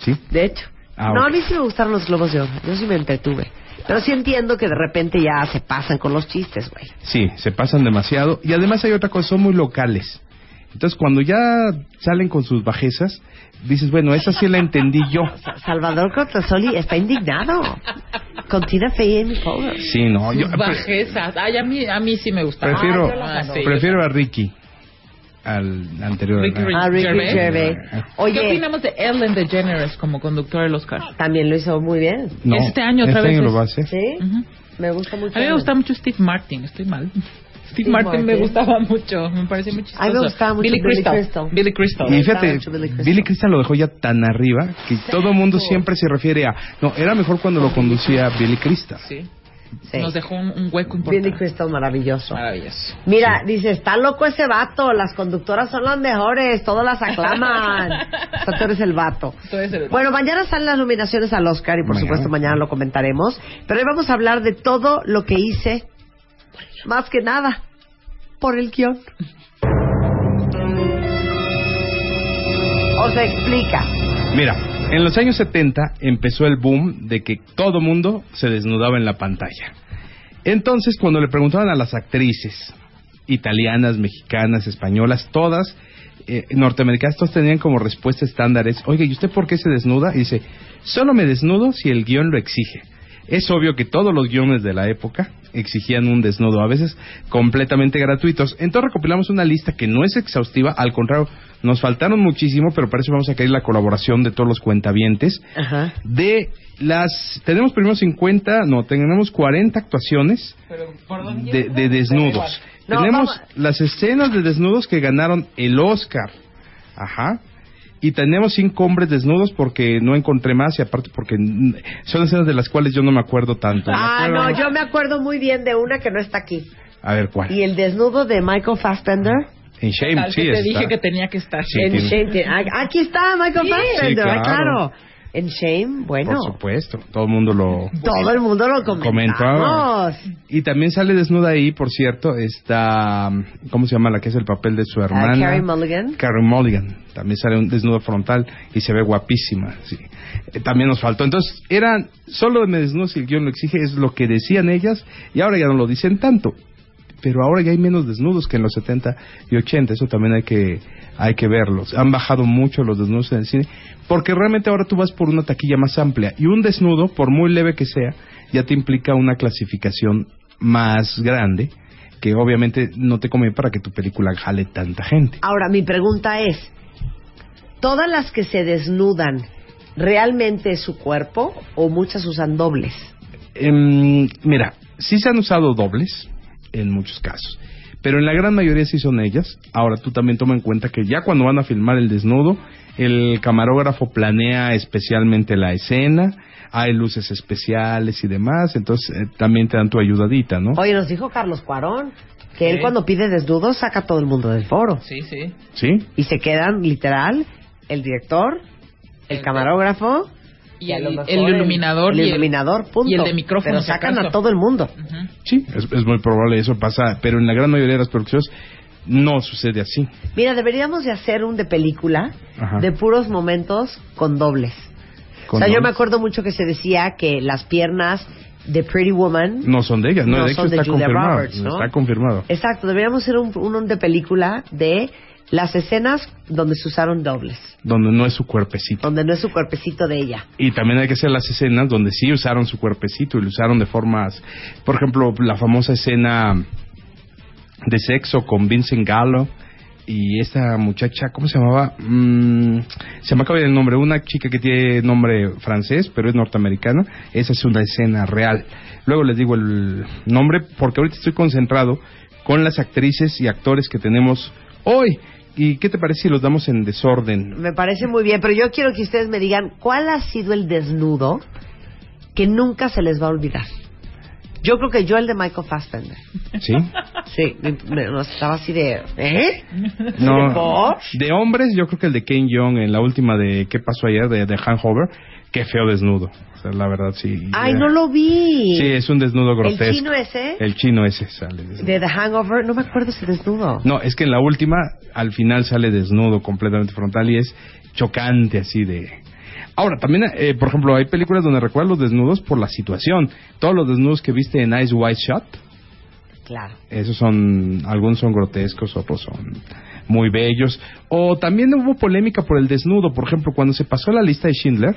¿Sí? de hecho. Ah, no, ok. a mí sí me gustaron los globos de oro. Yo sí me entretuve. Pero sí entiendo que de repente ya se pasan con los chistes, güey. Sí, se pasan demasiado. Y además hay otra cosa, son muy locales. Entonces, cuando ya salen con sus bajezas, dices, bueno, esa sí la entendí yo. (laughs) Salvador Cortazoli está indignado. Con Tina Fey y Amy Poehler. Sí, no, yo Sus bajezas. Ay, a mí, a mí sí me gusta. prefiero, Ah, adoro. prefiero a Ricky al anterior. Ricky. Ah, Ricky Gervais. Gervais. ¿Qué Oye, opinamos de Ellen DeGeneres como conductor del Oscar? también lo hizo muy bien. No, Este año otra este vez año lo va a hacer. ¿Sí? Ujú. Me gusta mucho. A mí me gusta mucho Steve Martin, estoy mal. (laughs) Steve, Steve Martin, me Martin. gustaba mucho, me parecía muy chistoso. A mí me gustaba mucho Billy Billy Crystal. Crystal. Billy Crystal. Y fíjate, Billy Crystal. Billy Crystal lo dejó ya tan arriba que todo el mundo siempre se refiere a... No, era mejor cuando lo conducía Billy Crystal. Sí. Sí. Nos dejó un, un hueco importante. Billy Crystal, maravilloso. Maravilloso. Mira, dice, está loco ese vato, las conductoras son las mejores, todas las aclaman. (laughs) o sea, tú eres el vato. Tú eres el- Bueno, mañana salen las nominaciones al Oscar y por Mañana. supuesto mañana lo comentaremos. Pero hoy vamos a hablar de todo lo que hice, más que nada, por el guion. (laughs) O se explica. Mira, en los años 70 empezó el boom de que todo mundo se desnudaba en la pantalla. Entonces, cuando le preguntaban a las actrices italianas, mexicanas, españolas, todas eh, norteamericanas, todas tenían como respuesta estándares, oiga, ¿y usted por qué se desnuda? Y dice, solo me desnudo si el guion lo exige. Es obvio que todos los guiones de la época exigían un desnudo, a veces completamente gratuitos. Entonces recopilamos una lista que no es exhaustiva, al contrario, nos faltaron muchísimo, pero para eso vamos a querer la colaboración de todos los cuentavientes. Ajá. De las, tenemos primero 50, no, tenemos 40 actuaciones de, de desnudos. No, tenemos vamos- las escenas de desnudos que ganaron el Oscar. Ajá. Y tenemos cinco hombres desnudos porque no encontré más y aparte porque son escenas de las cuales yo no me acuerdo tanto. Ah, acuerdo- no, yo me acuerdo muy bien de una que no está aquí. A ver, ¿cuál? Y el desnudo de Michael Fassbender. En Shame, Tal sí, que te está. dije que tenía que estar. Sí, en tiene- Shame. ah, Aquí está Michael Sí. Fassbender, Sí, claro. claro. En Shame, bueno, Por supuesto, todo el mundo lo todo el mundo lo comentamos. Y también sale desnuda ahí, por cierto, está, ¿cómo se llama la que es el papel de su Ah, hermana? Carey Mulligan. Carey Mulligan. También sale un desnudo frontal y se ve guapísima. Sí. Eh, también nos faltó. Entonces, eran solo me desnudo si el guion lo exige, es lo que decían ellas y ahora ya no lo dicen tanto. Pero ahora ya hay menos desnudos que en los 70 y 80, eso también hay que hay que verlos. Han bajado mucho los desnudos en el cine, porque realmente ahora tú vas por una taquilla más amplia y un desnudo, por muy leve que sea, ya te implica una clasificación más grande que obviamente no te conviene para que tu película jale tanta gente. Ahora, mi pregunta es, ¿todas las que se desnudan realmente es su cuerpo o muchas usan dobles? Em, mira, sí se han usado dobles en muchos casos, pero en la gran mayoría sí son ellas. Ahora tú también toma en cuenta que ya cuando van a filmar el desnudo, el camarógrafo planea especialmente la escena, hay luces especiales y demás, entonces eh, también te dan tu ayudadita, ¿no? Oye, nos dijo Carlos Cuarón que él cuando pide desnudos saca a todo el mundo del foro. Sí, sí. ¿Sí? Y se quedan, literal, el director, el camarógrafo Y el, el iluminador el, y el, iluminador, punto. y el de micrófono. Pero sacan a todo el mundo. Ujú. Sí, es, es muy probable eso pasa, pero en la gran mayoría de las producciones no sucede así. Mira, deberíamos de hacer un de película Ajá. de puros momentos con dobles. Con o sea, yo me dobles. acuerdo mucho que se decía que las piernas de Pretty Woman No son de ellas, no, No de hecho son de está Julia confirmado. Roberts, ¿no? Está confirmado. Exacto, deberíamos hacer un, uno de película de las escenas donde se usaron dobles, Donde no es su cuerpecito. donde no es su cuerpecito de ella. Y también hay que hacer las escenas donde sí usaron su cuerpecito y lo usaron de formas, por ejemplo, la famosa escena de sexo con Vincent Gallo y esta muchacha, ¿cómo se llamaba? Mm, se me acaba el nombre, una chica que tiene nombre francés, pero es norteamericana. Esa es una escena real. Luego les digo el nombre porque ahorita estoy concentrado con las actrices y actores que tenemos hoy. ¿Y qué te parece si los damos en desorden? Me parece muy bien, pero yo quiero que ustedes me digan cuál ha sido el desnudo que nunca se les va a olvidar. Yo creo que yo el de Michael Fassbender. ¿Sí? Sí, me, me- no, estaba así de... ¿Eh? No, de hombres, yo creo que el de Kane Young en la última de ¿Qué pasó ayer? de, de Hangover, qué feo desnudo. O sea, la verdad, sí. Ay, Ya. no lo vi. Sí, es un desnudo ¿El grotesco. chino ese? El chino ese sale. desnudo. De The Hangover, no me acuerdo ese desnudo. No, es que en la última, al final sale desnudo completamente frontal y es chocante así de... Ahora, también, eh, por ejemplo, hay películas donde recuerdas los desnudos por la situación. Todos los desnudos que viste en Eyes Wide Shut, Claro. esos son, algunos son grotescos, otros son muy bellos. O también hubo polémica por el desnudo. Por ejemplo, cuando se pasó la lista de Schindler,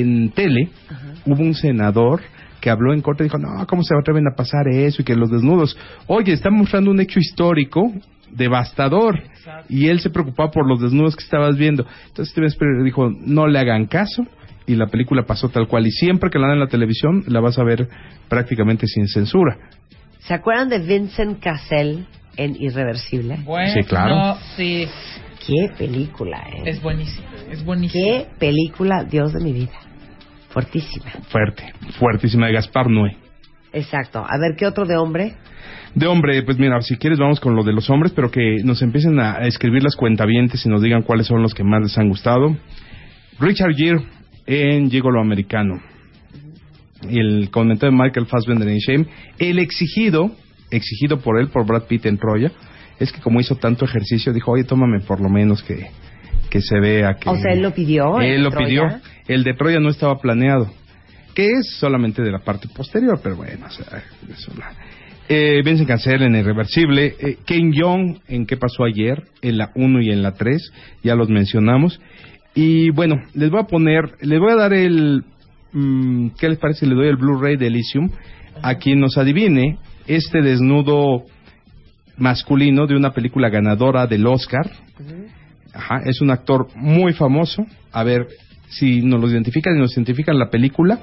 en tele, hubo un senador que habló en corte y dijo, no, ¿cómo se atreven a pasar eso? Y que los desnudos, oye, están mostrando un hecho histórico devastador. Y él se preocupaba por los desnudos que estabas viendo. Entonces Steven Spielberg dijo, no le hagan caso. Y la película pasó tal cual. Y siempre que la dan en la televisión, la vas a ver prácticamente sin censura. ¿Se acuerdan de Vincent Cassell en Irreversible? Bueno, Sí, claro. no, sí, Qué película, ¿eh? es buenísimo, es buenísimo. Qué película, Dios de mi vida. Fuertísima. Fuerte, fuertísima de Gaspar Noé. Exacto. A ver, ¿qué otro de hombre? De hombre, pues mira, si quieres vamos con lo de los hombres, pero que nos empiecen a escribir las cuentavientes y nos digan cuáles son los que más les han gustado. Richard Gere en Gigolo Americano. Y el comentario de Michael Fassbender en Shame. El exigido, exigido por él, por Brad Pitt en Troya, es que como hizo tanto ejercicio, dijo, oye, tómame por lo menos que, que se vea que... O sea, él lo pidió. Él lo Troya. pidió. El de Troya no estaba planeado. Que es solamente de la parte posterior, pero bueno, o sea, eso la- Eh, Vincent Cancel en Irreversible. Eh, Ken Young en ¿Qué pasó ayer? En la 1 y en la 3. Ya los mencionamos. Y bueno, les voy a poner, les voy a dar el... mm, ¿Qué les parece le doy el Blu-ray de Elysium? A quien nos adivine este desnudo masculino de una película ganadora del Oscar. Ajá, es un actor muy famoso. A ver si nos lo identifican y nos identifican la película.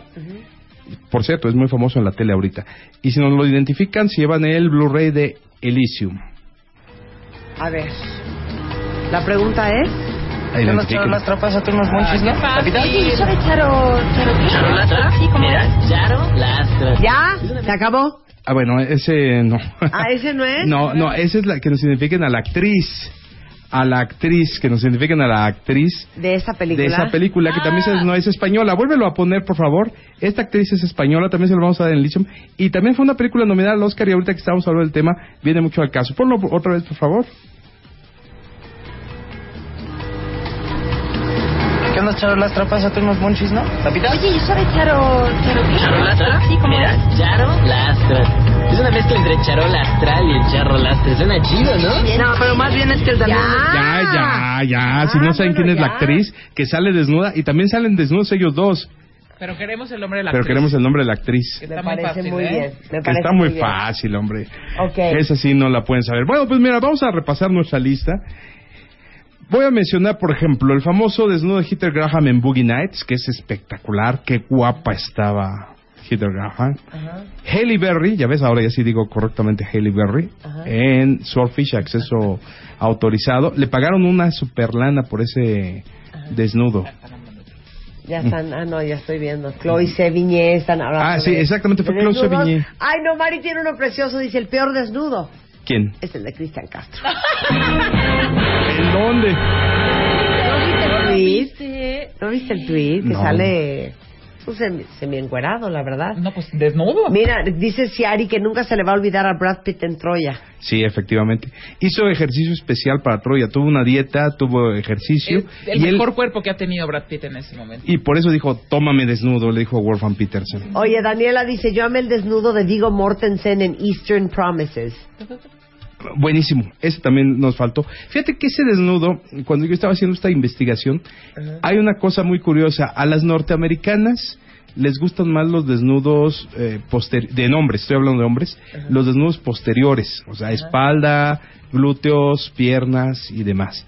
Por cierto, es muy famoso en la tele ahorita. Y si nos lo identifican, se llevan el Blu-ray de Elysium. A ver. La pregunta es. Ahí lo identifican. tropas a turnos monchis, ¿no? Capitán. Oye, ¿eso de Charo... Charo Lastra? Sí, ¿cómo Mira, es? Charo Lastra. ¿Ya? ¿Se acabó? Ah, bueno, ese no. Ah, ese no es. (laughs) no, no, esa es la que nos identifiquen a la actriz. A la actriz, que nos identifiquen a la actriz De esa película. de esa película que también se- no es española. Vuélvelo a poner, por favor. Esta actriz es española, también se lo vamos a dar en Elysium. Y también fue una película nominada al Oscar y ahorita que estamos hablando del tema, viene mucho al caso. Ponlo otra vez, por favor. ¿Qué onda, Charo Lastra? Pasa a turnos monchis, ¿no? Capitán. Oye, ¿eso de Charo... Charo qué? ¿Charo Lastra? Sí, ¿cómo Mira, es? Charo Lastra. Es una mezcla entre Charol Astral y el Charro Lastra. Suena chido, ¿no? No, pero más bien es que el Ya. Ya, ya, ya. si Ah, no saben bueno, quién es la ya. actriz, que sale desnuda y también salen desnudos ellos dos. Pero queremos el nombre de la Pero actriz. queremos el nombre de la actriz. Que Me está muy parece fácil, muy ¿eh? bien. Me Que está muy bien. fácil, hombre. Ok. Esa sí no la pueden saber. Bueno, pues mira, vamos a repasar nuestra lista. Voy a mencionar, por ejemplo, el famoso desnudo de Heather Graham en Boogie Nights, que es espectacular. Qué guapa estaba Heather Graham. Haley Berry, ya ves, ahora ya sí digo correctamente Haley Berry, en Swordfish, acceso (laughs) autorizado. Le pagaron una super lana por ese desnudo. Ya están, ah, no, ya estoy viendo. Chloe Sevigné están hablando. Ah, sí, exactamente, fue Chloe. Sevigné. Ay, no, Mari tiene uno precioso, dice el peor desnudo. ¿Quién? Es el de Cristian Castro. (laughs) ¿En dónde? ¿No viste el tweet? ¿No viste el tweet? Que No. sale pues, semi, semi-encuerado, la verdad. No, pues desnudo. Mira, dice Ciari que nunca se le va a olvidar a Brad Pitt en Troya. Sí, efectivamente. Hizo ejercicio especial para Troya. Tuvo una dieta, tuvo ejercicio. Es el y, él- mejor cuerpo que ha tenido Brad Pitt en ese momento. y por eso dijo, tómame desnudo, le dijo a Wolfgang Peterson. Oye, Daniela dice, yo amé el desnudo de Vigo Mortensen en Eastern Promises. (laughs) Buenísimo, ese también nos faltó. Fíjate que ese desnudo, cuando yo estaba haciendo esta investigación, hay una cosa muy curiosa. A las norteamericanas les gustan más los desnudos eh, poster- de hombres, estoy hablando de hombres, los desnudos posteriores, o sea, espalda, glúteos, piernas y demás.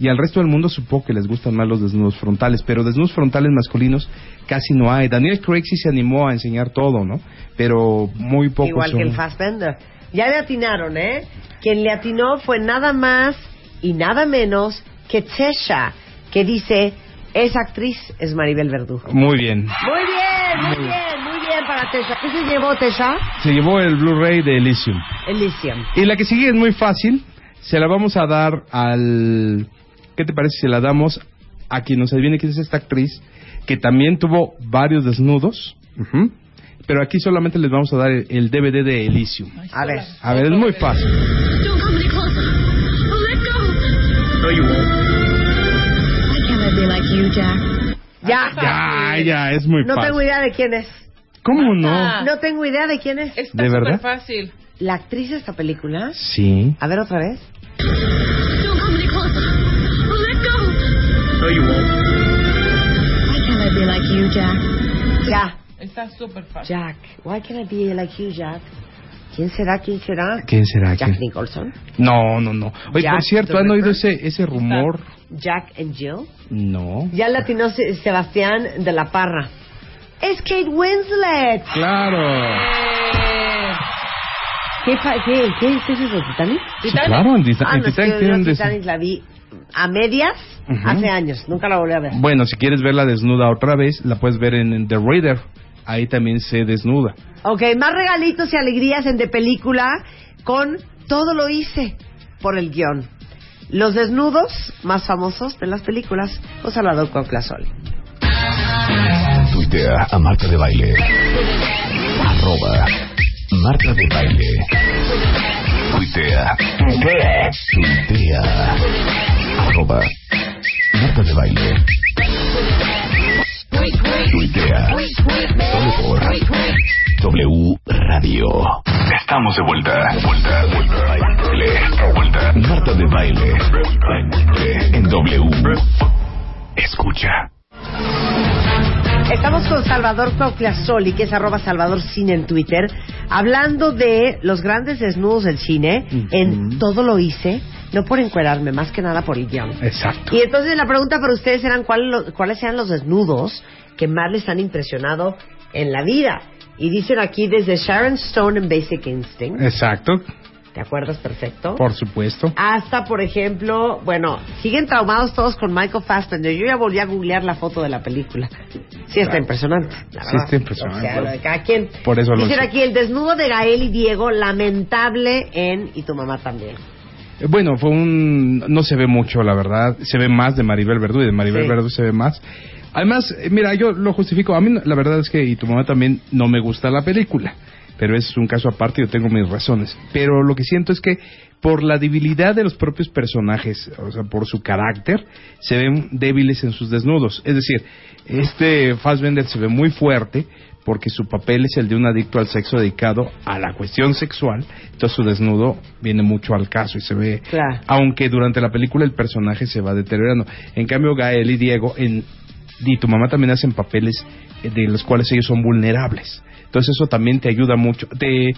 Y al resto del mundo supongo que les gustan más los desnudos frontales, pero desnudos frontales masculinos casi no hay. Daniel Craig sí se animó a enseñar todo, ¿no? Pero muy pocos Igual son. que el Fassbender. Ya le atinaron, ¿eh? Quien le atinó fue nada más y nada menos que Tesha, que dice, esa actriz es Maribel Verdú. Muy bien. Muy bien, muy bien, muy bien para Tesha. ¿Qué se llevó Tesha? Se llevó el Blu-ray de Elysium. Elysium. Y la que sigue es muy fácil. Se la vamos a dar al... ¿Qué te parece si la damos a quien nos adivine quién es esta actriz? Que también tuvo varios desnudos. Pero aquí solamente les vamos a dar el, el DVD de Elysium. A ver. A ver, es muy fácil. Don't come any closer. Oh, let go. No, you won't. Why can't I be like you, Jack? Ya. Ya, ya, es muy No fácil. tengo idea de quién es. ¿Cómo no? No tengo idea de quién es. Está ¿De verdad? fácil. ¿La actriz de esta película? Sí. A ver otra vez. Don't come any closer. Oh, let go. No, you won't. Why can't I be like you, Jack? Ya. Está súper fácil. Jack. Why can't I be like you, Jack? ¿Quién será? ¿Quién será? ¿Quién será? Jack ¿Quién? Nicholson. No, no, no. Oye, Jack por cierto, ¿han oído ese, ese rumor? Jack and Jill. No. Ya latinó Se- Sebastián de la Parra. Es Kate Winslet. Claro. ¿Qué, qué, qué, es eso, Titanic? Sí, claro, en Tita- Ah, en no, es que Titanic yo des- Titanic la vi a medias Ujú. hace años. Nunca la volví a ver. Bueno, si quieres verla desnuda otra vez, la puedes ver en, en The Reader. Ahí también se desnuda. Ok, más regalitos y alegrías en De Película con Todo lo hice por el guion. Los desnudos más famosos de las películas, José Salvador Cuauhtlazoli. Tuitea a Marta de Baile. Arroba Marta de Baile. Tuitea. Tuitea. Arroba Marta de Baile. Tuitea. Solo por W Radio. Estamos de vuelta. Vuelta, vuelta. Baile. Vuelta. Marta de Baile. En W. Escucha. Estamos con Salvador Cuauhtlazoli, que es arroba Salvador Cine en Twitter, hablando de los grandes desnudos del cine. En todo lo hice, no por encuerarme, más que nada por el guion. Exacto. Y entonces la pregunta para ustedes eran ¿cuál cuáles eran los desnudos que más les han impresionado en la vida. Y dicen aquí desde Sharon Stone en Basic Instinct, Exacto, ¿te acuerdas perfecto? por supuesto. Hasta, por ejemplo, bueno, siguen traumados todos con Michael Fassbender. Yo ya volví a googlear la foto de la película. Sí, está impresionante. la Sí, verdad. está impresionante. O sea, lo de cada quien. Por eso lo Dicen aquí el desnudo de Gael y Diego, lamentable en Y tu mamá también. Eh, Bueno, fue un... No se ve mucho, la verdad. Se ve más de Maribel Verdú y de Maribel Sí. Verdú se ve más. Además, eh, mira, yo lo justifico. A mí la verdad es que y tu mamá también no me gusta la película. Pero es un caso aparte, yo tengo mis razones. Pero lo que siento es que por la debilidad de los propios personajes, o sea, por su carácter, se ven débiles en sus desnudos. Es decir, este Fassbender se ve muy fuerte porque su papel es el de un adicto al sexo dedicado a la cuestión sexual. Entonces su desnudo viene mucho al caso y se ve Claro. aunque durante la película el personaje se va deteriorando. En cambio, Gael y Diego en, y tu mamá también hacen papeles eh, de los cuales ellos son vulnerables. Entonces eso también te ayuda mucho, te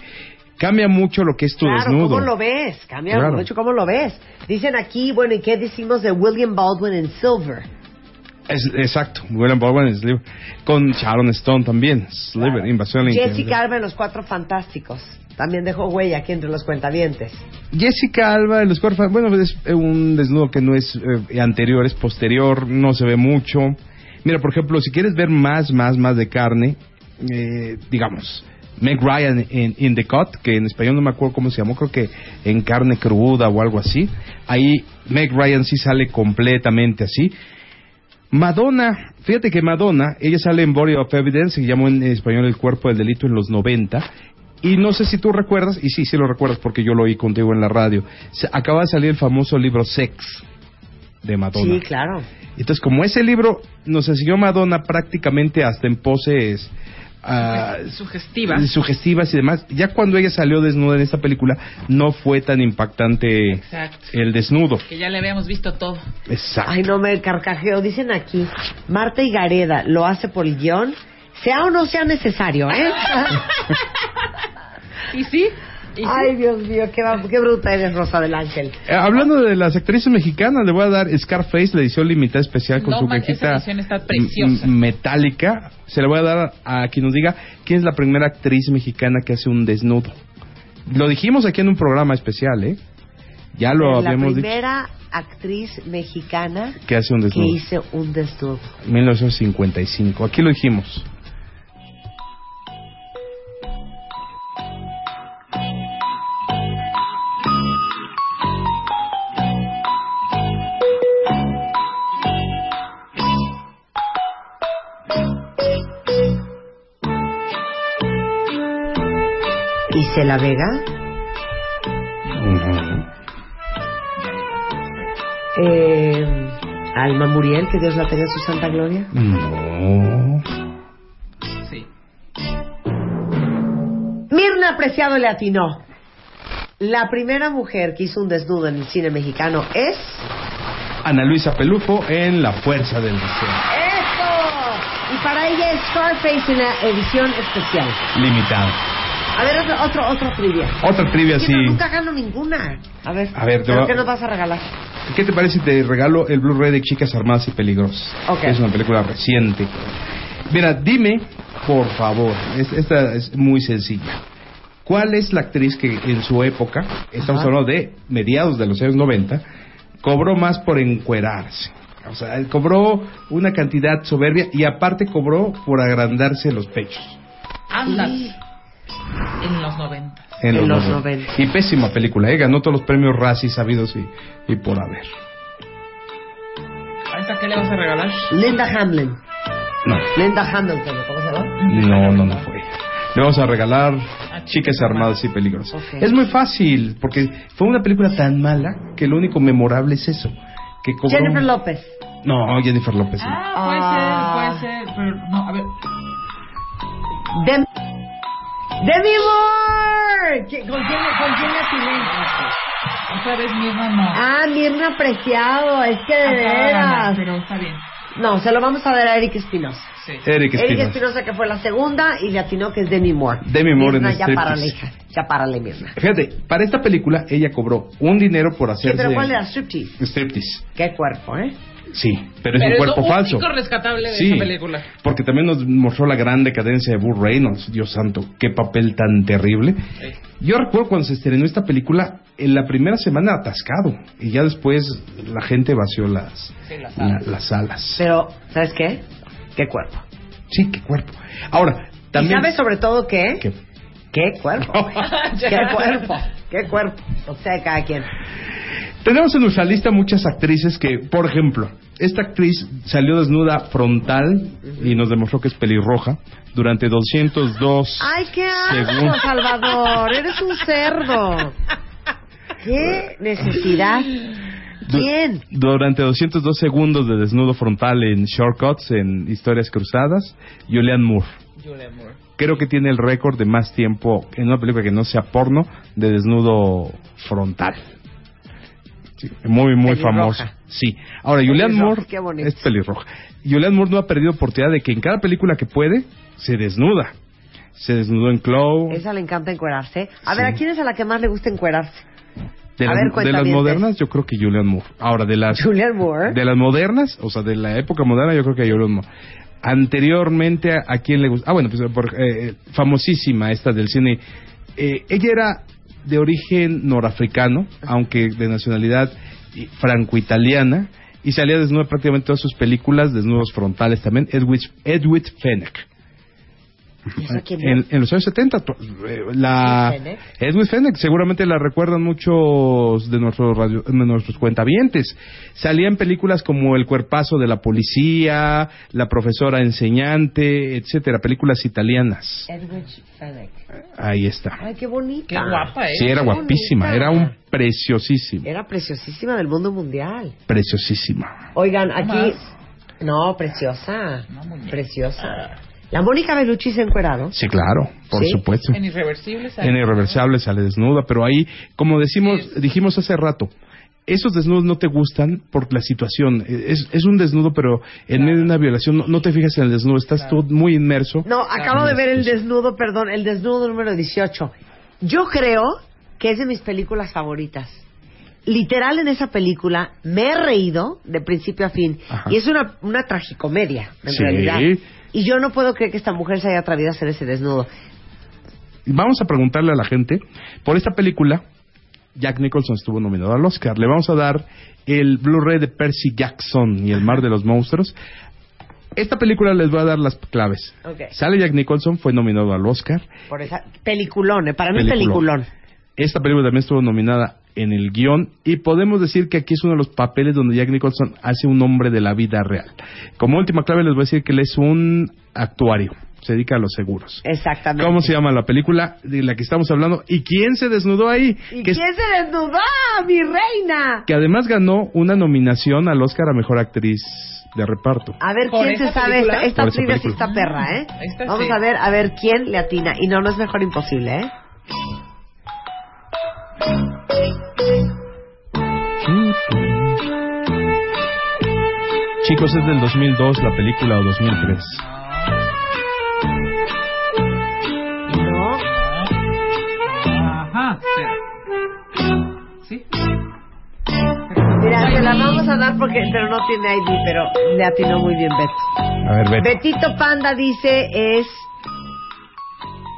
cambia mucho lo que es tu claro, desnudo. ¿cómo lo ves? Cambia Claro. mucho cómo lo ves. Dicen aquí, bueno, ¿y qué decimos de William Baldwin en Silver? Es- exacto, William Baldwin es Sliver. Con Sharon Stone también, Sliver, Invasión Alienígena. Jessica Alba en Los Cuatro Fantásticos. También dejó huella aquí entre los cuentavientes. Jessica Alba, en los cuerpos, bueno, es eh, un desnudo que no es eh, anterior, es posterior, no se ve mucho. Mira, por ejemplo, si quieres ver más, más, más de carne, eh, digamos, Meg Ryan en In The Cut, que en español no me acuerdo cómo se llamó, creo que en carne cruda o algo así. Ahí Meg Ryan sí sale completamente así. Madonna, fíjate que Madonna, ella sale en Body of Evidence, se llamó en español El Cuerpo del Delito en los 90. Y no sé si tú recuerdas, y sí, sí lo recuerdas porque yo lo oí contigo en la radio. Se- acaba de salir el famoso libro Sex de Madonna. Sí, claro. Entonces, como ese libro nos enseñó Madonna prácticamente hasta en poses ah, Sugestivas. sugestivas y demás, ya cuando ella salió desnuda en esta película, no fue tan impactante Exacto. el desnudo. Que ya le habíamos visto todo. Exacto. Ay, no me carcajeo. Dicen aquí, Marta y Gareda lo hace por el guion, sea o no sea necesario, ¿eh? (laughs) ¿Y sí? (laughs) Ay, Dios mío, qué, qué bruta eres, Rosa del Ángel. Eh, hablando de las actrices mexicanas, le voy a dar Scarface, la edición limitada especial con No, su man, cajita edición está metálica. Se la voy a dar a quien nos diga quién es la primera actriz mexicana que hace un desnudo. Lo dijimos aquí en un programa especial, ¿eh? Ya lo la habíamos dicho. primera actriz mexicana Que hace un que desnudo. hizo un desnudo. 1955. Aquí lo dijimos. Isela Vega, eh, Alma Muriel, que Dios la tenga en su santa gloria. No. Sí. Mirna Apreciado le atinó. La primera mujer que hizo un desnudo en el cine mexicano es... Ana Luisa Pelufo en La Fuerza del Deseo. ¡Eso! Y para ella es Scarface en la edición especial. Limitada. A ver, otro, otro, otro trivia. Otra trivia, Sí, pero nunca gano ninguna. A ver, A ver, te ¿pero va- ¿qué nos vas a regalar? ¿Qué te parece si te regalo el Blu-ray de Chicas Armadas y Peligrosas? Ok. Es una película reciente. Mira, dime, por favor, es- esta es muy sencilla. ¿Cuál es la actriz que en su época, estamos Ajá. hablando de mediados de los años 90, cobró más por encuerarse? O sea, él cobró una cantidad soberbia y aparte cobró por agrandarse los pechos. Ándale. En los 90. En, En los 90. Y pésima película, ¿eh? Ganó todos los premios Razzie sabidos y, y por haber. ¿A esta qué le vas a regalar? Linda Hamlin. No, Linda Hamilton, ¿cómo se llama? no, no, no fue ella. Le vamos a regalar Chicas Armadas y Peligrosas. Es muy fácil, porque fue una película tan mala que lo único memorable es eso. Que cobró... Jennifer López. No, Jennifer López. no. Ah, puede ser, puede ser. Pero no, a ver. Dem Demi Moore. ¿Qué- ¿Con quién, con quién le atiné? Otra vez misma no. Ah, Mirna Preciado. Es que de Acaba de ganar, veras. Pero está bien. No, se lo vamos a dar a Eric Espinosa. Sí. Eric Eric Espinosa. Que fue la segunda, y le atinó que es Demi Moore. Demi Moore en Mirna, ya Striptease. párale, hija. Ya párale, Mirna. Fíjate, para esta película ella cobró un dinero por Sí, hacerse... pero ¿cuál era? Striptease. Striptease. Qué cuerpo, ¿eh? Sí, pero es Pero un cuerpo lo falso. único rescatable de Sí. esa película. Porque también nos mostró la gran decadencia de Burt Reynolds. Dios santo, qué papel tan terrible. Yo recuerdo cuando se estrenó esta película, en la primera semana atascado. Y ya después la gente vació las, la- las salas. Pero, ¿sabes qué? Qué cuerpo. Sí, qué cuerpo. Ahora, ¿Y también... sabes sobre todo qué? ¿Qué? ¿Qué cuerpo? (laughs) (laughs) ¿Qué cuerpo? ¿Qué cuerpo? O sea, cada quien. Tenemos en nuestra lista muchas actrices que, por ejemplo, esta actriz salió desnuda frontal y nos demostró que es pelirroja durante 202 ¡Ay, qué asco, Según- Salvador! Eres un cerdo. ¿Qué necesidad? Du- ¿Quién? Durante 202 segundos de desnudo frontal en Shortcuts, en Historias Cruzadas, Julianne Moore. Julia Moore. Creo que tiene el récord de más tiempo en una película que no sea porno de desnudo frontal. Sí, muy, muy Pelirroja. famosa. Sí. Ahora, Julianne Moore es pelirroja. Julianne Moore no ha perdido oportunidad de que en cada película que puede, se desnuda. Se desnudó en Claw. Esa le encanta encuerarse. A Sí. ver, ¿a quién es a la que más le gusta encuerarse? De a las, ver, de las modernas, yo creo que Julianne Moore. Ahora, de las... Julianne Moore. De las modernas, o sea, de la época moderna, yo creo que Julianne Moore. Anteriormente, ¿a, a quién le gusta? Ah, bueno, pues por, eh, famosísima esta del cine. Eh, ella era de origen norafricano, aunque de nacionalidad eh, franco-italiana, y salía desnuda prácticamente en todas sus películas, desnudos frontales también, Edwidge, Edwidge Fenech. ¿Y esa quién En, los años 70, to- eh, la Fenech. Edwin Fenech, seguramente la recuerdan muchos de nuestros radio- de nuestros cuentavientes. Salía en películas como El cuerpazo de la policía, La profesora enseñante, etcétera, películas italianas. Fenech. Ahí está. Ay, qué bonita. Qué guapa, ¿eh? Sí, era Qué guapísima, bonita. era un preciosísimo, Era preciosísima del mundo mundial. preciosísima. Oigan, ¿No aquí... No, preciosa. No. Preciosa. La Mónica Bellucci se ha encuerado. Sí, claro, por ¿Sí? supuesto. En Irreversibles. En Irreversible sale desnuda, pero ahí, como decimos, Sí. dijimos hace rato, esos desnudos no te gustan por la situación. Es, es un desnudo, pero en medio de una violación no, no te fijas en el desnudo, estás tú muy inmerso. No, acabo de ver el desnudo, perdón, el desnudo número 18. Yo creo que es de mis películas favoritas. Literal en esa película me he reído de principio a fin. Ajá. Y es una, una tragicomedia, en Sí. realidad. Y yo no puedo creer que esta mujer se haya atrevido a hacer ese desnudo. Vamos a preguntarle a la gente, por esta película, Jack Nicholson estuvo nominado al Oscar. Le vamos a dar el Blu-ray de Percy Jackson y el Mar de los Monstruos. Esta película les voy a dar las claves. Sale Jack Nicholson, fue nominado al Oscar. Por esa peliculón, eh, para mí Peliculón. peliculón. Esta película también estuvo nominada en el guion y podemos decir que aquí es uno de los papeles donde Jack Nicholson hace un hombre de la vida real. Como última clave les voy a decir que él es un actuario, se dedica a los seguros. Exactamente. ¿Cómo se llama la película de la que estamos hablando? ¿Y quién se desnudó ahí? ¿Y que, quién se desnudó? ¡Mi reina! que además ganó una nominación al Oscar a Mejor Actriz de Reparto. A ver ¿Por quién se sabe película? esta, esta película. está perra, ¿eh? Esta Vamos sí. a ver, a ver quién le atina. Y no, no es mejor imposible, ¿eh? Chicos, es del 2002 la película o 2003. No. Ajá. Espera. ¿Sí? Mira, se la vamos a dar porque, pero no tiene ID, pero le atinó muy bien Beto. A ver, Beto. Betito Panda dice es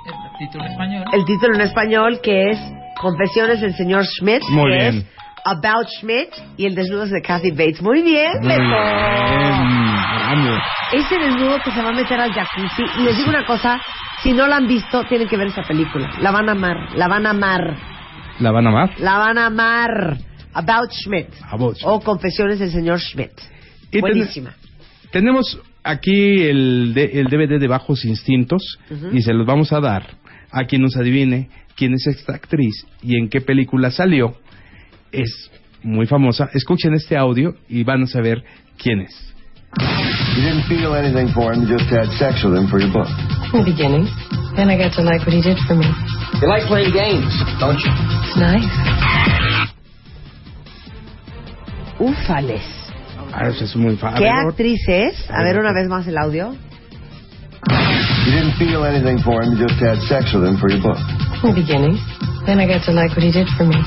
El título en español. el título en español que es Confesiones del señor Schmidt, Muy que bien. es About Schmidt y el desnudo es de Kathy Bates. Muy bien, Muy Beto. bien. Ese desnudo que se va a meter al jacuzzi. Y les digo una cosa, si no la han visto, tienen que ver esa película. La van a amar, la van a amar, ¿La van a amar? la van a amar. About Schmidt. About Schmidt. O Confesiones del señor Schmidt. Y ten- Buenísima. Tenemos aquí el, de- el DVD de Bajos Instintos y se los vamos a dar a quien nos adivine quién es esta actriz y en qué película salió. Es muy famosa. Escuchen este audio y van a saber quién es. You didn't feel anything for him, you just had sex with him for your book. In the beginning. Then I got to like what he did for me. You like playing games, don't you? It's nice. Ufales. Ah, eso es muy fácil. ¿Qué actriz es? A ver una vez más el audio. You didn't feel anything for him, you just had sex with him for your book. In the beginning. Then I got to like what he did for me.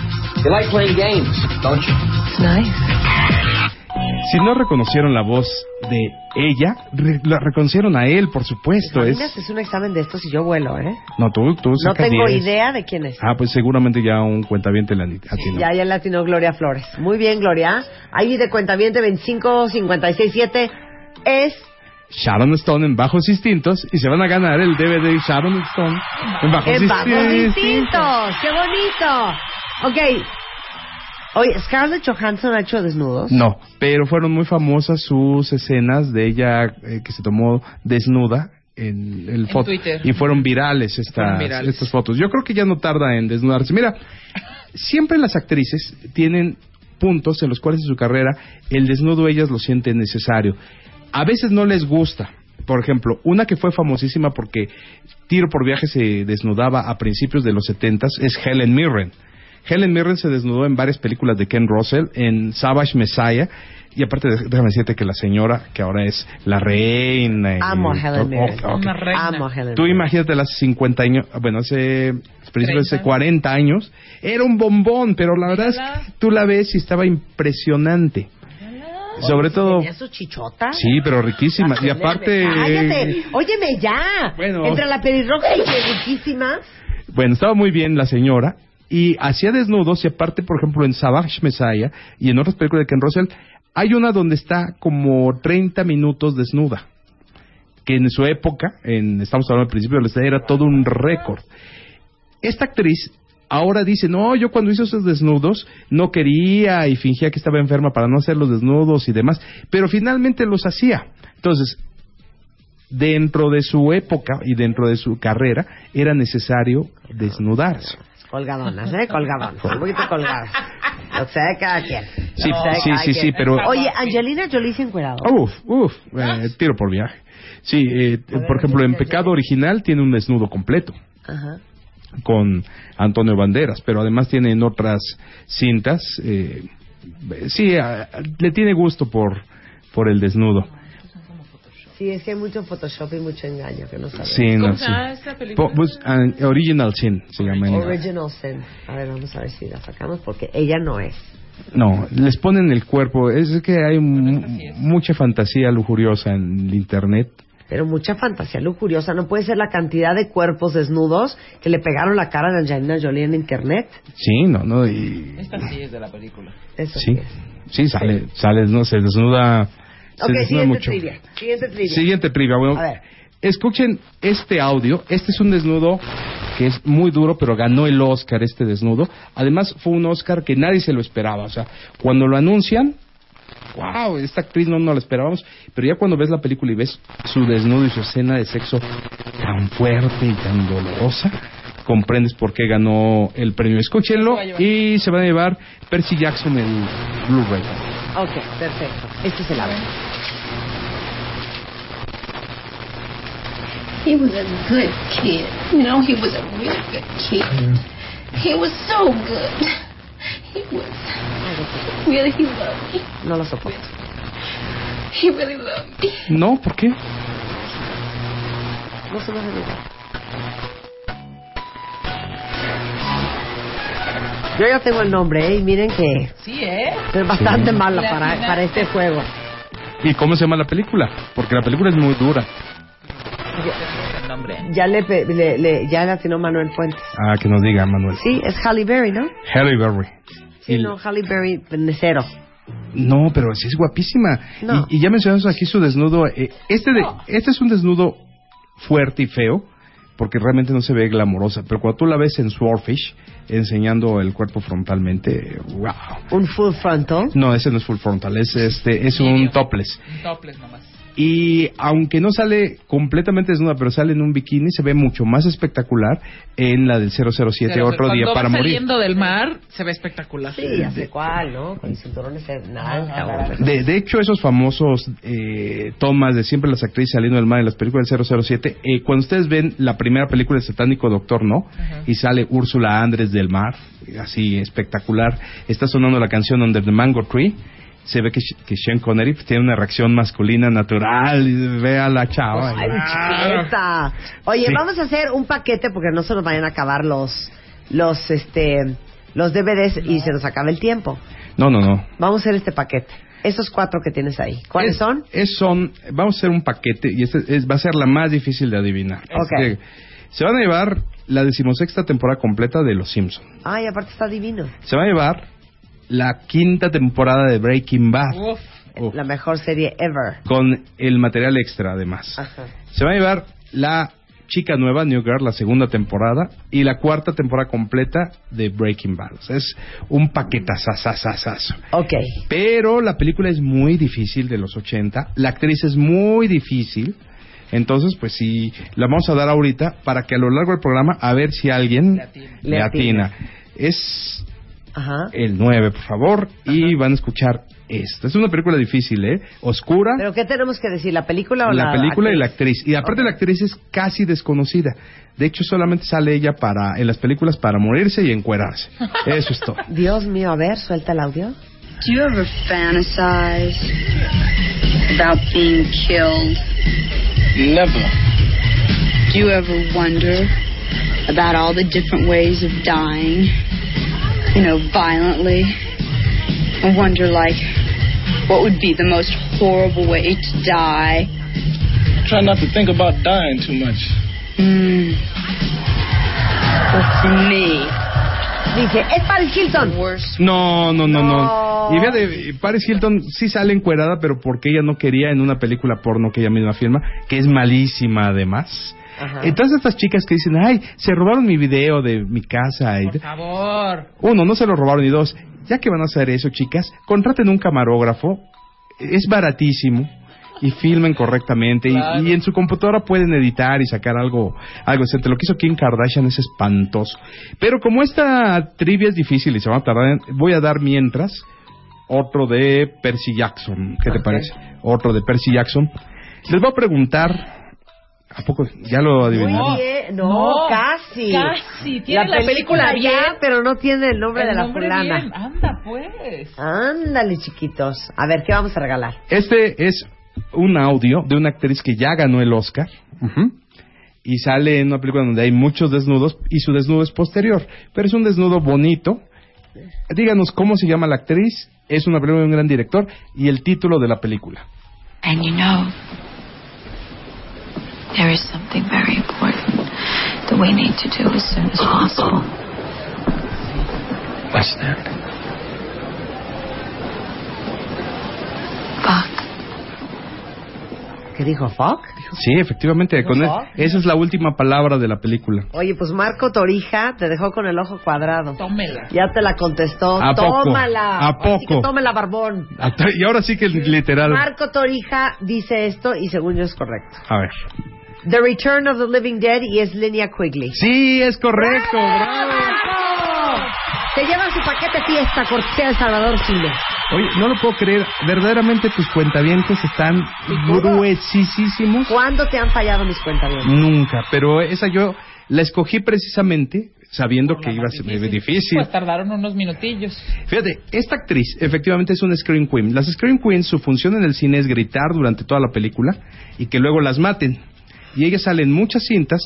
You like playing games, don't you? It's nice. Si no reconocieron la voz de ella, re- la reconocieron a él, por supuesto. Es... haces un examen de estos y yo vuelo, ¿eh? No, tú, tú No tengo 10. idea de quién es. Ah, pues seguramente ya un cuentaviente la atinó. Ya, ya latino Gloria Flores. Muy bien, Gloria. Ahí de cuentaviente 25 56 7 es Sharon Stone en Bajos Instintos y se van a ganar el DVD Sharon Stone en Bajos en Bajos Instintos. Instintos. ¡Qué bonito! Ok. Oye, ¿Scarlett Johansson ha hecho desnudos? No, pero fueron muy famosas sus escenas de ella eh, que se tomó desnuda en el En foto Twitter. y fueron virales estas Fueron virales. estas fotos. Yo creo que ya no tarda en desnudarse. Mira, siempre las actrices tienen puntos en los cuales en su carrera el desnudo ellas lo sienten necesario. A veces no les gusta. Por ejemplo, una que fue famosísima porque Tiro por Viaje se desnudaba a principios de los 70 es Helen Mirren. Helen Mirren se desnudó en varias películas de Ken Russell, en Savage Messiah, y aparte de- déjame decirte que la señora, que ahora es la reina... y- Amo a Helen Mirren. Ok, ok. Una reina. Amo a Helen Tú imagínate las 50 años, bueno, hace, principios de 30. 40 años, era un bombón, pero la verdad es que tú la ves y estaba impresionante. Sobre todo, ¿Tenía su chichota? sí, pero riquísima. Y aparte, ¡Cállate! ¡Óyeme ya! Bueno. Entre la pelirroja y riquísima. bueno, estaba muy bien la señora y hacía desnudos y aparte, por ejemplo, en Savage Messiah y en otras películas de Ken Russell, hay una donde está como 30 minutos desnuda. Que en su época, en, estamos hablando al principio de la era todo un récord. Esta actriz ahora dice, no, yo cuando hice esos desnudos no quería y fingía que estaba enferma para no hacer los desnudos y demás, pero finalmente los hacía. Entonces, dentro de su época y dentro de su carrera, era necesario desnudarse. Colgadonas, ¿eh? Colgadonas. Un poquito colgadas. Lo que sea de cada quien. Sí, sí, cada sí, quien. sí, pero- Oye, Angelina Jolie se encuerado. Uf, uf, eh, tiro por viaje. Sí, eh, por ejemplo, en Pecado Original tiene un desnudo completo. Ajá. Con Antonio Banderas, pero además tiene en otras cintas, eh, sí, a- le tiene gusto por, por el desnudo. Sí, es que hay mucho Photoshop y mucho engaño que no sabemos. Sí, no, ¿Cómo sí. esta película? Po- pues, ah, Original Sin se llama. Original Sin. A ver, vamos a ver si la sacamos porque ella no es. No, les ponen el cuerpo, es que hay mu- mucha fantasía lujuriosa en el internet. Pero mucha fantasía lujuriosa. No puede ser la cantidad de cuerpos desnudos que le pegaron la cara a Angelina Jolie en internet. Sí, no, no, y, Esta sí es de la película. Eso sí, sí. sí, sale, sale, no, se desnuda, se Ok, desnuda siguiente mucho. trivia. Siguiente trivia. Siguiente trivia. Bueno, A ver. escuchen este audio. Este es un desnudo que es muy duro, pero ganó el Oscar este desnudo. Además, fue un Oscar que nadie se lo esperaba. O sea, cuando lo anuncian, wow, esta actriz no nos la esperábamos. Pero ya cuando ves la película y ves su desnudo y su escena de sexo tan fuerte y tan dolorosa, comprendes por qué ganó el premio. Escúchenlo y se van a llevar Percy Jackson el Blu-ray. Ok, perfecto. Este es el audio. He was a good kid. You know, he was a really good kid. He was so good. He was. Really, he loved me. No lo soporto. He really loved me. No, ¿por qué? No se me hace nada. Yo ya tengo el nombre, ¿eh? Y miren que Sí, ¿eh? es bastante Sí. mala La para, para este juego. ¿Y cómo se llama la película? Porque la película es muy dura. Nombre. Ya le, pe- le, le- ya le atinó Manuel Fuentes. Ah, que nos diga, Manuel. Sí, es Halle Berry, ¿no? Halle Berry. Sí, Y- no, Halle Berry, cero. No, pero sí es guapísima. No. Y, y ya mencionamos aquí su desnudo. eh, este, de, este es un desnudo fuerte y feo, porque realmente no se ve glamorosa. Pero cuando tú la ves en Swordfish, enseñando el cuerpo frontalmente, wow. Un full frontal. No, ese no es full frontal, es, este, es un topless. Un topless nomás. Y aunque no sale completamente desnuda, pero sale en un bikini, se ve mucho más espectacular en la del 007, Pero otro día para va morir. saliendo del mar, se ve espectacular. Sí, ya sé cuál, ¿no? Con cinturones en alta. o- De, de hecho, esos famosos eh, tomas de siempre las actrices saliendo del mar en las películas del 007, eh, cuando ustedes ven la primera película de Satánico Doctor No, y sale Úrsula Andrés del mar, así espectacular, está sonando la canción Under the Mango Tree, se ve que, que Sean Connery pues, tiene una reacción masculina natural, y ve a la chava. Ay, chiquita. Oye, Sí. vamos a hacer un paquete porque no se nos vayan a acabar los los este los DVDs y se nos acaba el tiempo. No, no, no. Vamos a hacer este paquete. Esos cuatro que tienes ahí. ¿Cuáles Es- son? es son, vamos a hacer un paquete y este es- va a ser la más difícil de adivinar. Ok. Así que se van a llevar la decimosexta temporada completa de Los Simpsons. Ay, aparte está divino. Se va a llevar la quinta temporada de Breaking Bad Uf. La mejor serie ever. con el material extra además. Ajá. Se va a llevar la chica nueva, New Girl, la segunda temporada y la cuarta temporada completa de Breaking Bad. O sea, es un paquetazazazazazo. Ok. Pero la película es muy difícil de los 80, la actriz es muy difícil. Entonces, pues sí, la vamos a dar ahorita para que a lo largo del programa a ver si alguien le Le atina. atina. Es Ajá. el 9, por favor, y van a escuchar esto. Es una película difícil, ¿eh? Oscura. ¿Pero qué tenemos que decir? ¿La película o la la película y la actriz? actriz. Y aparte la actriz es casi desconocida. De hecho, solamente sale ella para en las películas para morirse y encuerarse. Eso es todo. (laughs) Dios mío, a ver, suelta el audio. Do you ever fantasize about being killed? Never. Do you ever wonder about all the different ways of dying? You know, violently? I wonder, like, what would be the most horrible way to die? Try not to think about dying too much. Hmm. Well, for me, Dice, es Paris Hilton. No, no, no, no. No. Y fíjate, Paris Hilton sí sale encuerada, pero porque ella no quería en una película porno que ella misma firma, que es malísima además. Ajá. Entonces estas chicas que dicen, ay, se robaron mi video de mi casa. Y Por favor. Uno, no se lo robaron y dos, ya que van a hacer eso, chicas, contraten un camarógrafo, es baratísimo y filmen correctamente y- Claro. y, en su computadora pueden editar y sacar algo algo decente. Lo que hizo Kim Kardashian es espantoso. Pero como esta trivia es difícil y se va a tardar, voy a dar mientras otro de Percy Jackson. ¿Qué te parece? Otro de Percy Jackson. Les voy a preguntar, ¿a poco ya lo adivinaron? Muy bien. No, No, casi. casi. Tiene la película bien. ya, pero no tiene el nombre El de la nombre fulana. bien. Anda, pues. Ándale, chiquitos. A ver, ¿qué vamos a regalar? Este es un audio de una actriz que ya ganó el Oscar. Y sale en una película donde hay muchos desnudos y su desnudo es posterior. Pero es un desnudo bonito. Díganos cómo se llama la actriz. Es una película de un gran director y el título de la película. And you know, there is something very important that we need to do as soon as possible. What's that? Fuck. ¿Qué dijo Fock? Sí, efectivamente. Con ¿No? e- esa es la última palabra de la película. Oye, pues Marco Torija te dejó con el ojo cuadrado. Tómela. Ya te la contestó. ¿A poco? Tómala. ¿A Así que poco? tómela, barbón. Y ahora sí que literal. Marco Torija dice esto y según yo es correcto. A ver. The Return of the Living Dead y es Linnea Quigley. Sí, es correcto. ¡Bravo! Te lleva su paquete fiesta cortesía de Salvador Chile. Oye, no lo puedo creer. Verdaderamente tus cuentavientes están gruesísimos. ¿Cuándo te han fallado mis cuentas? Nunca, pero esa yo la escogí precisamente sabiendo que iba a ser muy difícil. Pues tardaron unos minutillos. Fíjate, esta actriz efectivamente es una Scream Queen. Las Scream Queens, su función en el cine es gritar durante toda la película y que luego las maten. Y ella sale en muchas cintas,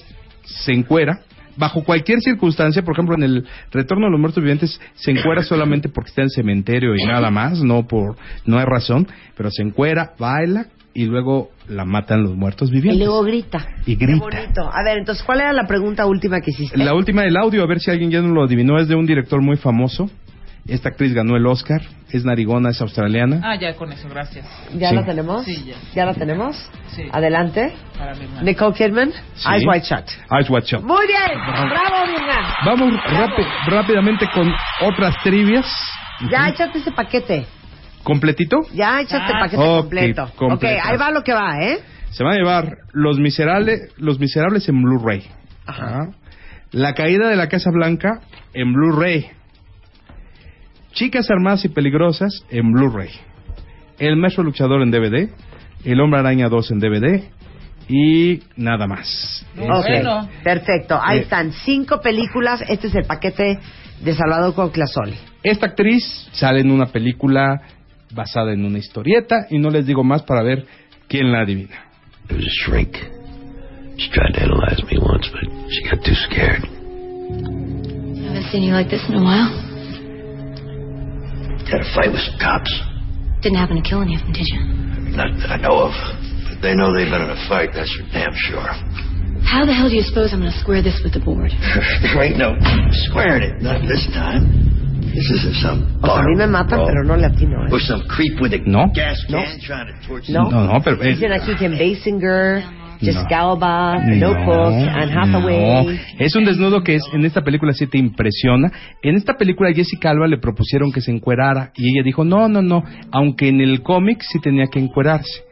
se encuera, bajo cualquier circunstancia, por ejemplo en el Retorno de los Muertos Vivientes se encuera (coughs) solamente porque está en el cementerio y nada más, no por no hay razón, pero se encuera, baila y luego la matan los muertos Y vivientes. luego grita. Y Qué grita. bonito. A ver, entonces, ¿cuál era la pregunta última que hiciste? La última del audio, a ver si alguien ya no lo adivinó, es de un director muy famoso Esta actriz ganó el Oscar, es narigona, es australiana. Ah, ya con eso, gracias. ¿Ya Sí. la tenemos? Sí, ya. ¿Ya la tenemos? Sí. Adelante. Para. Nicole Kidman, Sí. Eyes Wide Shut. Eyes Wide Shut. Muy bien. Bravo, Virna. Vamos rápi- rápidamente con otras trivias. Ya échate ese paquete. ¿Completito? Ya échate el paquete Ok, completo. completo. Ok, ahí va lo que va, ¿eh? Se van a llevar Los Miserables, los miserables en Blu-ray. Ajá. La caída de la Casa Blanca en Blu-ray. Chicas armadas y peligrosas en Blu-ray. El Maestro Luchador en DVD. El Hombre Araña 2 en DVD. Y nada más. Ok, perfecto. Ahí Eh. están cinco películas. Este es el paquete de Salvador Conclasoli. Esta actriz sale en una película basada en una historieta y no les digo más para ver quién la adivina. There was a shrink. She tried to analyze me once, but she got too scared. I haven't seen you like this in a while. Had a fight with some cops. Didn't happen to kill any of them, did you? Not that I know of. But they know they've been in a fight, that's for damn sure. How the hell do you suppose I'm going to square this with the board? (laughs) there ain't no squaring it. Not this time. This isn't some O sea, a mí me matan, pero no le atino, ¿eh? Or some creep with a No. gas No. can trying to torture No. No, no, pero... eh, Dicen aquí que Basinger, Jessica No. Alba, Notebook, Anne Hathaway. No, es un desnudo que es en esta película sí te impresiona. En esta película Jessica Alba le propusieron que se encuerara y ella dijo, no, no, no, aunque en el cómic sí tenía que encuerarse.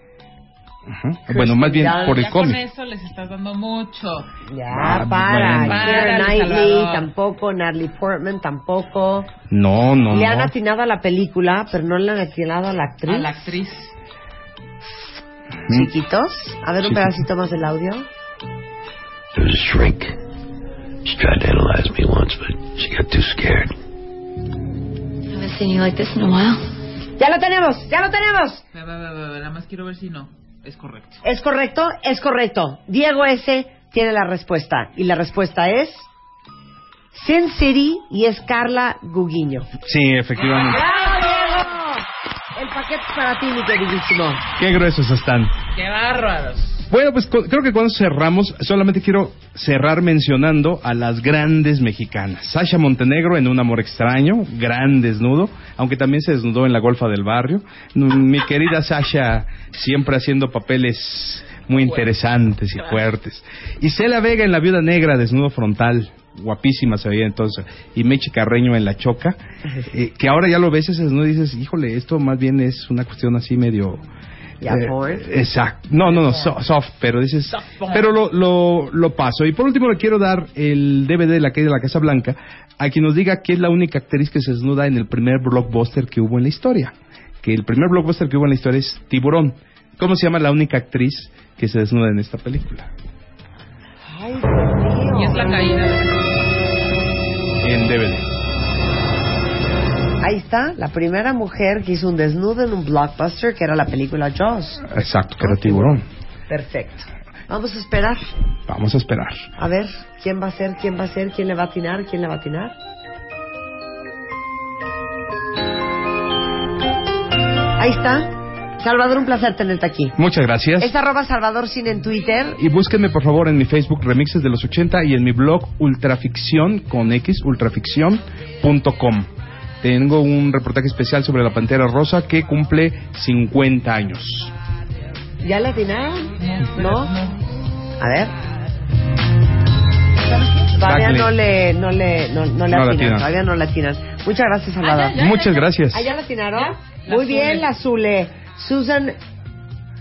Bueno, más bien Ya- por el ya con cómic. eso les estás dando mucho. Ya, Ah, para. Párale, Knightley tampoco, Natalie Portman tampoco. No, no, le han no. atinado a la película, pero no le han atinado a la actriz. A la actriz. Chiquitos. A ver un Chiquitos. pedacito más del audio. There was a shrink. She tried to analyze me once, but she got too scared. I haven't seen you like this in a while. Ya lo tenemos, ya lo tenemos. Nada más quiero ver si no. Es correcto. ¿Es correcto? Es correcto. Diego S. tiene la respuesta. Y la respuesta es... Sin City y es Carla Guguiño. Sí, efectivamente. ¡Bravo! El paquete para ti, mi queridísimo. Qué gruesos están. ¡Qué bárbaros! Bueno, pues creo que cuando cerramos, solamente quiero cerrar mencionando a las grandes mexicanas. Sasha Montenegro en Un Amor Extraño, gran desnudo, aunque también se desnudó en La Golfa del Barrio. Mi querida Sasha siempre haciendo papeles muy interesantes y fuertes. Y Cela Vega en La Viuda Negra, desnudo frontal. Guapísima se veía entonces. Y Mechi Carreño en La Choca. eh, que ahora ya lo ves ese desnudo y dices, híjole, esto más bien es una cuestión así medio... Ya, eh. Exacto. No, no, no, so- soft, pero dices. Pero lo, lo, lo paso. Y por último le quiero dar el DVD de la caída de la Casa Blanca a quien nos diga que es la única actriz que se desnuda en el primer blockbuster que hubo en la historia. Que el primer blockbuster que hubo en la historia es Tiburón. ¿Cómo se llama la única actriz que se desnuda en esta película? Ay, Dios mío. Y es la caída. En DVD. Ahí está, la primera mujer que hizo un desnudo en un blockbuster, que era la película Jaws. Exacto, que era Tiburón. Perfecto. Vamos a esperar. Vamos a esperar. A ver, ¿quién va a ser? ¿Quién va a ser? ¿Quién le va a atinar? ¿Quién le va a atinar? Ahí está. Salvador, un placer tenerte aquí. Muchas gracias. Es arroba Salvador Cine en Twitter. Y búsquenme por favor en mi Facebook Remixes de los 80 y en mi blog Ultraficción con X, ultraficción.com. Tengo un reportaje especial sobre la Pantera Rosa que cumple 50 años. ¿Ya le atinaron? ¿No? A ver. Todavía no le, no le, no, no le No le atinan, todavía no le atinan. Muchas gracias, Salvador. ya, ya, Muchas gracias. ¿Ah, ya la atinaron? La Muy bien, la Zule. Susan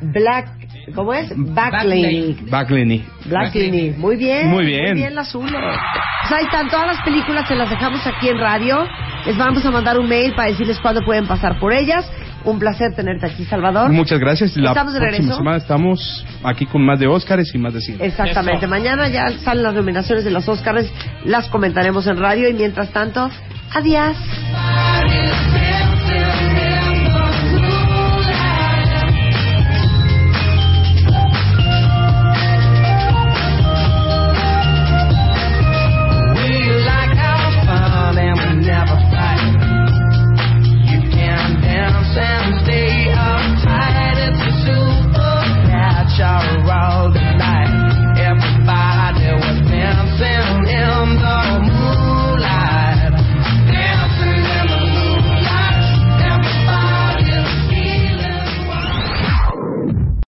Black, ¿cómo es? Backley. Backley. Blackley. Muy bien. Muy bien. Muy bien, la Zule. Pues ahí están todas las películas, se las dejamos aquí en radio. Les vamos a mandar un mail para decirles cuándo pueden pasar por ellas. Un placer tenerte aquí, Salvador. Muchas gracias. La ¿Estamos de próxima regreso? semana estamos aquí con más de Óscares y más de cine. Exactamente. Eso. Mañana ya salen las nominaciones de los Oscars. Las comentaremos en radio. Y mientras tanto, adiós.